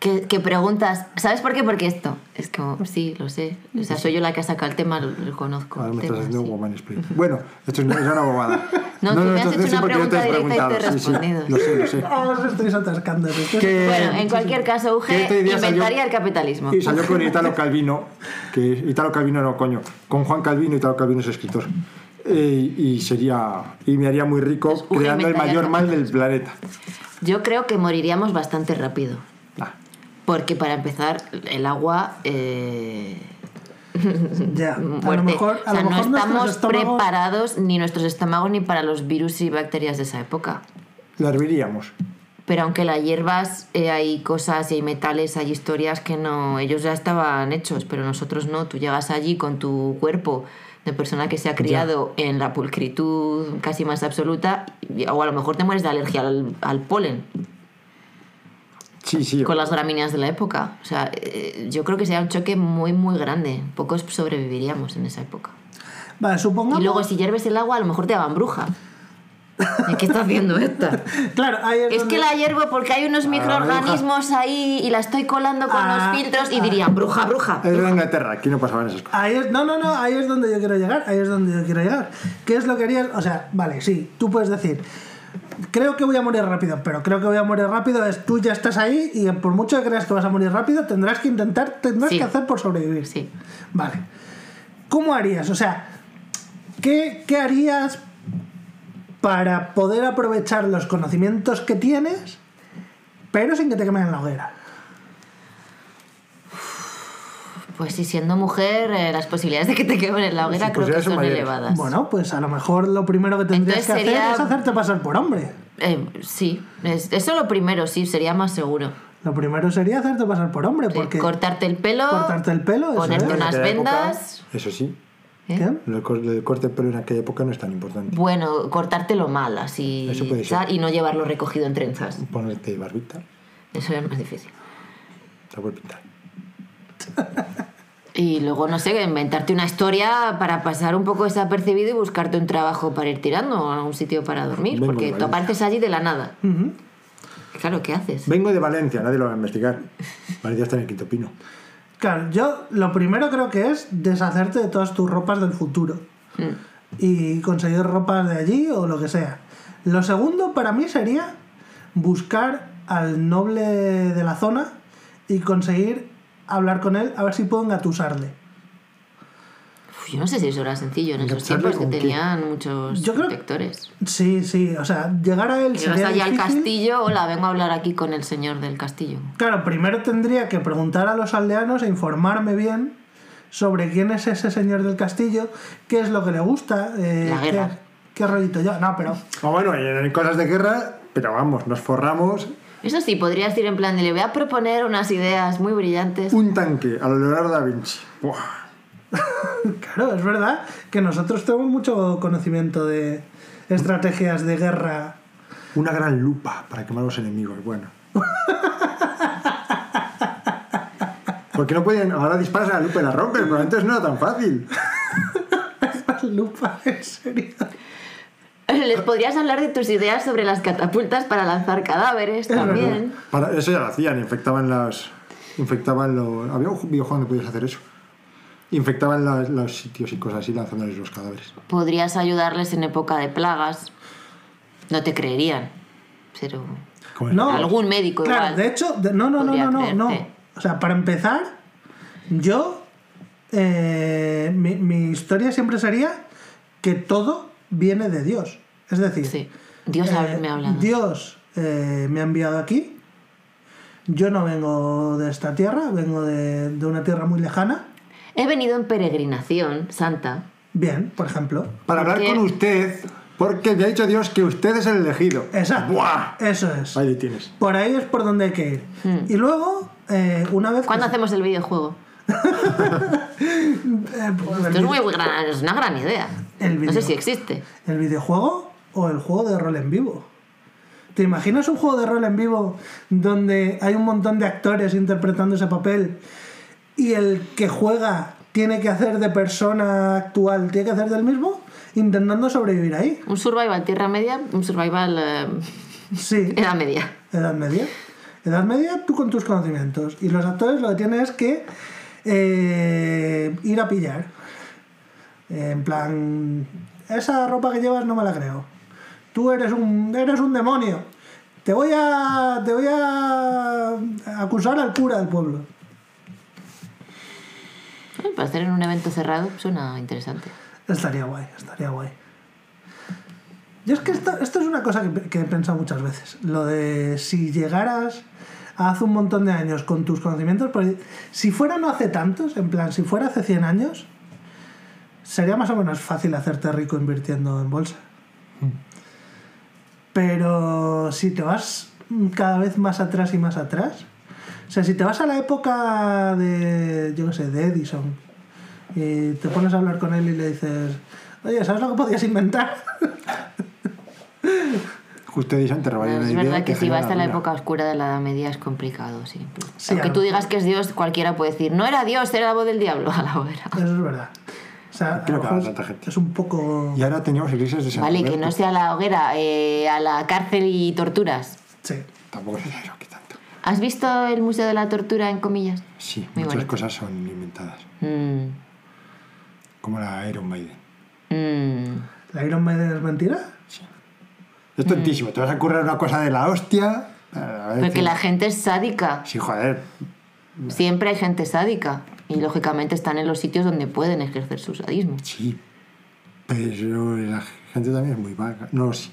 Que, que preguntas, ¿sabes por qué? Porque esto. Es como, sí, lo sé. O sea, soy yo la que ha sacado el tema, lo, lo conozco. Ahora me estás haciendo un mansplaining. Bueno, esto es una, es una bobada. No, tú me has hecho una pregunta directa y te he preguntado. Sí, sí, respondido. lo sé, lo sé. Ah, os estáis atascando. Bueno, en cualquier caso, Uge esta idea salió- inventaría el capitalismo. Y salió con Italo Calvino, que Italo Calvino no, coño, con Juan Calvino, Italo Calvino es escritor. Eh, y sería, y me haría muy rico Pues, creando el inventaría mayor mal del planeta. Yo creo que moriríamos bastante rápido. Porque para empezar, el agua. eh, Ya, a lo mejor, a o sea, lo no mejor nuestros estamos estómagos- preparados ni nuestros estómagos ni para los virus y bacterias de esa época. la herviríamos. Pero aunque las hierbas eh, hay cosas y hay metales, hay historias que no, ellos ya estaban hechos, pero nosotros no. Tú llegas allí con tu cuerpo de persona que se ha criado en la pulcritud casi más absoluta, o a lo mejor te mueres de alergia al, al polen Sí, sí. con las gramíneas de la época. O sea, eh, yo creo que sería un choque muy, muy grande. Pocos sobreviviríamos en esa época. Vale, supongamos. Y luego, si hierves el agua, a lo mejor te daban bruja. ¿Y ¿Qué está haciendo esta? Claro, ahí es, Es donde- que la hiervo porque hay unos microorganismos ahí y la estoy colando con Ah, los filtros y dirían, bruja, bruja. Es de Inglaterra, aquí no pasaban esas cosas. Ahí es, no, no, no, ahí es donde yo quiero llegar, ahí es donde yo quiero llegar. ¿Qué es lo que harías? O sea, vale, sí, tú puedes decir, creo que voy a morir rápido, pero creo que voy a morir rápido es tú ya estás ahí y por mucho que creas que vas a morir rápido, tendrás que intentar, tendrás Sí. que hacer por sobrevivir. Sí. Vale. ¿Cómo harías? O sea, ¿qué, qué harías para poder aprovechar los conocimientos que tienes, pero sin que te quemen en la hoguera? Pues sí, siendo mujer, eh, las posibilidades de que te quemen en la hoguera Sí, creo que posibilidades son mayores. elevadas. Bueno, pues a lo mejor lo primero que tendrías Entonces que sería- hacer es hacerte pasar por hombre. Eh, sí, es- eso lo primero, sí, sería más seguro. Lo primero sería hacerte pasar por hombre, Sí, porque cortarte el pelo, cortarte el pelo, ponerte es. unas época, vendas. eso sí. ¿eh? Lo del corte de pelo en aquella época no es tan importante. Bueno, cortártelo mal, así. Eso puede ser. Y no llevarlo recogido en trenzas. Ponerte barbita, Eso es más difícil. te puedes pintar. Y luego, no sé, inventarte una historia para pasar un poco desapercibido y buscarte un trabajo para ir tirando a un sitio para dormir. Vengo porque tú apareces allí de la nada. Claro, ¿qué haces? Vengo de Valencia, nadie lo va a investigar. Valencia está en el quinto pino. Claro, yo lo primero creo que es deshacerte de todas tus ropas del futuro Mm. y conseguir ropas de allí o lo que sea. Lo segundo para mí sería buscar al noble de la zona y conseguir hablar con él a ver si puedo engatusarle. Uf, yo no sé si eso era sencillo en esos ¿Engancharle tiempos que tenían muchos Yo creo- protectores. Sí, sí, o sea, llegar a él Que vas sería allí al castillo, hola, vengo a hablar aquí con el señor del castillo. Claro, primero tendría que preguntar a los aldeanos e informarme bien sobre quién es ese señor del castillo, qué es lo que le gusta, eh, La guerra. qué, qué rollito yo. No, pero Ah, bueno, en cosas de guerra, pero vamos, nos forramos Eso sí, podrías ir en plan de le voy a proponer unas ideas muy brillantes. un tanque a lo Leonardo da Vinci. Buah. claro, es verdad que nosotros tenemos mucho conocimiento de, estrategias de guerra. Una gran lupa para quemar a los enemigos, bueno. Porque no pueden. Ahora disparas a la lupa y la rompes, pero antes no era tan fácil. Lupa, en serio. Les podrías hablar de tus ideas sobre las catapultas para lanzar cadáveres también. Para, eso ya lo hacían, infectaban las. Infectaban los. Había un videojuego donde podías hacer eso. Infectaban las- los sitios y cosas así lanzándoles los cadáveres. Podrías ayudarles en época de plagas. No te creerían. Pero. No. Algún médico Claro, igual de hecho, de- no, no, no, no, no, no. O sea, para empezar, yo. eh, mi, mi historia siempre sería que todo viene de Dios. Es decir, Sí. Dios eh, me ha hablado. Dios eh, me ha enviado aquí. Yo no vengo de esta tierra, vengo de, de una tierra muy lejana. He venido en peregrinación santa. Bien, por ejemplo. Para hablar con usted, porque me ha dicho Dios que usted es el elegido. Exacto. ¡Buah! Eso es. Ahí tienes. Por ahí es por donde hay que ir. Y luego, eh, una vez. ¿Cuándo hacemos el videojuego? eh, pues, Esto es, muy gran- es una gran idea. El no sé si existe. ¿El videojuego o el juego de rol en vivo? ¿Te imaginas un juego de rol en vivo donde hay un montón de actores interpretando ese papel y el que juega tiene que hacer de persona actual, tiene que hacer del mismo, intentando sobrevivir ahí? Un survival tierra media, un survival eh, Sí, edad media. Edad media. Edad media, tú con tus conocimientos. Y los actores lo que tienen es que eh, ir a pillar. En plan, esa ropa que llevas no me la creo. Tú eres un, eres un demonio. Te voy a, te voy a acusar al cura del pueblo. Para hacer en un evento cerrado suena interesante. Estaría guay, estaría guay. Yo es que esto, esto es una cosa que, que he pensado muchas veces. Lo de si llegaras hace un montón de años con tus conocimientos, si fuera no hace tantos, en plan, si fuera hace 100 años, sería más o menos fácil hacerte rico invirtiendo en bolsa. Pero si te vas cada vez más atrás y más atrás, o sea, si te vas a la época de, yo qué sé, de Edison, y te pones a hablar con él y le dices, oye, ¿sabes lo que podías inventar? Justo Edison te robaría es una idea. verdad que te si vas a la una. época oscura de la Edad Media es complicado, sí. Sí, Aunque tú digas que es Dios, cualquiera puede decir, no era Dios, era la voz del diablo a la hoguera. Eso es verdad. O sea, a Creo lo que mejor habrá tanta gente. es un poco... Y ahora teníamos iglesias de San Vale, que no sea la hoguera, eh, a la cárcel y torturas. Sí. Tampoco es eso que tanto. ¿Has visto el Museo de la Tortura en comillas? Sí, Muy muchas bonito. cosas son inventadas. Mm, Como la Iron Maiden. mm. ¿La Iron Maiden es mentira? Sí. Es tontísimo. Te vas a currar una cosa de la hostia. a ver Porque la gente es sádica. Sí, joder. Siempre hay gente sádica. Y lógicamente están en los sitios donde pueden ejercer su sadismo. Sí. Pero la gente también es muy vaga. No, sí.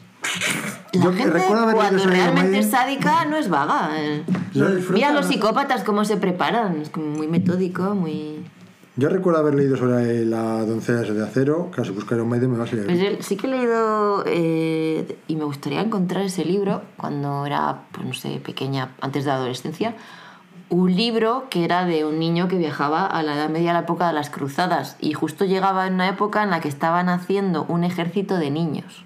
La Yo gente recuerdo haber cuando realmente es sádica no es vaga. eh. Lo Mira los ¿no? psicópatas cómo se preparan. Es como muy metódico, muy... Yo recuerdo haber leído sobre la doncella de acero. Claro, si busco Iron Maiden me va a salir. Pues sí que he leído eh, y me gustaría encontrar ese libro cuando era, pues no sé, pequeña, antes de la adolescencia. Un libro que era de un niño que viajaba a la Edad Media, a la época de las cruzadas, y justo llegaba en una época en la que estaban haciendo un ejército de niños.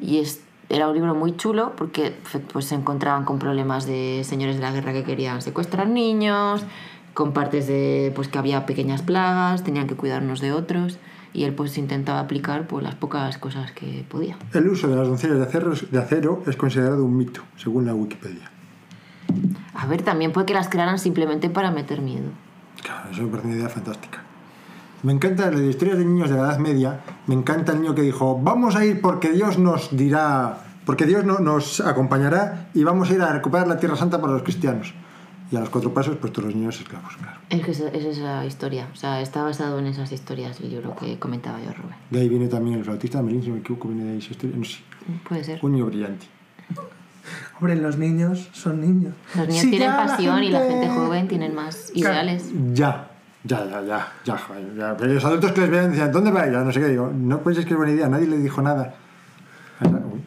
Y es, era un libro muy chulo porque pues, se encontraban con problemas de señores de la guerra que querían secuestrar niños, con partes de pues, que había pequeñas plagas, tenían que cuidar unos de otros, y él pues intentaba aplicar pues, las pocas cosas que podía. El uso de las doncellas de acero, de acero es considerado un mito, según la Wikipedia. A ver, también puede que las crearan simplemente para meter miedo. Claro, eso me parece una idea fantástica. Me encanta las historias de niños de la Edad Media. Me encanta el niño que dijo, vamos a ir porque Dios nos dirá, porque Dios no, nos acompañará y vamos a ir a recuperar la Tierra Santa para los cristianos. Y a los cuatro pasos, pues todos los niños esclavos, claro. Es que esa- es esa historia, o sea, está basado en esas historias el libro que comentaba yo, Rubén. De ahí viene también el flautista Melín, si me equivoco, viene de ahí esa historia. No sé, Puede ser. un niño brillante. Hombre, los niños son niños. Los niños Si tienen ya la pasión y la gente joven tienen más ideales. Ya, ya, ya, ya, ya, ya. Pero los adultos que les vean decían, ¿dónde vais? No sé qué digo. No penséis que es buena idea, nadie le dijo nada.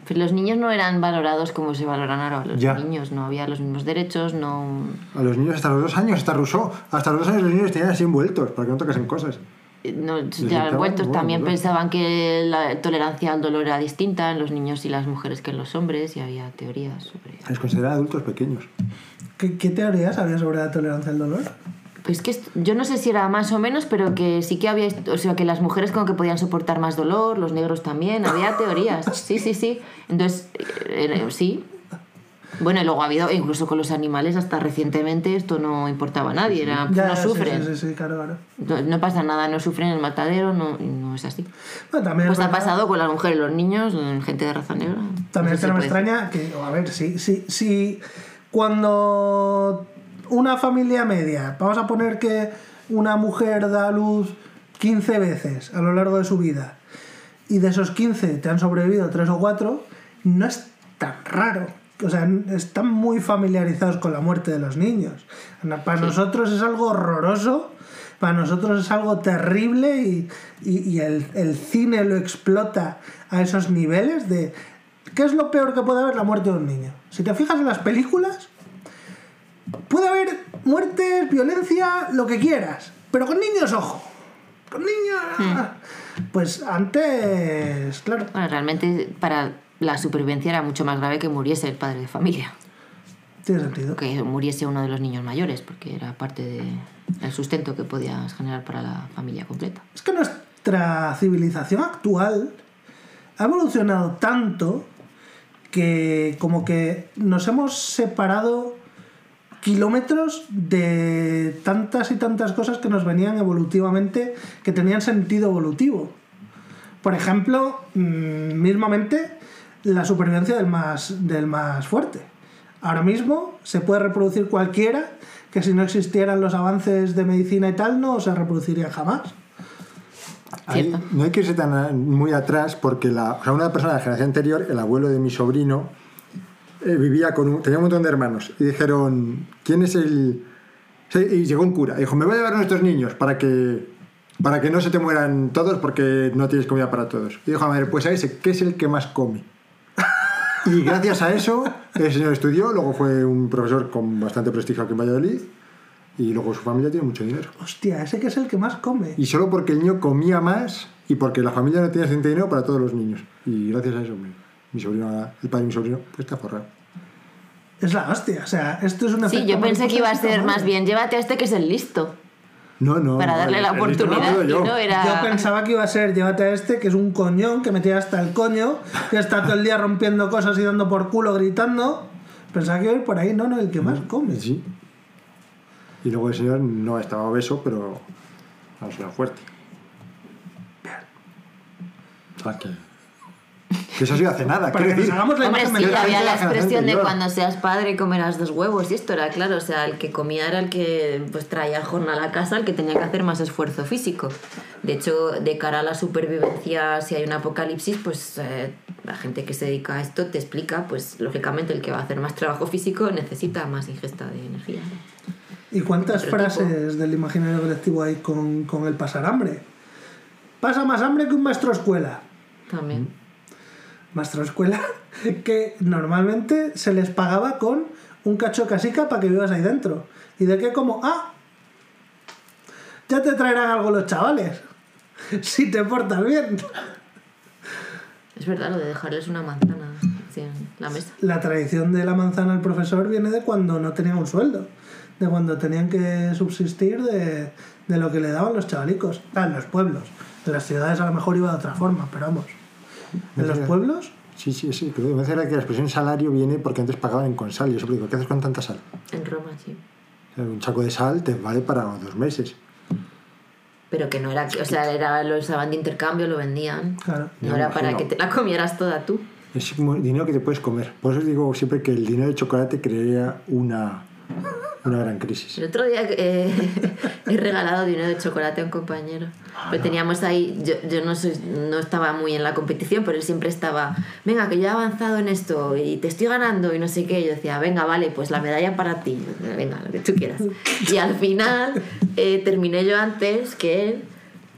Pero los niños no eran valorados como se valoran ahora los Ya. niños, no había los mismos derechos, no... A los niños hasta los dos años, hasta Rousseau, hasta los dos años los niños tenían así envueltos para que no tocasen cosas. No, ya envueltos bueno, también bueno. pensaban que la tolerancia al dolor era distinta en los niños y las mujeres que en los hombres y había teorías sobre... Les consideran adultos pequeños. ¿Qué, qué teorías había sobre la tolerancia al dolor? Pues que est- yo no sé si era más o menos, pero que sí que había, o sea, que las mujeres como que podían soportar más dolor, los negros también, había teorías. Sí, sí, sí. Entonces, eh, eh, sí. Bueno, y luego ha habido, incluso con los animales, hasta recientemente esto no importaba a nadie, era, Ya, no sí, sufren. Sí, sí, sí, claro, claro. No, no pasa nada, no sufren en el matadero, no, y no es así. Bueno, también Pues es ha verdad- pasado con las mujeres y los niños, en gente de raza negra. También No es sé que no me extraña que, a ver, si, si, si cuando una familia media, vamos a poner que una mujer da a luz 15 veces a lo largo de su vida y de esos 15 te han sobrevivido 3 o 4, no es tan raro. O sea, están muy familiarizados con la muerte de los niños. Para nosotros es algo horroroso, para nosotros es algo terrible y, y- y el, el cine lo explota a esos niveles de... ¿Qué es lo peor que puede haber? La muerte de un niño. Si te fijas en las películas, puede haber muertes, violencia, lo que quieras, pero con niños, ojo. Con niños... Pues antes, claro. Bueno, realmente para la supervivencia era mucho más grave que muriese el padre de familia. Tiene sentido. que muriese uno de los niños mayores, porque era parte de- del sustento que podías generar para la familia completa. Es que nuestra civilización actual ha evolucionado tanto que como que nos hemos separado kilómetros de tantas y tantas cosas que nos venían evolutivamente, que tenían sentido evolutivo. Por ejemplo, mm, mismamente la supervivencia del más, del más fuerte. Ahora mismo se puede reproducir cualquiera que si no existieran los avances de medicina y tal no se reproduciría jamás. No hay que irse tan muy atrás porque la, o sea, una persona de la generación anterior, el abuelo de mi sobrino, eh, vivía con un, tenía un montón de hermanos y dijeron, ¿quién es el...? Y llegó un cura, dijo, me voy a llevar a nuestros niños para que, para que no se te mueran todos porque no tienes comida para todos. Y dijo a madre, pues a ese, ¿qué es el que más come? Y gracias a eso, el señor estudió, luego fue un profesor con bastante prestigio aquí en Valladolid y luego su familia tiene mucho dinero. Hostia, ese que es el que más come. Y solo porque el niño comía más y porque la familia no tenía suficiente dinero para todos los niños. Y gracias a eso, mi, mi sobrino, el padre de mi sobrino, pues está forrado. Es la hostia, o sea, esto es una Sí, yo pensé que iba a ser más bien, llévate a este que es el listo, No, no. para no, darle la oportunidad. yo. no era... Yo pensaba que iba a ser llévate a este, que es un coñón, que me tira hasta el coño, que está todo el día rompiendo cosas y dando por culo, gritando. Pensaba que iba a ir por ahí, no, no, el que más come. Sí. Y luego el señor no estaba obeso, pero no era fuerte. O sea, que, eso sí hace nada. Para que nos decir, hagamos la Hombre, imagen sí, mental. había la la expresión de cuando seas padre comerás dos huevos y esto era claro, o sea, el que comía era el que pues traía jornal a casa, el que tenía que hacer más esfuerzo físico. De hecho, de cara a la supervivencia, si hay un apocalipsis, pues eh, la gente que se dedica a esto te explica, pues lógicamente el que va a hacer más trabajo físico necesita más ingesta de energía. ¿Y cuántas frases del imaginario colectivo hay con, con el pasar hambre? Pasa más hambre que un maestro escuela. También. Escuela que normalmente se les pagaba con un cacho casica para que vivas ahí dentro. ¿Y de qué como? Ah, ya te traerán algo los chavales. Si te portas bien. Es verdad lo de dejarles una manzana en la mesa. La tradición de la manzana al profesor viene de cuando no tenían un sueldo. De cuando tenían que subsistir de, de lo que le daban los chavalicos. Ah, en los pueblos. En las ciudades a lo mejor iba de otra forma, pero vamos. En los pueblos, Sí, sí, sí. Me parece que la expresión salario viene porque antes pagaban en con sal. Yo siempre digo, ¿qué haces con tanta sal? En Roma, sí. O sea, Un saco de sal te vale para dos meses. Pero que no era, o sea, era, lo usaban de intercambio, lo vendían. claro. No era para que te la comieras toda tú. Es como dinero que te puedes comer. Por eso digo siempre que el dinero de chocolate crearía una, una gran crisis. El otro día eh, he regalado dinero de chocolate a un compañero. Pero teníamos ahí, yo, yo no, soy, no estaba muy en la competición, pero él siempre estaba, venga, que yo he avanzado en esto y te estoy ganando y no sé qué. Yo decía, venga, vale, pues la medalla para ti, venga, lo que tú quieras. Y al final eh, terminé yo antes que él.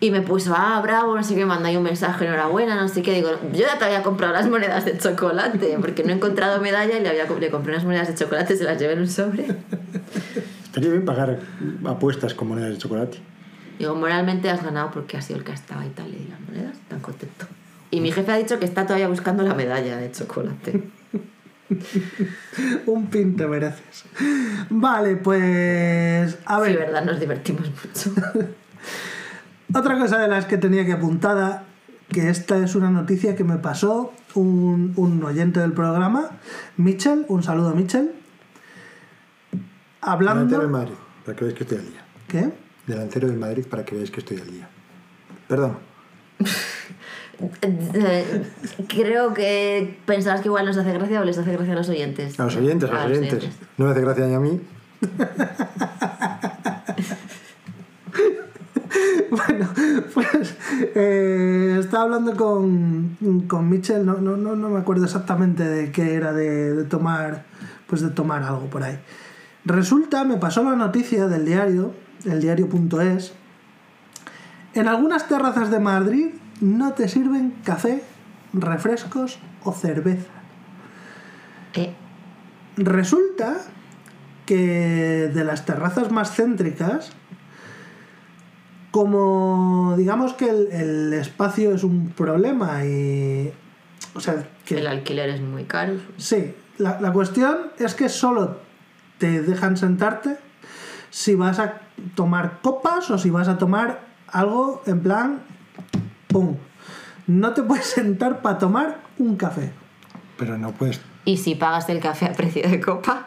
Y me puso, ah, bravo, no sé qué, manda ahí un mensaje, enhorabuena, no sé qué. Digo, yo ya te había comprado las monedas de chocolate, porque no he encontrado medalla y le, había, le compré unas monedas de chocolate, se las llevé en un sobre. Estaría bien pagar apuestas con monedas de chocolate. Digo, moralmente has ganado porque has sido el que estaba y tal, y las monedas, tan contento. Y mi jefe ha dicho que está todavía buscando la medalla de chocolate. Un pin te mereces. Vale, pues. A ver. Sí, verdad, nos divertimos mucho. Otra cosa de las que tenía que apuntada, que esta es una noticia que me pasó un, un oyente del programa, Mitchell, un saludo a Mitchell. Delantero del Hablando. Madrid, para que veáis que estoy al día. ¿Qué? Delantero del Madrid, para que veáis que estoy al día. Perdón. Creo que pensabas que igual nos hace gracia o les hace gracia a los oyentes. A los oyentes, a los oyentes. No me hace gracia ni a mí. Bueno, pues eh, estaba hablando con, con Mitchell, no, no, no, no me acuerdo exactamente de qué era de, de tomar, pues de tomar algo por ahí. Resulta, me pasó la noticia del diario, el diario.es, en algunas terrazas de Madrid no te sirven café, refrescos o cerveza. Eh, Resulta que de las terrazas más céntricas, como digamos que el, el espacio es un problema y... O sea, que... el alquiler es muy caro. Sí, la, la cuestión es que solo te dejan sentarte si vas a tomar copas o si vas a tomar algo en plan... ¡Pum! No te puedes sentar para tomar un café. Pero no puedes. Y si pagas el café a precio de copa,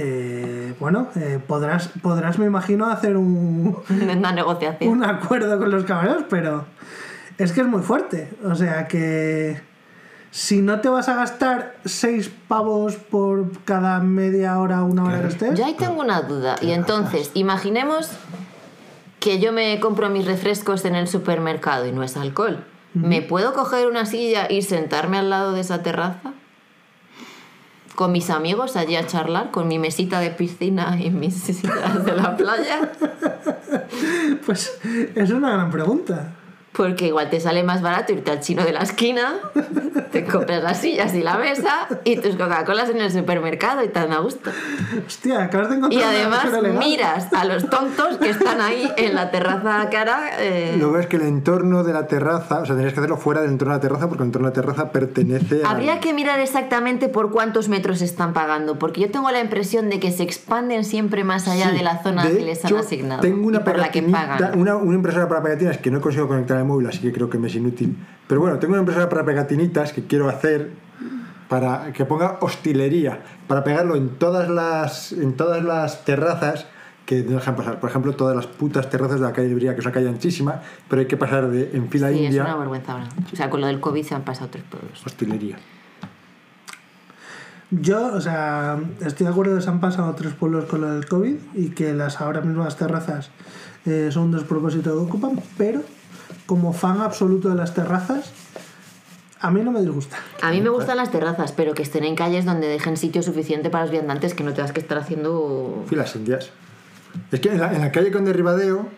Eh, bueno, eh, podrás, podrás, me imagino, hacer un, una negociación. un acuerdo con los camareros, pero es que es muy fuerte. O sea que si no te vas a gastar seis pavos por cada media hora, una hora que estés, Yo ahí tengo una duda. Y entonces, imaginemos que yo me compro mis refrescos en el supermercado y no es alcohol. ¿Me puedo coger una silla y sentarme al lado de esa terraza? Con mis amigos allí a charlar, con mi mesita de piscina y mis sillas de la playa. pues es una gran pregunta. Porque igual te sale más barato irte al chino de la esquina, te compras las sillas y la mesa y tus Coca-Colas en el supermercado y tan a gusto. Hostia, acabas de encontrar Y una además legal. miras a los tontos que están ahí en la terraza cara. eh, Lo ves que el entorno de la terraza, o sea, tenías que hacerlo fuera del entorno de la terraza porque el entorno de la terraza pertenece a. Habría que mirar exactamente por cuántos metros están pagando, porque yo tengo la impresión de que se expanden siempre más allá Sí, de la zona de que les han asignado. Tengo una y por la que pagan. una, una impresora para pegatinas que no consigo conectar al móvil, así que creo que me es inútil. Pero bueno, tengo una impresora para pegatinitas que quiero hacer para que ponga hostelería, para pegarlo en todas las, en todas las terrazas que no dejan pasar. Por ejemplo, todas las putas terrazas de la calle Libría, que es una calle anchísima, pero hay que pasar de, en fila Sí, es india una vergüenza ahora. O sea, con lo del COVID se han pasado tres pueblos. hostelería. Yo, o sea, estoy de acuerdo que se han pasado tres pueblos con lo del COVID y que las ahora mismas terrazas eh, son un despropósito que ocupan, pero como fan absoluto de las terrazas, a mí no me disgusta. A mí me gustan las terrazas, pero que estén en calles donde dejen sitio suficiente para los viandantes, que no tengas que estar haciendo... Filas indias. Es que en la, en la calle Conde Ribadeo,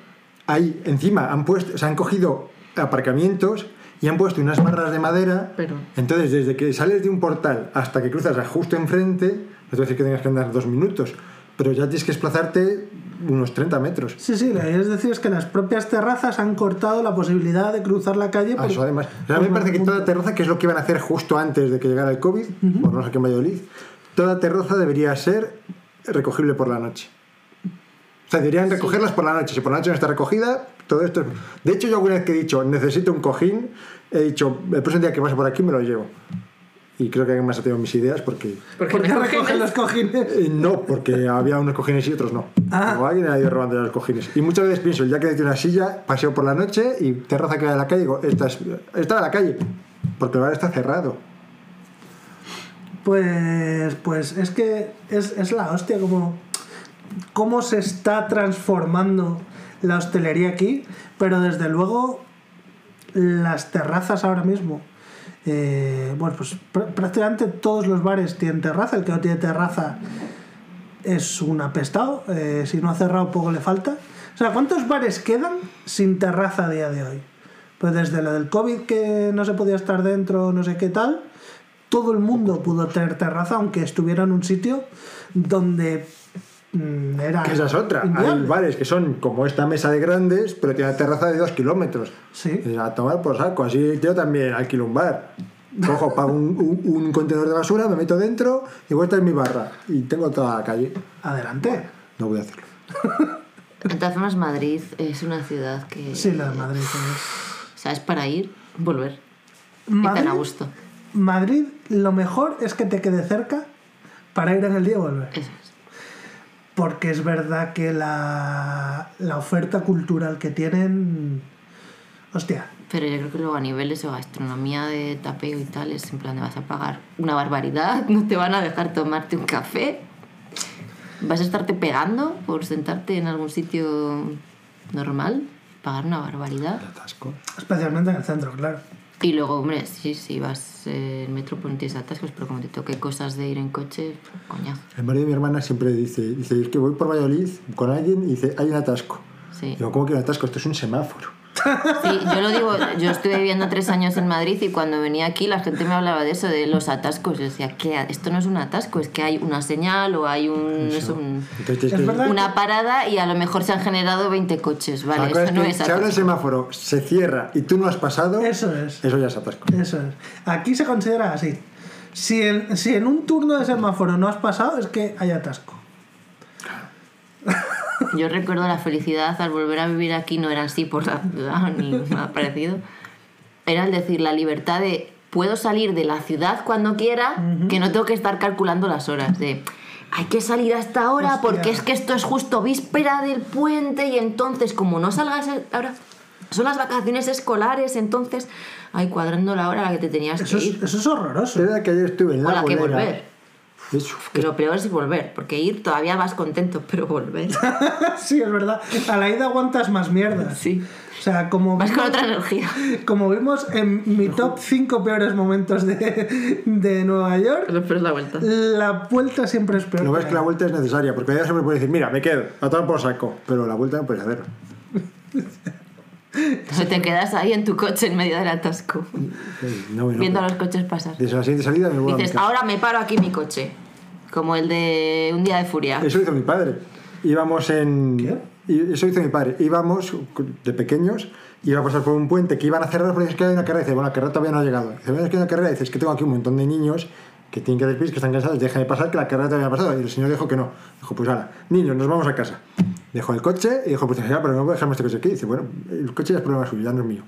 hay, encima han puesto, se han cogido aparcamientos y han puesto unas barras de madera. Pero- Entonces, desde que sales de un portal hasta que cruzas a justo enfrente, no te voy a decir que tengas que andar dos minutos, pero ya tienes que desplazarte unos 30 metros. Sí, sí, lo que es decir es que las propias terrazas han cortado la posibilidad de cruzar la calle. Ah, por- eso además. O sea, a mí me parece que toda terraza, que es lo que iban a hacer justo antes de que llegara el COVID, por no sé qué en Valladolid, toda terraza debería ser recogible por la noche. O sea, deberían recogerlas por la noche. Si por la noche no está recogida, todo esto. es- De hecho, yo alguna vez que he dicho necesito un cojín, he dicho el próximo día que pase por aquí me lo llevo. Y creo que alguien más ha tenido mis ideas porque. ¿Por qué recogen los cojines? eh, no, porque había unos cojines y otros no. Ah. O alguien ha ido robando los cojines. Y muchas veces pienso, ya que necesito una silla, paseo por la noche y terraza que hay en la calle, digo, esta es, esta es la calle. Porque el bar está cerrado. Pues, pues es que es, es la hostia como cómo se está transformando la hostelería aquí, pero desde luego las terrazas ahora mismo, eh, bueno, pues pr- prácticamente todos los bares tienen terraza, el que no tiene terraza es un apestado, eh, si no ha cerrado poco le falta. O sea, ¿cuántos bares quedan sin terraza a día de hoy? Pues desde lo del COVID que no se podía estar dentro, no sé qué tal, todo el mundo pudo tener terraza, aunque estuviera en un sitio donde era. Que esa es otra. Hay bares que son como esta mesa de grandes, pero tiene una terraza de dos kilómetros. Sí. Y a tomar por saco. Así yo también alquilo un bar. Cojo, pago un, un- un contenedor de basura, me meto dentro y vuelta en mi barra. Y tengo toda la calle. Adelante. No voy a hacerlo. De todas formas, Madrid es una ciudad que. Sí, la de Madrid es. O sea, es para ir, volver. Y tan Madrid, a gusto. Madrid, lo mejor es que te quede cerca para ir en el día y volver. Eso es. Porque es verdad que la, la oferta cultural que tienen. Hostia. Pero yo creo que luego a niveles de gastronomía de tapeo y tal, es en plan de vas a pagar una barbaridad, no te van a dejar tomarte un café, vas a estarte pegando por sentarte en algún sitio normal, pagar una barbaridad. Atasco. Especialmente en el centro, claro. Y luego, hombre, sí, sí, vas eh, en metro, no tienes atascos, pero como te toque cosas de ir en coche, coñazo. El marido de mi hermana siempre dice, dice, es que voy por Valladolid con alguien y dice, hay un atasco. Sí. Digo, ¿cómo que un atasco? Esto es un semáforo. Sí, yo lo digo, yo estuve viviendo tres años en Madrid y cuando venía aquí la gente me hablaba de eso, de los atascos. Yo decía, ¿qué? Esto no es un atasco, es que hay una señal o hay un, es un- Entonces Es una parada y a lo mejor se han generado 20 coches, ¿vale? Eso no es es si abre el atasco. semáforo, se cierra y tú no has pasado, Eso es. eso ya es atasco. Eso es. Aquí se considera así. Si en, si en un turno de semáforo no has pasado, es que hay atasco. Yo recuerdo la felicidad al volver a vivir aquí, no era así por la ciudad ni nada parecido. Era el decir la libertad de puedo salir de la ciudad cuando quiera, que no tengo que estar calculando las horas. De hay que salir a esta hora Hostia. porque es que esto es justo víspera del puente y entonces, como no salgas ahora, son las vacaciones escolares, entonces, ay, cuadrando la hora a la que te tenías Eso que es, ir. eso es horroroso. Era que ayer estuve en O la la que bolera. Que lo peor es volver, porque ir todavía vas contento, pero volver. sí, es verdad. A la ida aguantas más mierda. Sí. O sea, como Vas con otra energía. como vimos en mi top 5 peores momentos de, de Nueva York, Pero es la vuelta. la vuelta siempre es peor. Lo ves que que la vuelta es necesaria, porque ya siempre puedes decir, mira, me quedo, a tomar por saco, pero la vuelta no puedes hacer. O te quedas ahí en tu coche en medio del atasco, No, no, viendo a los coches pasar. Desde la siguiente salida me voy a mi Dices, casa. ahora me paro aquí mi coche. Como el de un día de furia. Eso hizo mi padre. Íbamos en. ¿Qué? y Eso hizo mi padre. Íbamos de pequeños, iba a pasar por un puente que iban a cerrar porque es que hay una carrera. Dice, bueno, la carrera todavía no ha llegado. Dice, bueno, es que hay una carrera. Dice, es que tengo aquí un montón de niños que tienen que hacer pis, que están cansados. Déjame pasar, que la carrera todavía no ha pasado. Y el señor dijo que no. Dijo, pues ahora, niños, nos vamos a casa. Dejó el coche y dijo, pues ya, pero no voy a dejarme este coche aquí. Dice, bueno, el coche ya es problema suyo, ya no es mío.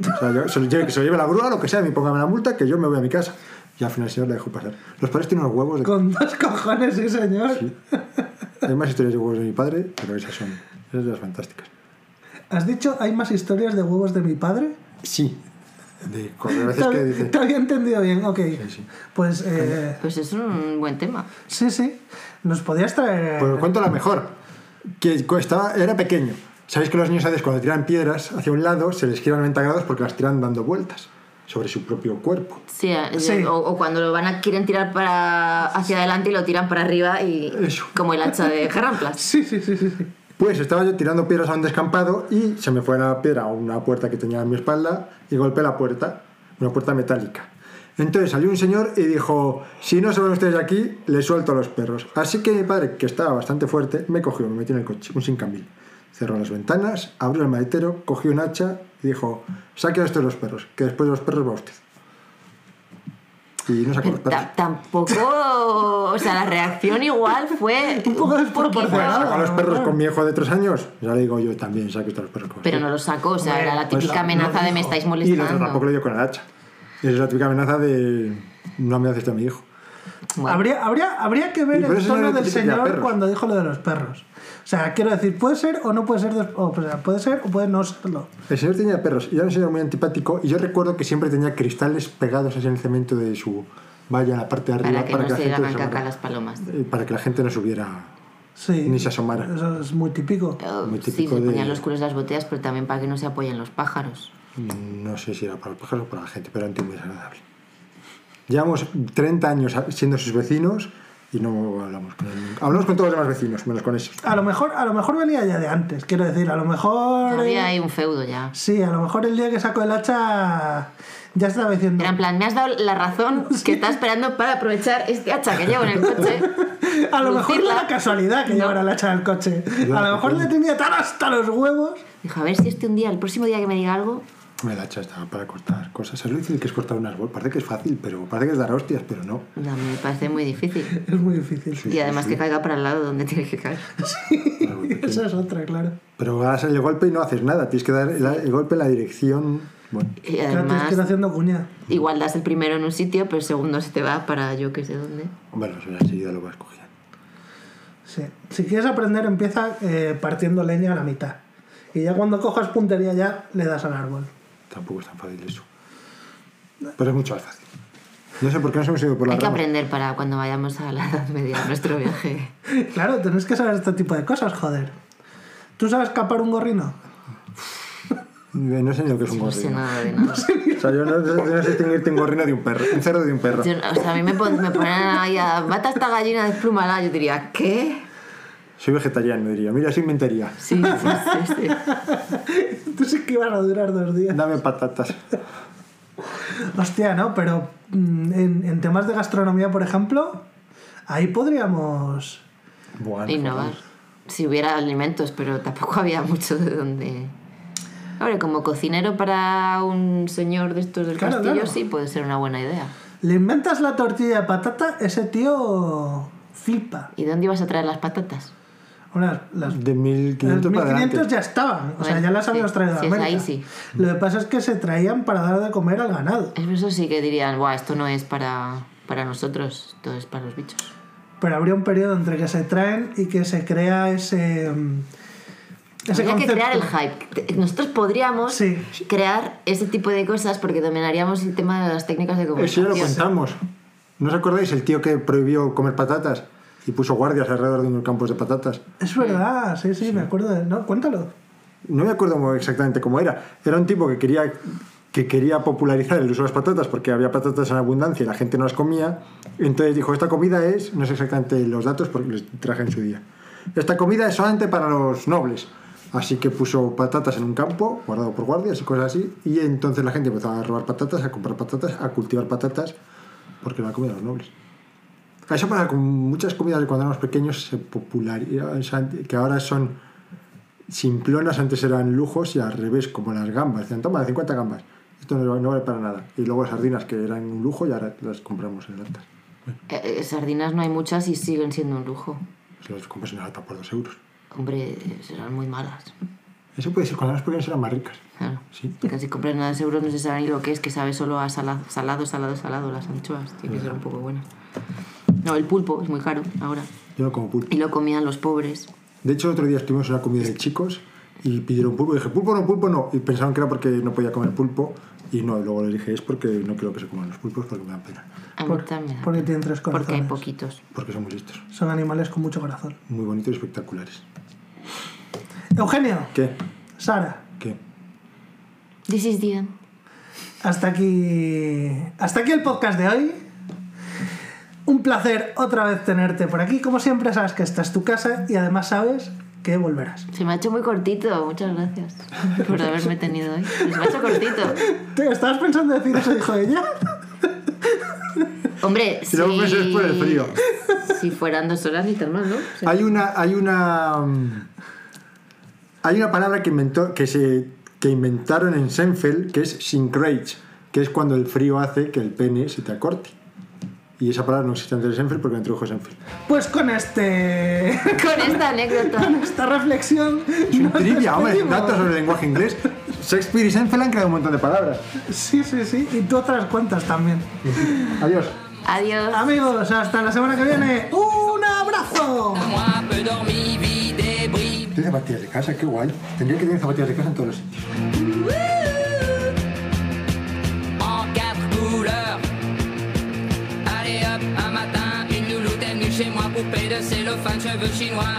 O sea, yo, se lo lleve, que se lo lleve la grúa, lo que sea, me póngame la multa, que yo me voy a mi casa. Y al final el señor le dejó pasar. Los padres tienen unos huevos de Con dos cojones, sí, señor. Hay más historias de huevos de mi padre, pero esas son, esas son las fantásticas. ¿Has dicho hay más historias de huevos de mi padre? Sí. De, veces que dice. te había entendido bien, ok. sí. Pues eh, Pues es un buen tema. sí, sí. Nos podías traer. Pues cuento la mejor. Que estaba, era pequeño. Sabéis que los niños a veces cuando tiran piedras hacia un lado se les giran 90 grados porque las tiran dando vueltas sobre su propio cuerpo. Sí, eh, Sí. O, o cuando lo van a quieren tirar para hacia adelante y lo tiran para arriba y Eso. como el hacha de Jarramplas. Sí, sí, sí, sí. sí. Pues estaba yo tirando piedras a un descampado y se me fue la piedra a una puerta que tenía en mi espalda y golpeé la puerta, una puerta metálica. Entonces salió un señor y dijo, si no se van ustedes de aquí, les suelto a los perros. Así que mi padre, que estaba bastante fuerte, me cogió, me metió en el coche, un sin cambil. Cerró las ventanas, abrió el maletero, cogió un hacha y dijo, saque a estos los perros, que después de los perros va usted. Y no sacó los perros. Tampoco, o sea, la reacción igual fue Un poco desproporcionada. Sacó a los perros con mi hijo de tres años. Ya le digo yo también, saque estos los perros. con Pero no lo sacó, o sea, era la pues típica amenaza de me estáis Y el otro tampoco molestando. le dio con el hacha. Es la típica amenaza de no me haces a mi hijo. Bueno, Habría, habría, habría que ver el tono no del señor perros. cuando dijo lo de los perros. O sea, quiero decir, puede ser o no puede ser, o, sea, puede ser o puede no serlo. El señor tenía perros y era un señor muy antipático y yo recuerdo que siempre tenía cristales pegados así en el cemento de su valla en la parte de arriba para que no se la gente caca las palomas. eh, para que la gente no subiera Sí. Ni se asomara. Eso es muy típico. Eh, Muy Sí, típico se de- ponían los culos de las botellas, pero también para que no se apoyen los pájaros. No sé si era para los pájaros o para la gente pero era muy desagradable llevamos 30 años siendo sus vecinos y no hablamos con él nunca. hablamos con todos los demás vecinos menos con esos A lo mejor, a lo mejor venía ya de antes, quiero decir, a lo mejor. Había eh, ahí un feudo ya. Sí, a lo mejor el día que sacó el hacha ya estaba diciendo. Era en plan, me has dado la razón que estaba esperando para aprovechar este hacha que llevo en el coche. A lo mejor no era casualidad que No. llevara la hacha en el coche. A lo mejor le tenía tan hasta los huevos. Dijo, a ver si este un día, el próximo día que me diga algo, El hacha estaba para cortar cosas. Es lo difícil que es cortar unas bolsas. Parece que es fácil, pero parece que es dar hostias, pero no. no, me parece muy difícil. Es muy difícil. Y además que caiga para el lado donde tiene que caer. Esa es otra, claro. Pero das el golpe y no haces nada. Tienes que dar el, el golpe en la dirección. Bueno, Y Claro, tienes además, que ir haciendo cuña. igual das el primero en un sitio, pero el segundo se te va para yo que sé dónde. bueno, eso enseguida lo vas cogiendo. Sí. Si quieres aprender, empieza eh, partiendo leña a la mitad. Y ya cuando cojas puntería ya le das al árbol. Tampoco es tan fácil eso. Pero es mucho más fácil. No sé por qué no se me ido por la Hay que aprender para cuando vayamos a la Edad Media, nuestro viaje. Claro, tenés que saber este tipo de cosas, joder. ¿Tú sabes capar un gorrino? No sé ni lo que es un No sé nada de nada. O sea, yo no, no sé distinguirte un gorrino de un perro. Un cerdo de un perro. Yo- o sea, a mí me, pon- me ponen ahí a mata esta gallina desplúmala. Yo diría, ¿qué? Soy vegetariano, diría. Mira, eso inventaría. Sí, sí, sí. sí. Tú sí que iban a durar dos días. Dame patatas. Hostia, ¿no? Pero mm, en, en temas de gastronomía, por ejemplo, ahí podríamos... Bueno, Innovar. Si hubiera alimentos, pero tampoco había mucho de donde. Hombre, como cocinero para un señor de estos del Claro, castillo, claro. sí puede ser una buena idea. Le inventas la tortilla de patata, ese tío flipa. ¿Y de dónde ibas a traer las patatas? Bueno, las, De 1500 las para 1500 adelante. ya estaban, o sea, Bueno, ya las sí, habíamos traído de sí, es América. ahí sí. Lo que pasa es que se traían para dar de comer al ganado. Eso sí que dirían, Buah, esto no es para, para nosotros, esto es para los bichos. Pero habría un periodo entre que se traen y que se crea ese... mm, ese Habría que concepto. crear el hype. Nosotros podríamos Sí. crear ese tipo de cosas porque dominaríamos el tema de las técnicas de Eso ya comunicación. lo contamos. ¿No os acordáis el tío que prohibió comer patatas y puso guardias alrededor de unos campos de patatas? Es verdad, sí, sí, me acuerdo. De... No, cuéntalo. No me acuerdo exactamente cómo era. Era un tipo que quería, que quería popularizar el uso de las patatas porque había patatas en abundancia y la gente no las comía. Entonces dijo, esta comida es, no sé exactamente los datos porque les traje en su día, esta comida es solamente para los nobles. Así que puso patatas en un campo, guardado por guardias y cosas así. Y entonces la gente empezó a robar patatas, a comprar patatas, a cultivar patatas, porque era la comida de los nobles. Eso pasa con muchas comidas de cuando éramos pequeños, se que ahora son simplonas antes eran lujos y al revés, como las gambas. Decían, toma, 50 gambas. Esto no, no vale para nada. Y luego sardinas, que eran un lujo y ahora las compramos en latas. Eh, eh, sardinas no hay muchas y siguen siendo un lujo. pues las compras en lata por 2 euros. Hombre, serán muy malas. Eso puede ser, cuando éramos pequeños eran más ricas. Claro. Sí. Porque si compras nada de euros no se sabe ni lo que es, que sabe solo a salado, salado, salado, salado las anchoas. Tiene que ser un poco buena. No, el pulpo es muy caro ahora. Yo no como pulpo. Y lo comían los pobres. De hecho, el otro día estuvimos en una comida de chicos y pidieron pulpo. Y dije, pulpo no, pulpo no. Y pensaron que era porque no podía comer pulpo. Y no, luego les dije, es porque no quiero que se coman los pulpos porque me dan pena. A mí Por- también. porque tienen tres Porque hay corazones. poquitos. Porque son muy listos. Son animales con mucho corazón. Muy bonitos y espectaculares. Eugenio, ¿Qué? Sara, ¿Qué? This is the end. hasta aquí, hasta aquí el podcast de hoy. Un placer otra vez tenerte por aquí. Como siempre, sabes que esta es tu casa y además sabes que volverás. Se me ha hecho muy cortito. Muchas gracias por haberme tenido hoy. Se me ha hecho cortito. ¿Te estabas pensando decir eso, dijo ella? Hombre, Y luego pensé es por el frío. Si fueran dos horas ni tan mal, ¿no? O sea, Hay una, hay una, mm, hay una palabra que inventó, que se, que inventaron en Senfeld, que es syncrage, que es cuando el frío hace que el pene se te acorte. Y esa palabra no existe antes de Senfeld porque la introdujo Senfeld. Pues con este. Con esta anécdota. con esta reflexión. Es un trivia, hombre, datos sobre el lenguaje inglés. Shakespeare y Senfeld han creado un montón de palabras. Sí, sí, sí. Y tú otras cuantas también. Adiós. Adiós. Amigos, hasta la semana que viene. ¡Un abrazo! Tiene zapatillas de casa, qué guay. Tendría que tener zapatillas de casa en todos los sitios. poupée de cellophane, cheveux chinois,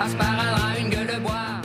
asparadrap, une gueule de bois.